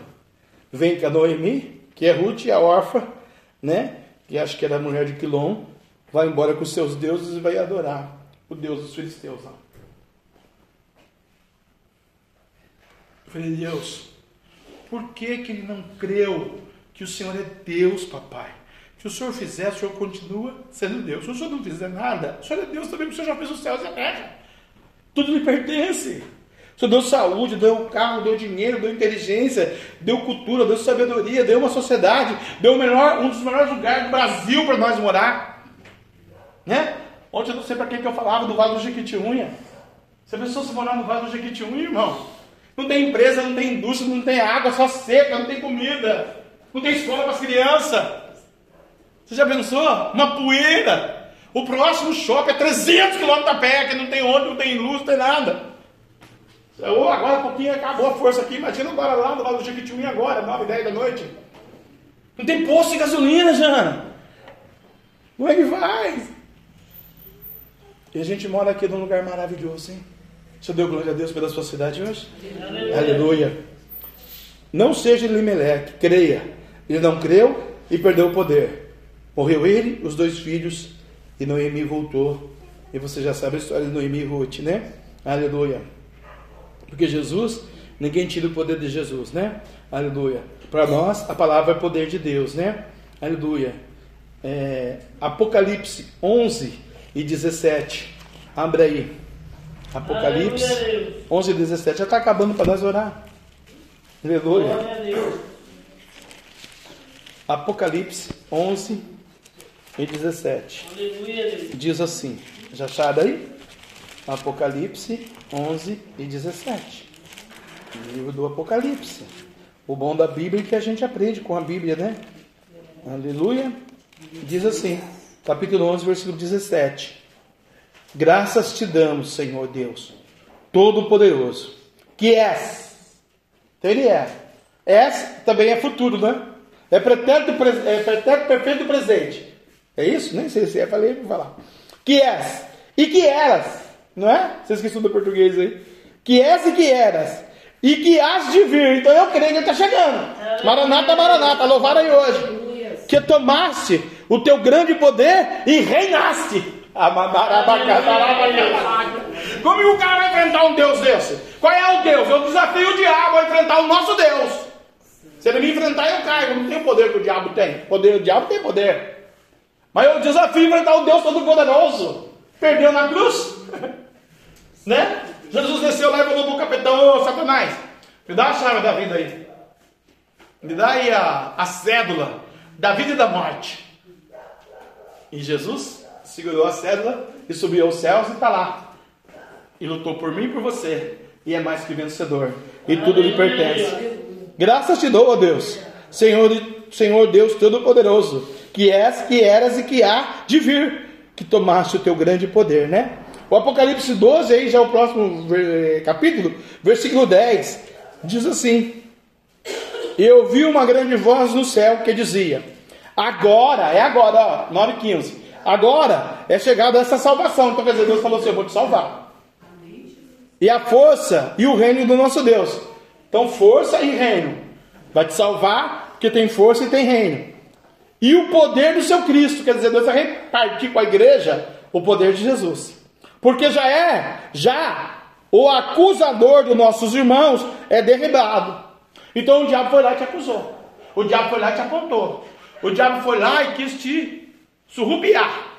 vem com a Noemi, que é Ruth, a órfã, né? Que acho que era a mulher de Quilom, vai embora com seus deuses e vai adorar o Deus dos filisteus. Lá. Falei, Deus, por que, que ele não creu que o Senhor é Deus, papai? Se o Senhor fizer, o Senhor continua sendo Deus. Se o Senhor não fizer nada, o Senhor é Deus também, porque o Senhor já fez os céus e a terra. Tudo lhe pertence. Senhor deu saúde, deu carro, deu dinheiro, deu inteligência, deu cultura, deu sabedoria, deu uma sociedade, deu melhor, um dos melhores lugares do Brasil para nós morar. Né? Ontem eu não sei para quem que eu falava do Vale do Jequitinhonha. Você pensou se morar no Vale do Jequitinhonha, irmão? Não tem empresa, não tem indústria, não tem água, só seca, não tem comida. Não tem escola para as crianças. Você já pensou? Uma poeira. O próximo shopping é 300 quilômetros a pé, que não tem ônibus, não tem luz, não tem nada. Ô, agora um pouquinho acabou a força aqui. Imagina agora lá do lado do Jequitinhonha agora, 9, 10 da noite. Não tem posto de gasolina, Jana. Como é que faz? E a gente mora aqui num lugar maravilhoso, hein? Você deu glória a Deus pela sua cidade hoje? Aleluia. Aleluia. Não seja Elimeleque, creia. Ele não creu e perdeu o poder. Morreu ele, os dois filhos, e Noemi voltou. E você já sabe a história de Noemi e Ruth, né? Aleluia. Porque Jesus, ninguém tira o poder de Jesus, né? Aleluia. Para nós, a palavra é poder de Deus, né? Aleluia. É, Apocalipse 11 e 17. Abre aí. Apocalipse Aleluia, Deus. 11 e 17. Já está acabando para nós orar. Aleluia. Apocalipse 11 e 17. Aleluia. Diz assim. Já acharam aí? Apocalipse 11 e 17. Livro do Apocalipse. O bom da Bíblia é que a gente aprende com a Bíblia, né? Aleluia. Diz assim, capítulo 11, versículo 17. Graças te damos, Senhor Deus, Todo-Poderoso, que és. Então ele é. És também é futuro, né? É pretérito, pre- é pretérito perfeito presente. É isso? Nem sei se é, falei, vou falar. Que és e que eras, não é? Vocês que estudam português aí. Que és e que eras. E que has de vir. Então eu creio que ele está chegando. Maranata, Maranata, louvar aí hoje que tomaste o teu grande poder e reinaste. Como que o cara vai enfrentar um Deus desse? Qual é o Deus? Eu desafio o diabo a enfrentar o nosso Deus. Se ele me enfrentar, eu caio. Não tenho o poder que o diabo tem. Poder, o diabo tem poder. Mas eu desafio a enfrentar o Deus Todo-Poderoso. Perdeu na cruz. *laughs* né? Jesus desceu lá e falou pro capitão, ô Satanás, me dá a chave da vida aí. Me dá aí a, a cédula da vida e da morte. E Jesus segurou a cédula e subiu aos céus e está lá. E lutou por mim e por você. E é mais que vencedor. E tudo lhe pertence. Graças te dou, ó Deus, Senhor, Senhor Deus Todo-Poderoso, que és, que eras e que há de vir, que tomaste o teu grande poder, né? O Apocalipse 12, aí já é o próximo ver- capítulo, versículo 10, diz assim: eu ouvi uma grande voz no céu que dizia: Agora, é agora, ó, 9 15. Agora é chegada essa salvação. Então quer dizer, Deus falou assim: Eu vou te salvar. E a força e o reino do nosso Deus. Então, força e reino. Vai te salvar, porque tem força e tem reino. E o poder do seu Cristo. Quer dizer, Deus vai repartir com a igreja o poder de Jesus. Porque já é, já o acusador dos nossos irmãos é derribado. Então o diabo foi lá e te acusou. O diabo foi lá e te apontou. O diabo foi lá e quis te surrupiar.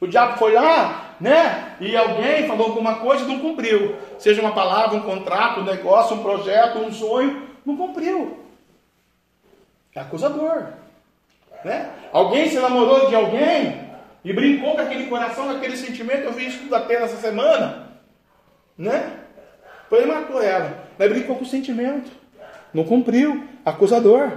O diabo foi lá, né? E alguém falou alguma coisa e não cumpriu. Seja uma palavra, um contrato, um negócio, um projeto, um sonho, não cumpriu. É acusador. Né? Alguém se namorou de alguém e brincou com aquele coração, com aquele sentimento. Eu vi isso tudo até essa semana. Né? Foi e matou ela. Mas brincou com o sentimento. Não cumpriu. Acusador.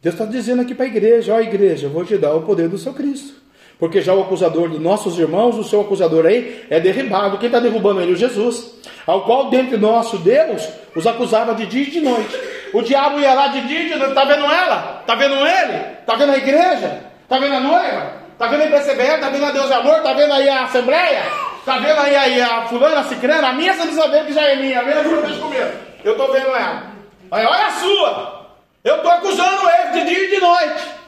Deus está dizendo aqui para a igreja: Ó, igreja, vou te dar o poder do seu Cristo. Porque já o acusador dos nossos irmãos, o seu acusador aí, é derribado. Quem está derrubando ele? O Jesus. Ao qual, dentro do nosso Deus, os acusava de dia e de noite. O diabo ia lá de dia e de noite. Está vendo ela? Está vendo ele? Está vendo a igreja? Está vendo a noiva? Está vendo a IPCBR? Está vendo a Deus de Amor? Está vendo aí a Assembleia? Está vendo aí, aí a fulana, a cicrana? A minha você precisa ver que já é minha. A minha não deixa comigo. Eu estou vendo ela. Aí, olha a sua. Eu estou acusando ele de dia e de noite.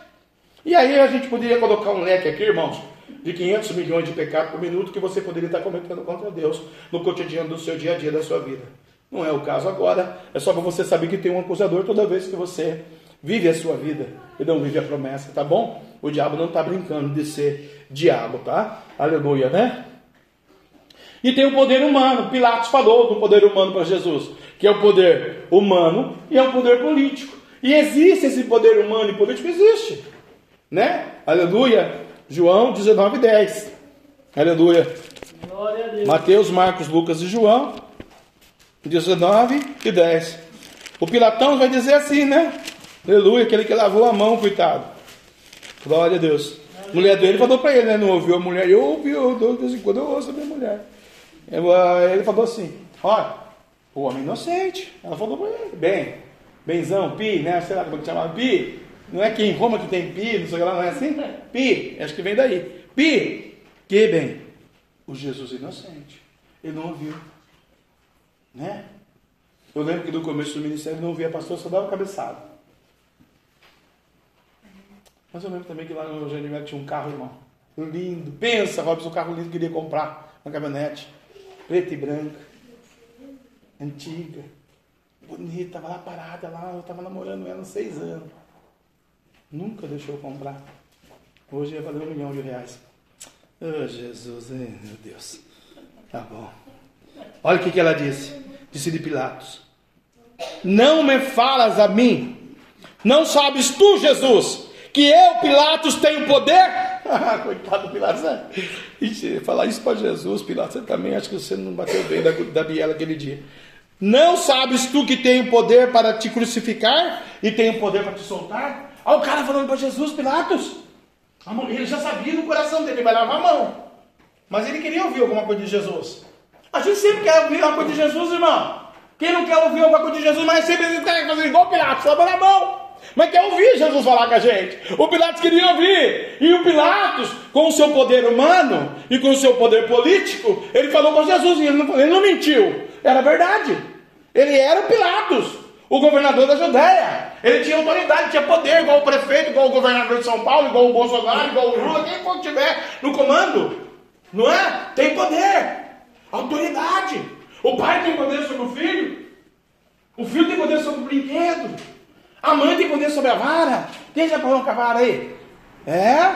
E aí a gente poderia colocar um leque aqui, irmãos, de 500 milhões de pecados por minuto que você poderia estar cometendo contra Deus no cotidiano do seu dia a dia, da sua vida. Não é o caso agora, é só para você saber que tem um acusador toda vez que você vive a sua vida e não vive a promessa, tá bom? O diabo não está brincando de ser diabo, tá? Aleluia, né? E tem o poder humano. Pilatos falou do poder humano para Jesus, que é o poder humano e é o poder político. E existe esse poder humano e político? Existe. Né? Aleluia. João 19, 10. Aleluia. Glória a Deus. Mateus, Marcos, Lucas e João 19 e 10. O Pilatão vai dizer assim, né? Aleluia, aquele que lavou a mão, coitado. Glória a Deus. A mulher dele falou para ele, né? Não ouviu a mulher. Eu ouvi, eu, de vez em quando eu ouço a minha mulher. Ah, Ele falou assim: Olha, o homem inocente. Ela falou para ele, bem, benzão, pi, né? Sei lá como que chama, pi. Não é que em Roma que tem pi, não sei lá, não é assim? Pi, acho que vem daí. Pi, que bem, o Jesus inocente. Ele não ouviu. Né? Eu lembro que no começo do ministério não ouvia pastor, só dava cabeçada. Mas eu lembro também que lá no Eugênio tinha um carro, irmão. Lindo. Pensa, Robson, um carro lindo que queria comprar. Uma caminhonete. Preta e branca. Antiga. Bonita. Estava lá parada lá. Eu estava namorando ela há seis anos. Nunca deixou comprar. Hoje ia valer um milhão de reais. Oh, Jesus, meu Deus. Tá bom. Olha o que, ela disse. Disse de Pilatos. Não me falas a mim. Não sabes tu, Jesus, que eu, Pilatos, tenho poder? *laughs* Coitado do Pilatos, né? Falar isso para Jesus, Pilatos, você também acho que você não bateu bem da, da biela aquele dia. Não sabes tu que tenho poder para te crucificar e tenho poder para te soltar? Olha o cara falando para Jesus, Pilatos. A Ele já sabia no coração dele, ele vai lavar a mão. Mas ele queria ouvir alguma coisa de Jesus. A gente sempre quer ouvir uma coisa de Jesus, irmão. Quem não quer ouvir alguma coisa de Jesus, mas sempre ele quer fazer igual Pilatos, lava na mão. Mas quer ouvir Jesus falar com a gente. O Pilatos queria ouvir. E o Pilatos, com o seu poder humano e com o seu poder político, ele falou com Jesus e ele não, ele não mentiu. Era verdade. Ele era o Pilatos, o governador da Judéia. Ele tinha autoridade, tinha poder, igual o prefeito, igual o governador de São Paulo, igual o Bolsonaro, igual o Lula, quem for que tiver no comando. Não é? Tem poder, autoridade. O pai tem poder sobre o filho. O filho tem poder sobre o brinquedo. A mãe tem poder sobre a vara. Quem já parou com a vara aí? É?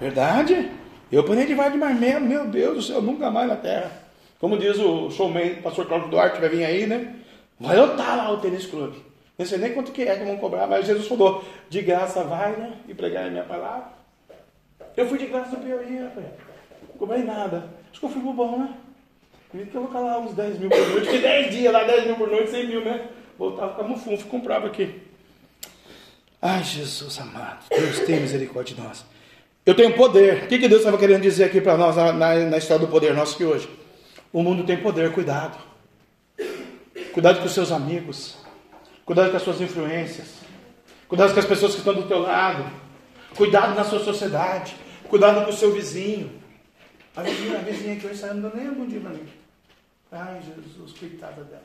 Verdade? Eu parei de vara de marmelo, meu Deus do céu, nunca mais na terra. Como diz o showman, o pastor Cláudio Duarte, vai vir aí, né? Vai lotar lá o tênis clube. Não sei nem quanto que é que vão cobrar, mas Jesus falou, de graça vai, né? E pregar a minha palavra. Eu fui de graça no pior dia, rapaz. Não cobrei nada. Acho que eu fui bom, né? Que colocar lá uns 10 mil por noite, que 10 dias lá, 10 mil por noite, 100 mil, né? Voltava com a mufunfa, comprava aqui. Ai, Jesus amado, Deus tem misericórdia de nós. Eu tenho poder. O que, que Deus estava querendo dizer aqui para nós na, na, na história do poder nosso aqui hoje? O mundo tem poder, cuidado. Cuidado com os seus amigos. Cuidado com as suas influências. Cuidado com as pessoas que estão do teu lado. Cuidado na sua sociedade. Cuidado com o seu vizinho. A vizinha, a vizinha que hoje saiu não deu nem um bom dia para mim. Ai, Jesus, coitada dela.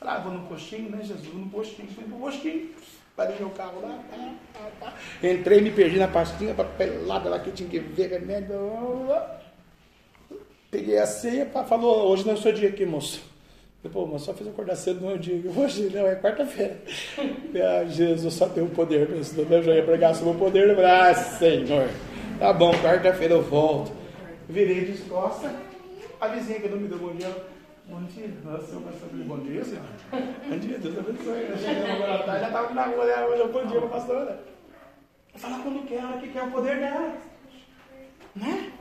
Ah, vou no postinho, né, Jesus? Vou no postinho. Fui pro postinho. Parei meu carro lá. Tá, tá. Entrei, me perdi na pastinha papelada lá que tinha que ver remédio. Peguei a ceia, pá, falou, hoje não é o seu dia aqui, moço. Eu, Pô, mas só fiz acordar cedo no dia. *laughs* Hoje não, é quarta-feira. *laughs* Ah, Jesus, só tem o poder. Senão eu já ia pregar sobre o poder. Falei, Ah, Senhor. Tá bom, quarta-feira eu volto. Virei de costas. A vizinha que não me deu bom dia. Bom dia. Nossa, eu pastor. Bom dia, senhor. *laughs* Bom dia, Deus abençoe. Eu cheguei agora à tarde, já estava na rua, né? Hoje, Bom dia, pastora. Eu falava quando quer, ela que quer o poder dela. Né?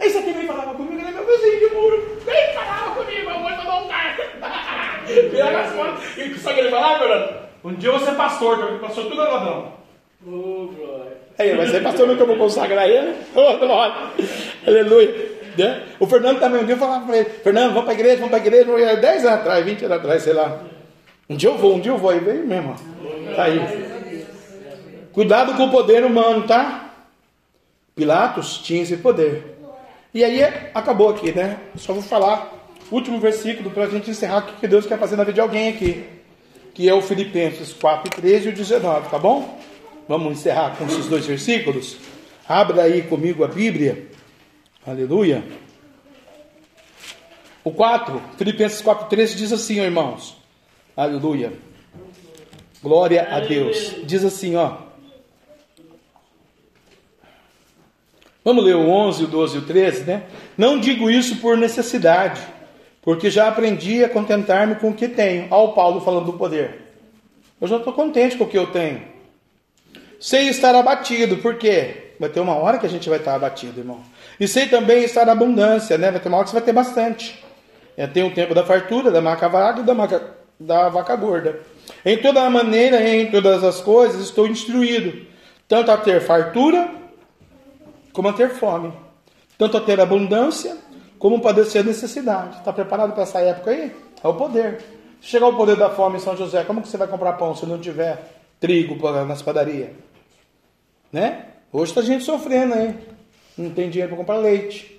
Aí você aqui vem falava comigo, ele é meu vizinho de muro. Vem falava comigo, eu vou tomar um carro. Virava *laughs* as fotos. E sabe o que ele falava, Fernando? Um dia eu vou ser pastor, porque pastor tudo é ladrão. Ô, glória. Aí, vai ser pastor nunca vou consagrar ele. Oh, glória. Aleluia. Né? O Fernando também, um dia eu falava para ele, Fernando, vamos para a igreja, vamos para a igreja, Vamos ir 10 anos atrás, 20 anos atrás, sei lá. Um dia eu vou, um dia eu vou, e veio mesmo, ó. Tá aí. Cuidado com o poder humano, tá? Pilatos tinha esse poder. E aí acabou aqui, né? Só vou falar último versículo para a gente encerrar o que Deus quer fazer na vida de alguém aqui. Que é o Filipenses 4, 13 e o 19, tá bom? Vamos encerrar com esses dois versículos? Abra aí comigo a Bíblia. Aleluia. O 4, Filipenses 4, 13 diz assim, ó, irmãos. Aleluia. Glória a Deus. Diz assim, ó. Vamos ler o 11, o 12 e o 13, né? Não digo isso por necessidade, porque já aprendi a contentar-me com o que tenho. Olha o Paulo falando do poder. Eu já estou contente com o que eu tenho. Sei estar abatido, por quê? Vai ter uma hora que a gente vai estar abatido, irmão. E sei também estar na abundância, né? Vai ter uma hora que você vai ter bastante. É, tem o tempo da fartura, da maca vaga e da, maca, da vaca gorda. Em toda maneira, em todas as coisas, estou instruído, tanto a ter fartura como a ter fome, tanto a ter abundância como padecer necessidade. Está preparado para essa época aí? É o poder. Se chegar o poder da fome em São José, como que você vai comprar pão se não tiver trigo nas padarias? Né? Hoje está gente sofrendo aí. Não tem dinheiro para comprar leite.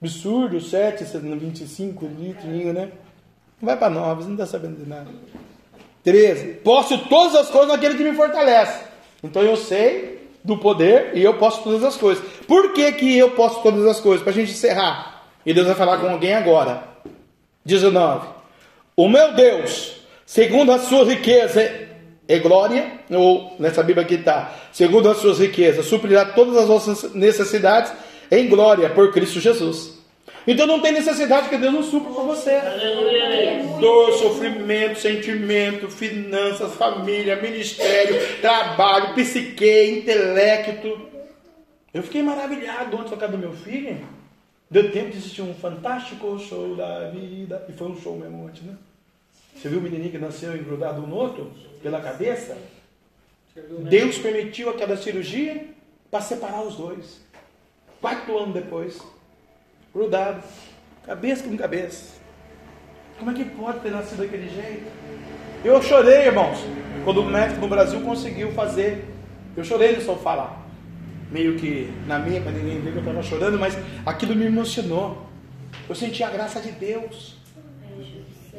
Absurdo, 7, 25 litros, né? Não vai para 9, você não está sabendo de nada. 13. Posso todas as coisas naquele que me fortalece. Então eu sei do poder e eu posso todas as coisas. Por que, que eu posso todas as coisas? Para a gente encerrar. E Deus vai falar com alguém agora. 19. O meu Deus, segundo a sua riqueza e glória, ou nessa Bíblia aqui está, segundo as suas riquezas, suprirá todas as vossas necessidades em glória por Cristo Jesus. Então não tem necessidade que Deus não supra para você. Dor, sofrimento, sentimento, finanças, família, ministério, trabalho, psique, intelecto. Eu fiquei maravilhado ontem na casa do meu filho. Deu tempo de assistir um fantástico show da vida. E foi um show mesmo ontem, né? Você viu o menininho que nasceu engrudado um no outro? Pela cabeça? Deus permitiu aquela cirurgia para separar os dois. Quatro anos depois. Grudado. Cabeça com cabeça. Como é que pode ter nascido daquele jeito? Eu chorei, irmãos, quando o médico no Brasil conseguiu fazer. Eu chorei no sofá lá. Meio que na minha, para ninguém ver que eu estava chorando, mas aquilo me emocionou. Eu senti a graça de Deus.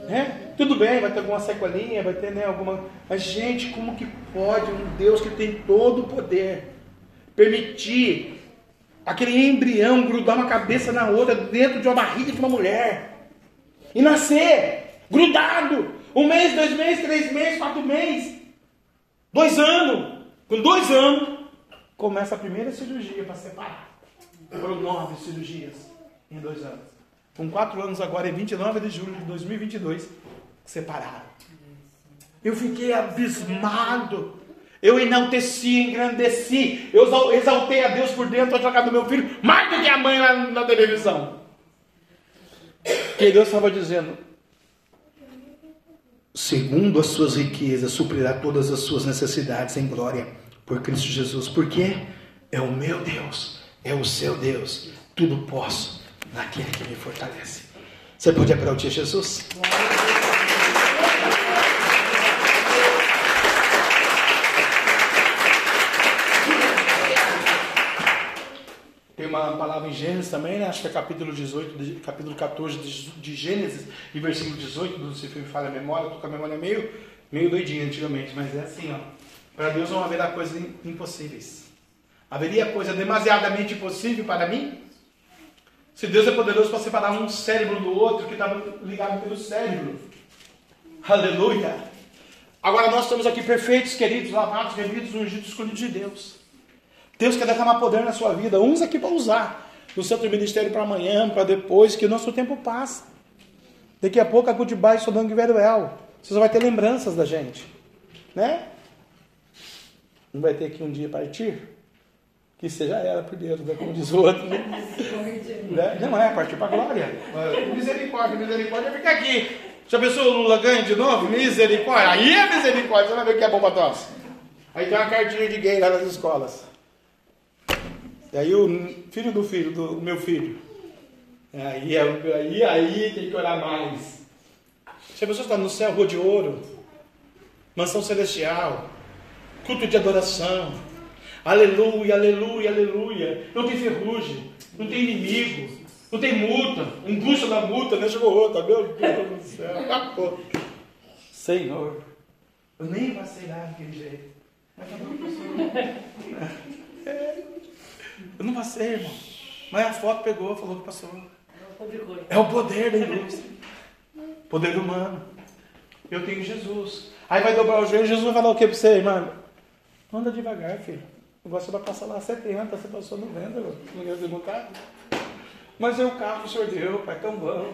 Né? Tudo bem, vai ter alguma sequelinha, vai ter né, alguma. Mas, gente, como que pode um Deus que tem todo o poder permitir aquele embrião grudar uma cabeça na outra dentro de uma barriga de uma mulher e nascer grudado um mês, dois meses, três meses, quatro meses, dois anos? Com dois anos, começa a primeira cirurgia para separar. Foram nove cirurgias em dois anos. Com quatro anos agora, é 29 de julho de 2022, separaram. Eu fiquei abismado. Eu enalteci, engrandeci. Eu exal- exaltei a Deus por dentro casa do meu filho, mais do que a mãe lá na televisão. Que Deus estava dizendo: segundo as suas riquezas, suprirá todas as suas necessidades em glória por Cristo Jesus. Porque é o meu Deus, é o seu Deus. Tudo posso naquele que me fortalece. Você pode aplaudir Jesus? Palavra em Gênesis também, né? acho que é capítulo 18, de- capítulo 14 de, Gênesis, e versículo 18, não sei se me falha a memória, estou com a memória meio, meio doidinha antigamente, mas é assim, ó. Para Deus não haverá coisas im- impossíveis. Haveria coisa demasiadamente impossível para mim? Se Deus é poderoso para separar um cérebro do outro que estava ligado pelo cérebro. Aleluia! Agora nós estamos aqui perfeitos, queridos, lavados, remidos, ungidos, escolhidos de Deus. Deus quer derramar poder na sua vida, uns aqui para usar, no centro de ministério para amanhã, para depois, que o nosso tempo passa. Daqui a pouco a Goodbye Sodang e Veruel. Você só vai ter lembranças da gente. Né? Não vai ter aqui um dia partir? Que você já era por Deus, né? como diz o outro. Né? Né? Não é partir para a glória. Misericórdia, misericórdia, fica aqui. Já pensou o Lula ganha de novo? Misericórdia. Aí é misericórdia, você vai ver o que é bom para nós. Aí tem uma cartinha de gay lá nas escolas. E aí o filho do filho, do meu filho. Aí, é- aí, aí tem que orar mais. Se a pessoa está no céu, rua de ouro, mansão celestial, culto de adoração. Aleluia, aleluia, aleluia. Não tem ferrugem, não tem inimigo, não tem multa. Um bucho da multa, né? Chegou outra, meu Deus do céu. Acabou. Senhor, eu nem passei lá daquele jeito. É, *laughs* Eu não passei, irmão. Mas a foto pegou, falou que passou. É o poder da indústria. Poder humano. Eu tenho Jesus. Aí vai dobrar o joelho, Jesus vai falar o que pra você, irmão? Anda devagar, filho. O negócio vai passar lá 70, você passou 90, não ia perguntar. Mas é o carro que o senhor deu, pai, tão bom.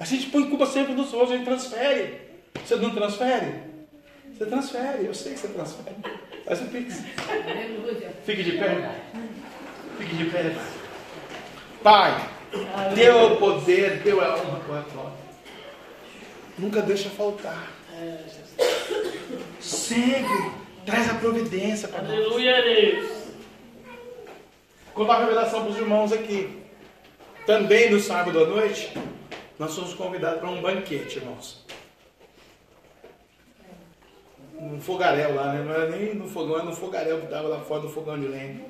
A gente põe culpa sempre nos outros, a gente transfere. Você não transfere? Você transfere, eu sei que você transfere. Faz o pix. Fique de pé. Fique de pé. Pai, teu poder, teu é honra, tua glória. Nunca deixa faltar. Sempre traz a providência para nós. Aleluia, Deus. Contar uma revelação para os irmãos aqui. Também no sábado à noite, nós fomos convidados para um banquete, irmãos. Um fogaréu lá, né? Não era nem no fogão, era no fogaréu que estava lá fora do fogão de lenha.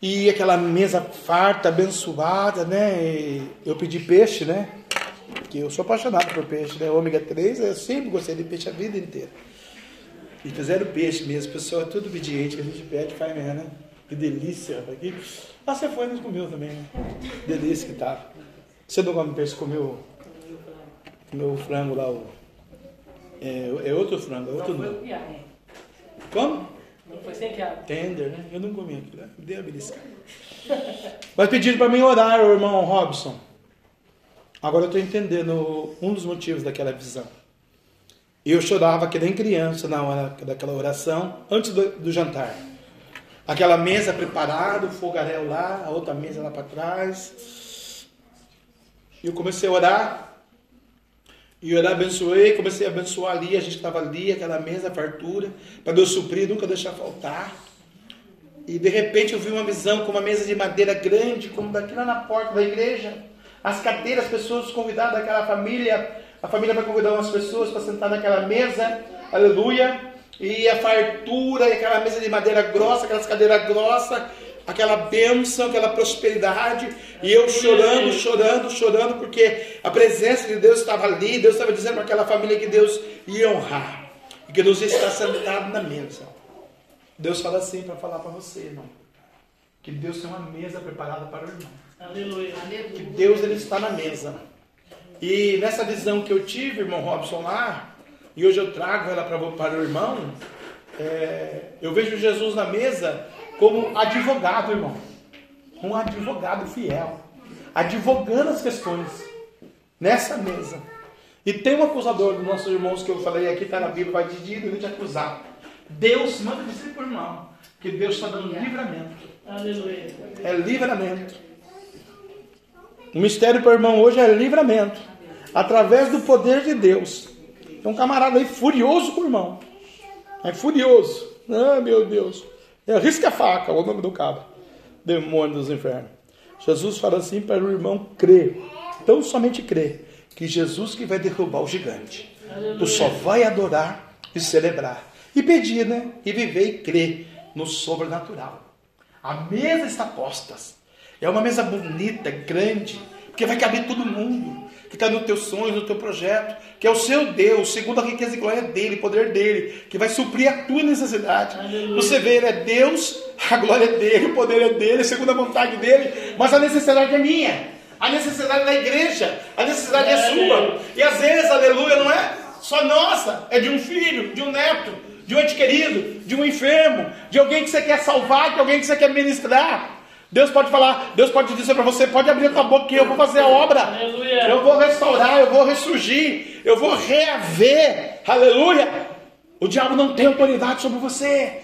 E aquela mesa farta, abençoada, né? E eu pedi peixe, né? Porque eu sou apaixonado por peixe, né? Ômega 3, eu sempre gostei de peixe a vida inteira. E fizeram peixe mesmo, pessoal, é tudo obediente, que a gente pede, faz mesmo, né? Que delícia. Que... Ah, você foi, mas comeu também, né? Delícia que tava. Você não come peixe, comeu, comeu o frango lá, o... É, é outro frango, é outro Não foi piar, né? Como? Não foi sem piada. Tender, né? Eu não comi aquilo, né? Me dei a beliscada. Mas pediram para mim orar, o irmão Robson. Agora eu estou entendendo um dos motivos daquela visão. Eu chorava que nem criança na hora daquela oração, antes do, do jantar. Aquela mesa preparada, o fogaréu lá, a outra mesa lá para trás. E eu comecei a orar. E eu abençoei, comecei a abençoar ali, a gente estava ali, aquela mesa, fartura, para Deus suprir, nunca deixar faltar. E de repente eu vi uma visão com uma mesa de madeira grande, como daqui lá na porta da igreja. As cadeiras, as pessoas convidadas daquela família. A família vai convidar umas pessoas para sentar naquela mesa. Aleluia. E a fartura, e aquela mesa de madeira grossa, aquelas cadeiras grossas, aquela bênção, aquela prosperidade. E eu chorando, chorando, chorando, porque a presença de Deus estava ali. Deus estava dizendo para aquela família que Deus ia honrar. E que Deus ia estar sentado na mesa. Deus fala assim para falar para você, irmão. Que Deus tem uma mesa preparada para o irmão. Aleluia. Que Deus ele está na mesa. E nessa visão que eu tive, irmão Robson, lá, e hoje eu trago ela para, para o irmão, é, eu vejo Jesus na mesa como advogado, irmão. Um advogado fiel. Advogando as questões. Nessa mesa. E tem um acusador dos nossos irmãos que eu falei aqui, está na Bíblia, vai de dia e te acusar. Deus manda dizer o irmão que Deus está dando livramento. Aleluia. É livramento. O mistério para o irmão hoje é livramento. Através do poder de Deus. Tem um camarada aí furioso com o irmão. É furioso. Ah, meu Deus. É risca a faca, o nome do cara. Demônio dos infernos. Jesus fala assim para o irmão crer. Tão somente crer que Jesus que vai derrubar o gigante. Tu só vai adorar e celebrar. E pedir, né? E viver e crer no sobrenatural. A mesa está posta. É uma mesa bonita, grande, porque vai caber todo mundo que está no teu sonho, no teu projeto, que é o seu Deus, segundo a riqueza e glória dele, poder dele, que vai suprir a tua necessidade. Aleluia. Você vê, ele é Deus, a glória é dele, o poder é dele, segundo a vontade dele, mas a necessidade é minha, a necessidade da igreja, a necessidade é sua. E às vezes, aleluia, não é só nossa, é de um filho, de um neto, de um ente querido, de um enfermo, de alguém que você quer salvar, de alguém que você quer ministrar. Deus pode falar, Deus pode dizer para você, pode abrir a tua boca que eu vou fazer a obra. Aleluia. Eu vou restaurar, eu vou ressurgir, eu vou reaver. Aleluia. O diabo não tem autoridade sobre você.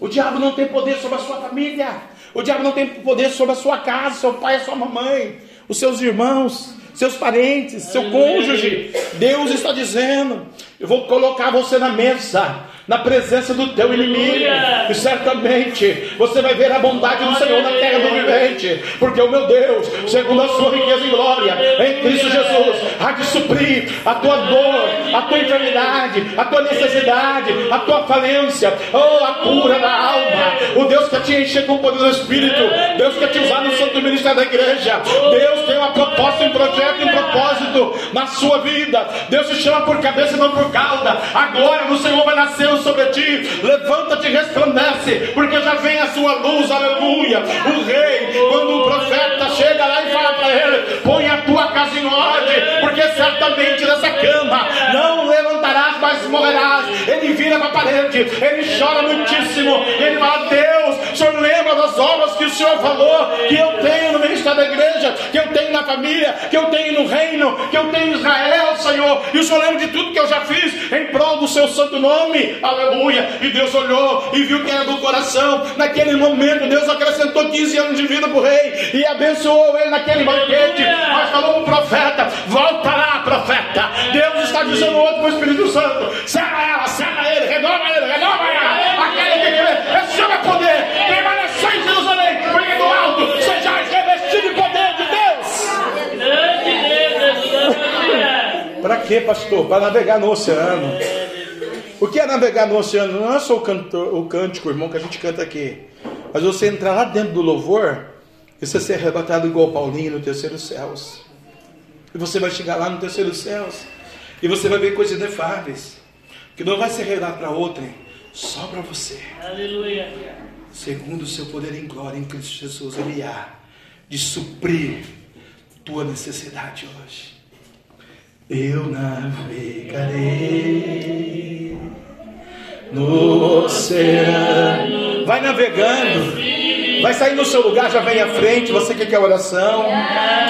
O diabo não tem poder sobre a sua família. O diabo não tem poder sobre a sua casa, seu pai, sua mamãe, os seus irmãos, seus parentes, seu cônjuge. Deus está dizendo: eu vou colocar você na mesa, na presença do teu inimigo. E certamente você vai ver a bondade do Senhor na terra do vivente, porque o meu Deus, segundo a sua riqueza e glória, em Cristo Jesus, há de suprir a tua dor, a tua enfermidade, a tua necessidade, a tua falência, oh, a cura da alma. O Deus quer te encher com o poder do Espírito, Deus quer te usar no santo ministério da igreja. Deus tem uma proposta, um projeto, um propósito na sua vida. Deus te chama por cabeça e não por cauda. A glória do Senhor vai nascer sobre ti. Levanta-te e resplandece, porque já vem a sua luz, aleluia. O rei, quando o profeta chega lá e fala para ele: põe a tua casa em ordem, porque certamente dessa cama não mas morrerás. Ele vira para a parede, ele chora muitíssimo, ele fala: Deus, o Senhor lembra das obras que o Senhor falou, que eu tenho no ministério da igreja, que eu tenho na família, que eu tenho no reino, que eu tenho em Israel, Senhor. E o Senhor lembra de tudo que eu já fiz em prol do seu santo nome, aleluia. E Deus olhou e viu que era do coração. Naquele momento, Deus acrescentou 15 anos de vida para o rei e abençoou ele naquele banquete. Mas falou o profeta: Volta lá, profeta. Deus está dizendo outro para o Espírito Santo: Santo. Sela ela, sela ele, renova ele, renova ela. Aquele que crê, receba é poder. Permaneceu em Jerusalém, porque do alto seja revestido de poder de Deus. Grande Deus, Para quê, pastor? Para navegar no oceano. O que é navegar no oceano? Não é só o, canto, o cântico, irmão, que a gente canta aqui. Mas você entrar lá dentro do louvor e você ser arrebatado igual Paulinho no terceiro céus. E você vai chegar lá no terceiro céus e você vai ver coisas inefáveis. Que não vai ser revelado para outrem, só para você. Aleluia. Segundo o seu poder em glória em Cristo Jesus, Ele há de suprir tua necessidade hoje. Eu navegarei no oceano. Vai navegando. Vai sair no seu lugar, já vem à frente. Você que quer oração,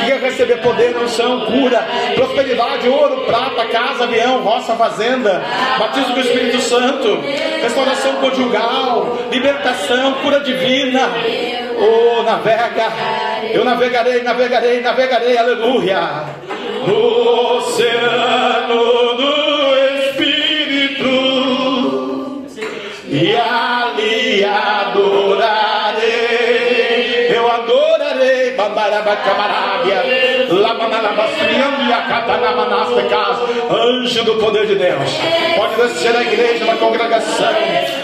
que quer receber poder, unção, cura, prosperidade, ouro, prata, casa, avião, roça, fazenda, batismo do Espírito Santo, restauração conjugal, libertação, cura divina. Oh, navega. Eu navegarei, navegarei, navegarei, aleluia. No oceano do Lamanalabastriambiacatanamanastekas, anjo do poder de Deus. Pode descer na igreja, na congregação,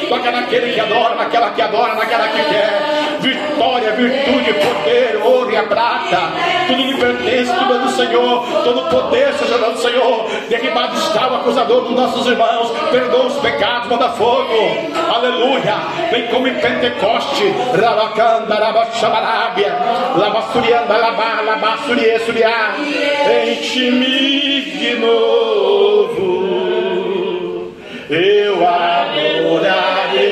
toca naquele que adora, naquela que adora, naquela que quer. Vitória, virtude, poder, ouro e a prata, tudo lhe pertence, tudo é do Senhor, todo poder seja do Senhor. Derribado está o acusador dos nossos irmãos, perdoa os pecados, manda fogo, aleluia. Vem como em Pentecoste, Rabacanda, Rabachamarabia, Labasturianda, Labá, Labassurie, Suriá, enche-me de novo, eu adorarei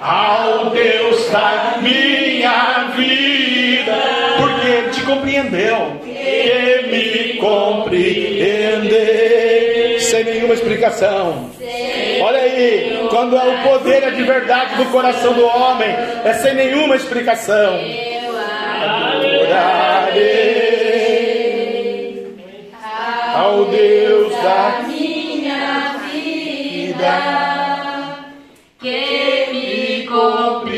ao Deus da minha vida, porque Ele te compreendeu, que me compreender, sem nenhuma explicação. Olha aí, quando é o poder é de verdade do coração do homem, é sem nenhuma explicação. Adorarei ao Deus da minha vida que me compreendeu.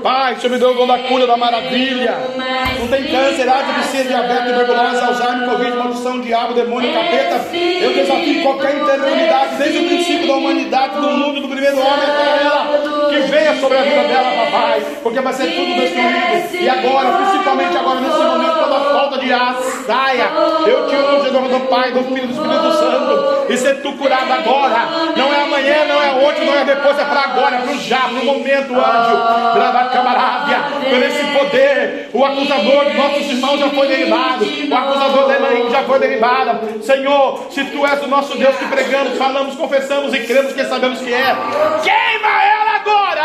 Pai, deu o dom da cura, da maravilha. Não tem câncer, ADC, diabetes, tuberculose, Alzheimer, Covid, maldição, diabo, demônio, capeta. Eu desafio qualquer enfermidade, desde o princípio da humanidade, do mundo, do primeiro homem até ela, que venha sobre a vida dela, papai, porque vai ser tudo destruído. E agora, principalmente agora, nesse momento, toda falta de ar saia. Eu te unjo em nome do Pai, do Filho e do Espírito Santo. E ser tu curado agora. Não é amanhã, não é hoje, não é depois, é para agora, é para o já, para o momento, anjo. Grava camarábia, por esse poder, o acusador dos nossos irmãos já foi derribado. O acusador da Elaine já foi derribado. Senhor, se tu és o nosso Deus que pregamos, falamos, confessamos e cremos que sabemos que é. Queima ela agora!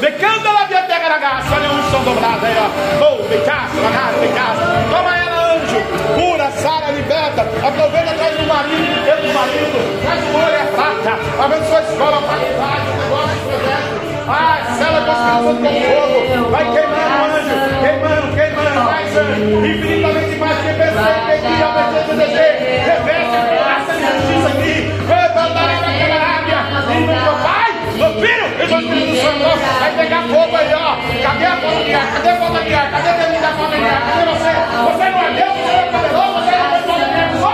Decanta la via terra ragazza, olha a unção dobrada aí, ó. Oh, ragazza, de casa. Toma ela, anjo. Cura, sara, liberta. Aproveita, traz o marido, traz o marido, traz o olho a prata. Abençoa a escola, a faculdade, o negócio, o projeto. Ai, cela com com fogo. Vai queimando, anjo. Queimando, queimando. Mais, anjo. Infinitamente mais que pensei, pedi, obedece, desejo. Reverte, graça Filho e do Espírito Santo. Vai pegar fogo aí, ó. Cadê a falta de ar? Cadê a falta de ar? Cadê bebida da falta de ar? Cadê você? Você não é Deus, você não é poderoso, você não é falta de ar. Só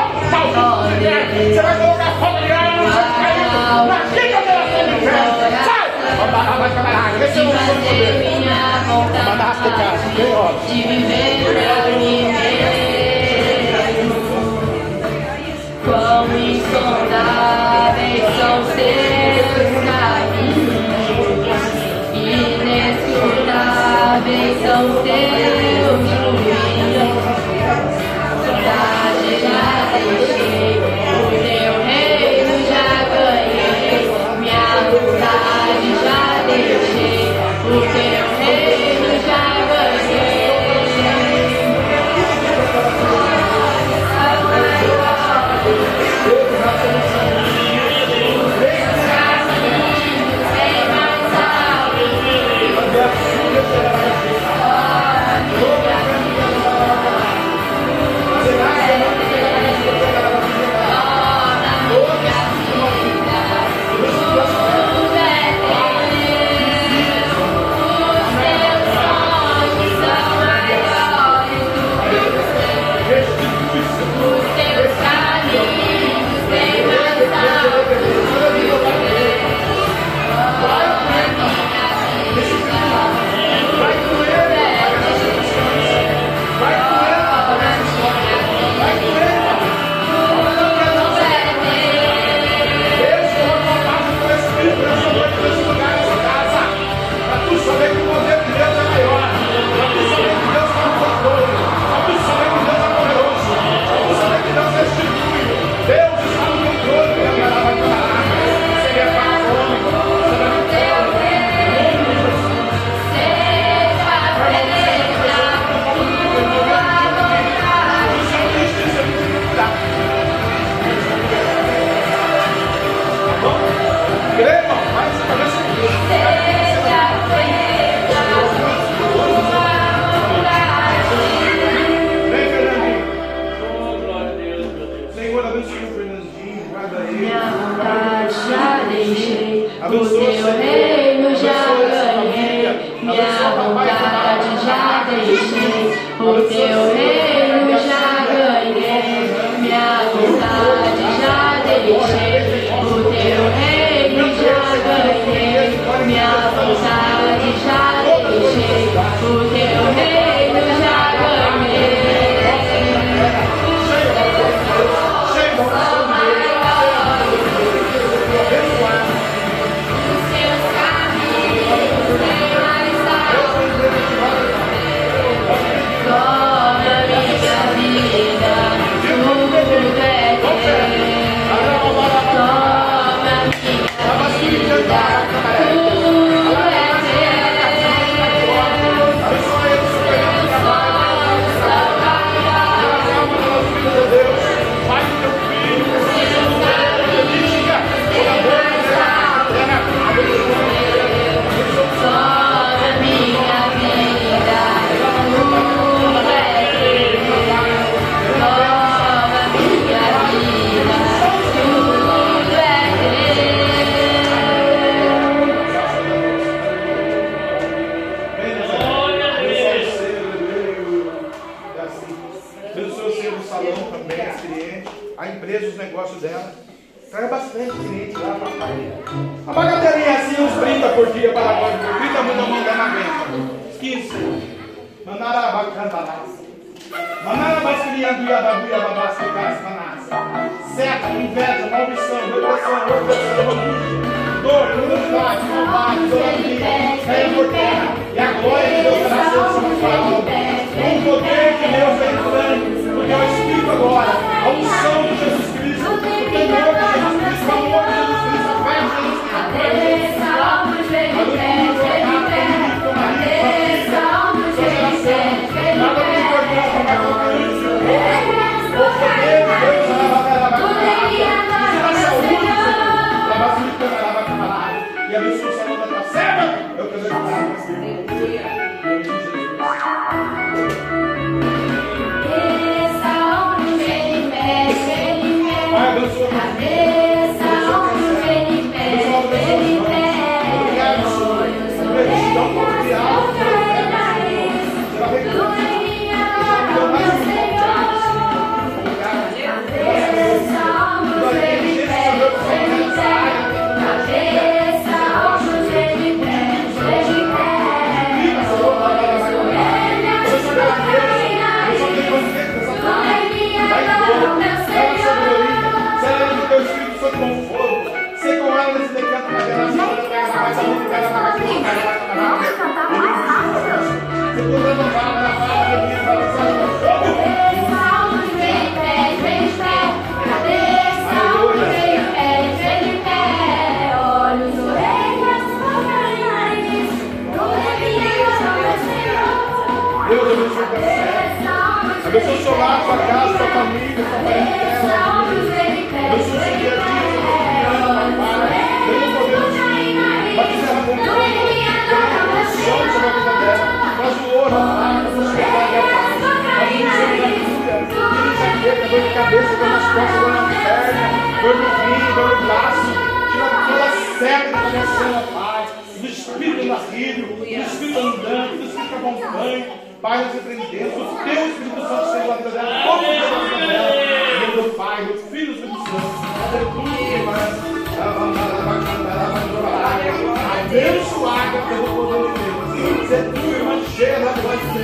falta de ar. Você vai colocar falta de ar no chão caído. Na quinta geração do inferno. Sai! Vai trabalhar. Esse é o seu poder. Mandaste casa. Ó. De viver pra viver. Quão insondáveis são seus são a empresa, os negócios dela. Traz bastante cliente lá, papai. A bagatelinha é assim, uns 30 por dia para agora, 30 mil não mandar na venda. 15. Mandará bacana lá. Mandará basquinha do Iababuia, babasca, casa, manassa. Seta, inveja, maldição, depressão, opressão, angústia, dor, crudidade, maldade, sodomia, caia por terra. E a glória de Deus São Paulo. Com o poder de Deus vem grande, porque é o Espírito agora, a unção Jesus Cristo, o temor de amor família, sua parentela. O seu dia a dia, sua criança, papai. Deus o poder ela com fogo. Dê unção sobre a vida dela. Faz o ouro, papai. Faz o seu pai, papai. Faz o seu da cura. Tira enxaqueca, dor de cabeça, dor nas costas, dor na perna, dor no rim, dor no braço. Tira toda a seta da cabeça, pai. Do espírito nascido, do espírito andante, do espírito que acompanha. Pai, nós repreendemos o teu Espírito Santo seja a vida dela, todo o Pai, do Filho e do Espírito Santo. Aleluia, Abençoada pelo poder de Deus. Ser tua irmã cheia da glória de Deus.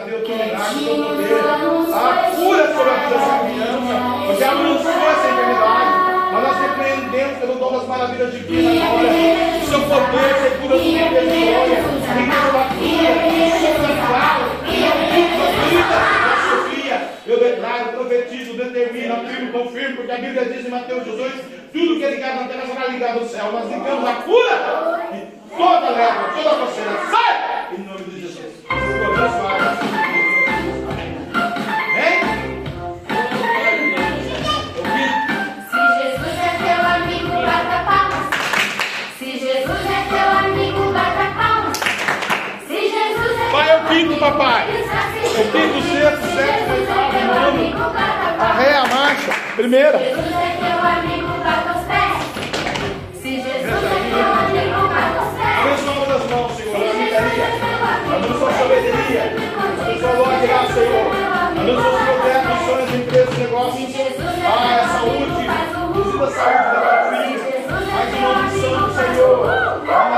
Para o teu milagre, o teu poder. A cura sobre a vida dessa criança. Não sou essa enfermidade. Mas nós repreendemos pelo dom das maravilhas divinas agora. O seu poder, você cura seu poder de glória. Riqueza da cura, cansado, a vida da Sofia. Eu declaro, profetizo, determino, afirmo, confirmo, porque a Bíblia diz em Mateus 18: tudo que é ligado na terra será ligado ao céu. Nós ligamos a cura e toda leva, toda coceira, sai! Em nome de Jesus. Papai. o quinto, sexto, sétimo, oitavo, nono. Arré a marcha. Primeira. Jesus é teu amigo, bata os pés. Se Jesus é teu amigo, bata os pés. Abençoa as mãos, Senhor. A a sabedoria. Abençoa a graça, Senhor. Abençoa os projetos, os sonhos, empresas, negócios. Ah, a saúde. Visita a saúde da tua filha. Mais um nome santo, Senhor. Ah,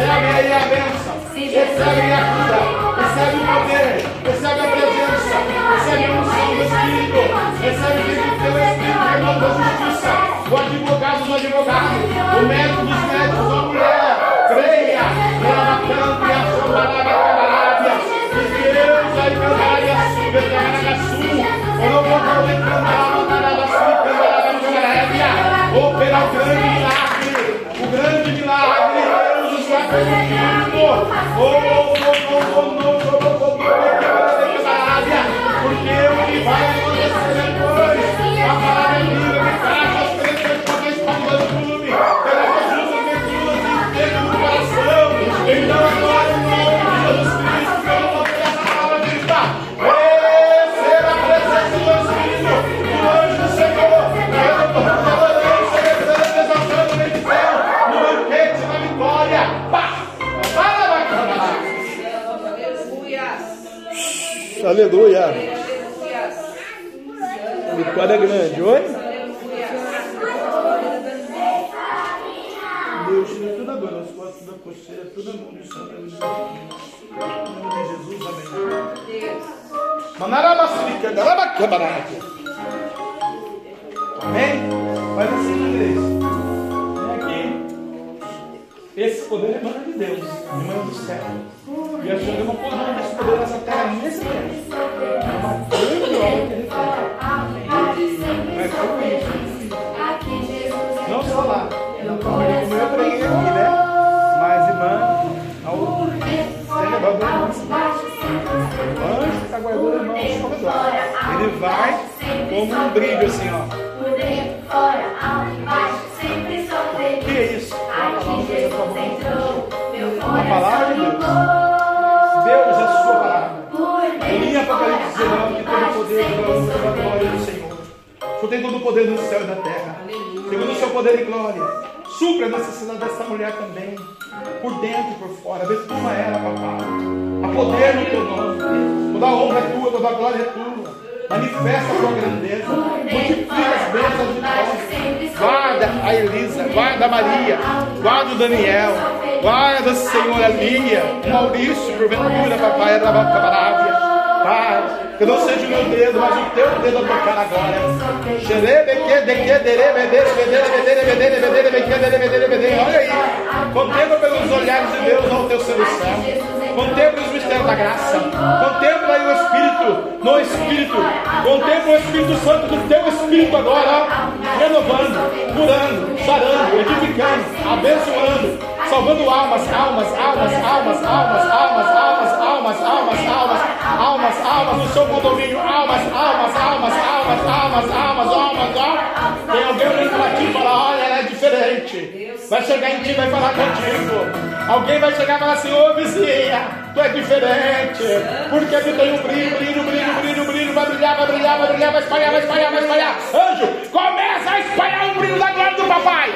Recebe aí a bênção, recebe a cura, recebe o poder, recebe a presença, recebe a unção do Espírito, recebe pelo Espírito, o irmão da justiça, o advogado do advogado, o médico dos médicos, a mulher, creia, canta e a chambarada cabarábia, e Deus aí cantará e a sua, cantará a sua, eu não vou poder cantar, a sua, cantará a cabarábia, operar o grande milagre, o grande milagre, porque o que vai Aleluia. Vitória grande, oi? Deus tira toda a dor nas costas, toda a coceira, toda a. Em nome de Jesus, amém. Manarabasrica, darabacabaraca. Amém? Faz assim, igreja. Esse poder emana de Deus, emana do céu. E a gente não pode dar esse poder nessa terra nesse tempo. É uma grande obra que ele fez. Mas como isso? Não só lá. Como eu preguei aqui, né? Mas, irmã, ao celebrar do anjo que está guardando o irmão nos corredores. Ele vai como um brilho assim, ó. Palavra de Deus. Deus é a sua palavra. Li dentro, Apocalipse 19 que todo o poder da glória do. Senhor. O Senhor tem todo o poder no céu e na terra. Segundo o seu poder e glória. Supra a necessidade dessa mulher também. Por dentro e por fora. Abençoa ela, papai. Há poder no teu nome. Toda a honra é tua, toda a glória é tua. Manifesta a tua grandeza. Multiplica as bênçãos de nós. Guarda a Elisa, guarda a Maria, guarda o Daniel, guarda a senhora Lia, o Maurício, porventura, papai, da Cabarávia. Pai, que não seja o meu dedo, mas o teu dedo a tocar agora. Olha aí, contempla pelos olhares de Deus ao teu solução. Contempla os mistérios da graça. Contempla aí o Espírito, no Espírito. Contempla o Espírito Santo do teu Espírito agora, renovando, curando, sarando, edificando, abençoando, salvando almas, almas, almas, almas, almas, almas, almas, almas, almas, almas, almas, almas no seu condomínio, almas, almas, almas, almas, almas, almas, almas, almas. Tem alguém olhando para ti e fala, olha, ela é diferente. vai chegar em ti e vai falar contigo. Alguém vai chegar e falar assim, ô vizinha, tu é diferente. Porque tu tem um brilho, brilho, brilho, brilho, brilho, vai brilhar, vai brilhar, vai brilhar, vai espalhar, vai espalhar, vai espalhar. Anjo, começa a espalhar o brilho da glória do papai.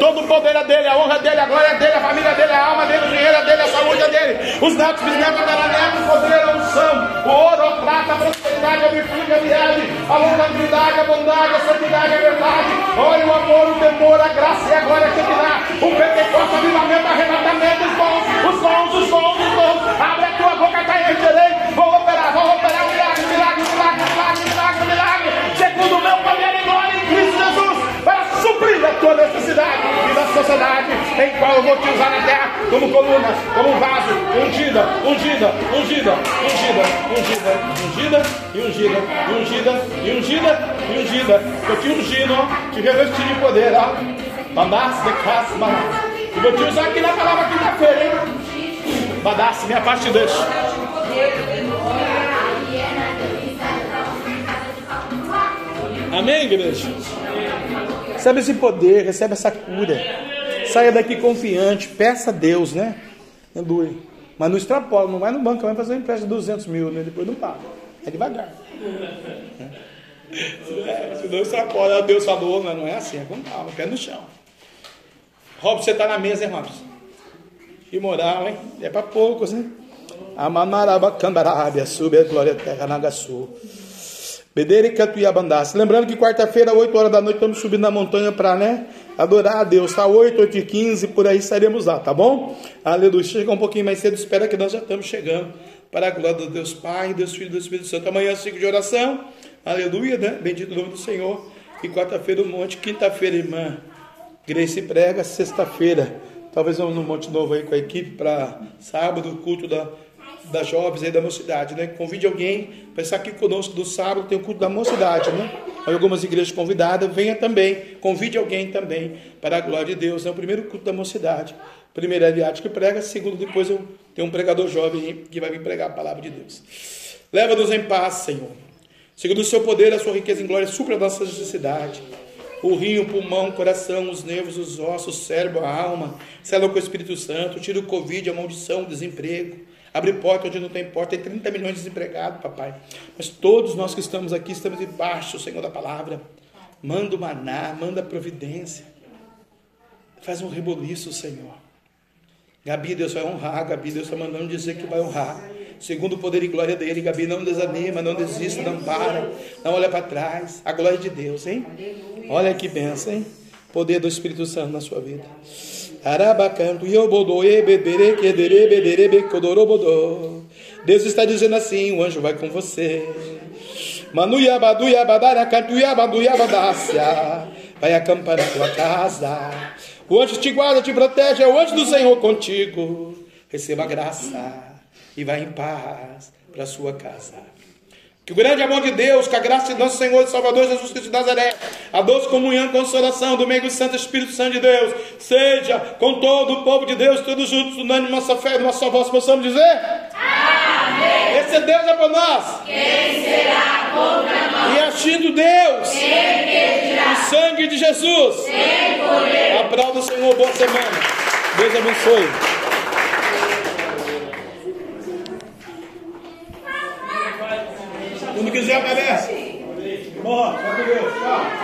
Todo o poder é dele, a honra é dele, a glória é dele, a família é dele, a alma dele, o dinheiro é dele, a saúde é dele. Os netos, bisnetos, tataranetos, o poder, a unção, o ouro, a prata, a prosperidade, a virtude, a viagem, a longanimidade, a bondade, a santidade, a verdade. Olha o amor, o temor, a graça e a glória que te dá. O Pentecostes, avivamento, arrebatamento, os dons, os dons, os dons, os dons. Abre a tua boca, está encherei. Vou operar, vou operar milagre, milagre, milagre, milagre, milagre, milagre. Segundo o meu poder e glória em Cristo Jesus, para suprir a tua necessidade e da sociedade em qual eu vou te usar na terra como coluna, como vaso, ungida, ungida, ungida, ungida, ungida, ungida, e ungida, e ungida, e ungida, e ungida. Eu te ungindo, te revesti de poder, ó. Mandasse de casa, E vou te usar aqui na palavra quinta-feira, hein? Mandasse, minha parte deixa. Amém, igreja? Recebe esse poder, recebe essa cura. Saia daqui confiante, peça a Deus, né? Doe. Mas não extrapola, não vai no banco, vai fazer um empréstimo de 200 mil, né? depois não paga. É devagar. É, se não extrapola, Deus falou, mas não é assim, é com calma, pé no chão. Robson, você está na mesa, hein, Robson? Que moral, hein? É para poucos, hein? Amamaraba Cambarábia, sube a glória terra Nagaçu. Catuiabandasse. Lembrando que quarta-feira, 8 horas da noite, estamos subindo na montanha para né, adorar a Deus. Tá 8, 8 e 15, por aí estaremos lá, tá bom? Aleluia. Chega um pouquinho mais cedo, espera que nós já estamos chegando. Para a glória de Deus Pai, Deus Filho e Deus Espírito Santo. Amanhã, ciclo de oração. Aleluia, né? Bendito o nome do Senhor. E quarta-feira, o monte. Quinta-feira, irmã. Grace prega. Sexta-feira, talvez no Monte Novo aí com a equipe para sábado, culto da das jovens aí da mocidade, né? Convide alguém para estar aqui conosco do sábado, tem o culto da mocidade, né? Algumas igrejas convidadas, venha também, convide alguém também para a glória de Deus. É o primeiro culto da mocidade. Primeiro é Eliade que prega, segundo depois eu tenho um pregador jovem que vai vir pregar a palavra de Deus. Leva-nos em paz, Senhor. Segundo o seu poder, a sua riqueza em glória, supra a nossa necessidade. O rim, o pulmão, o coração, os nervos, os ossos, o cérebro, a alma. Sela com o Espírito Santo. Tira o Covid, a maldição, o desemprego Abre porta onde não tem porta, tem 30 milhões de desempregados, papai. Mas todos nós que estamos aqui estamos debaixo, Senhor, da palavra. Manda o maná, manda a providência. Faz um reboliço, Senhor. Gabi, Deus vai honrar. Gabi, Deus está mandando dizer que vai honrar. Segundo o poder e glória dele, Gabi, não desanima, não desista, não para, não olha para trás. A glória de Deus, hein? Olha que benção, hein? Poder do Espírito Santo na sua vida. Deus está dizendo assim: o anjo vai com você. Vai acampar na tua casa. O anjo te guarda, te protege. É o anjo do Senhor contigo. Receba graça e vá em paz para a sua casa. Que o grande amor de Deus, que a graça de nosso Senhor e Salvador Jesus Cristo de Nazaré, a doce comunhão consolação do meio Santo Espírito Santo de Deus, seja com todo o povo de Deus, todos juntos, unânime nossa fé nossa voz, possamos dizer? Amém. Esse Deus é para nós. Quem será contra nós? E agindo Deus, Quem o sangue de Jesus, Quem poder? a prova do Senhor, boa semana. Deus abençoe. Quando quiser, aparece. Irmão, só com Deus. Tchau.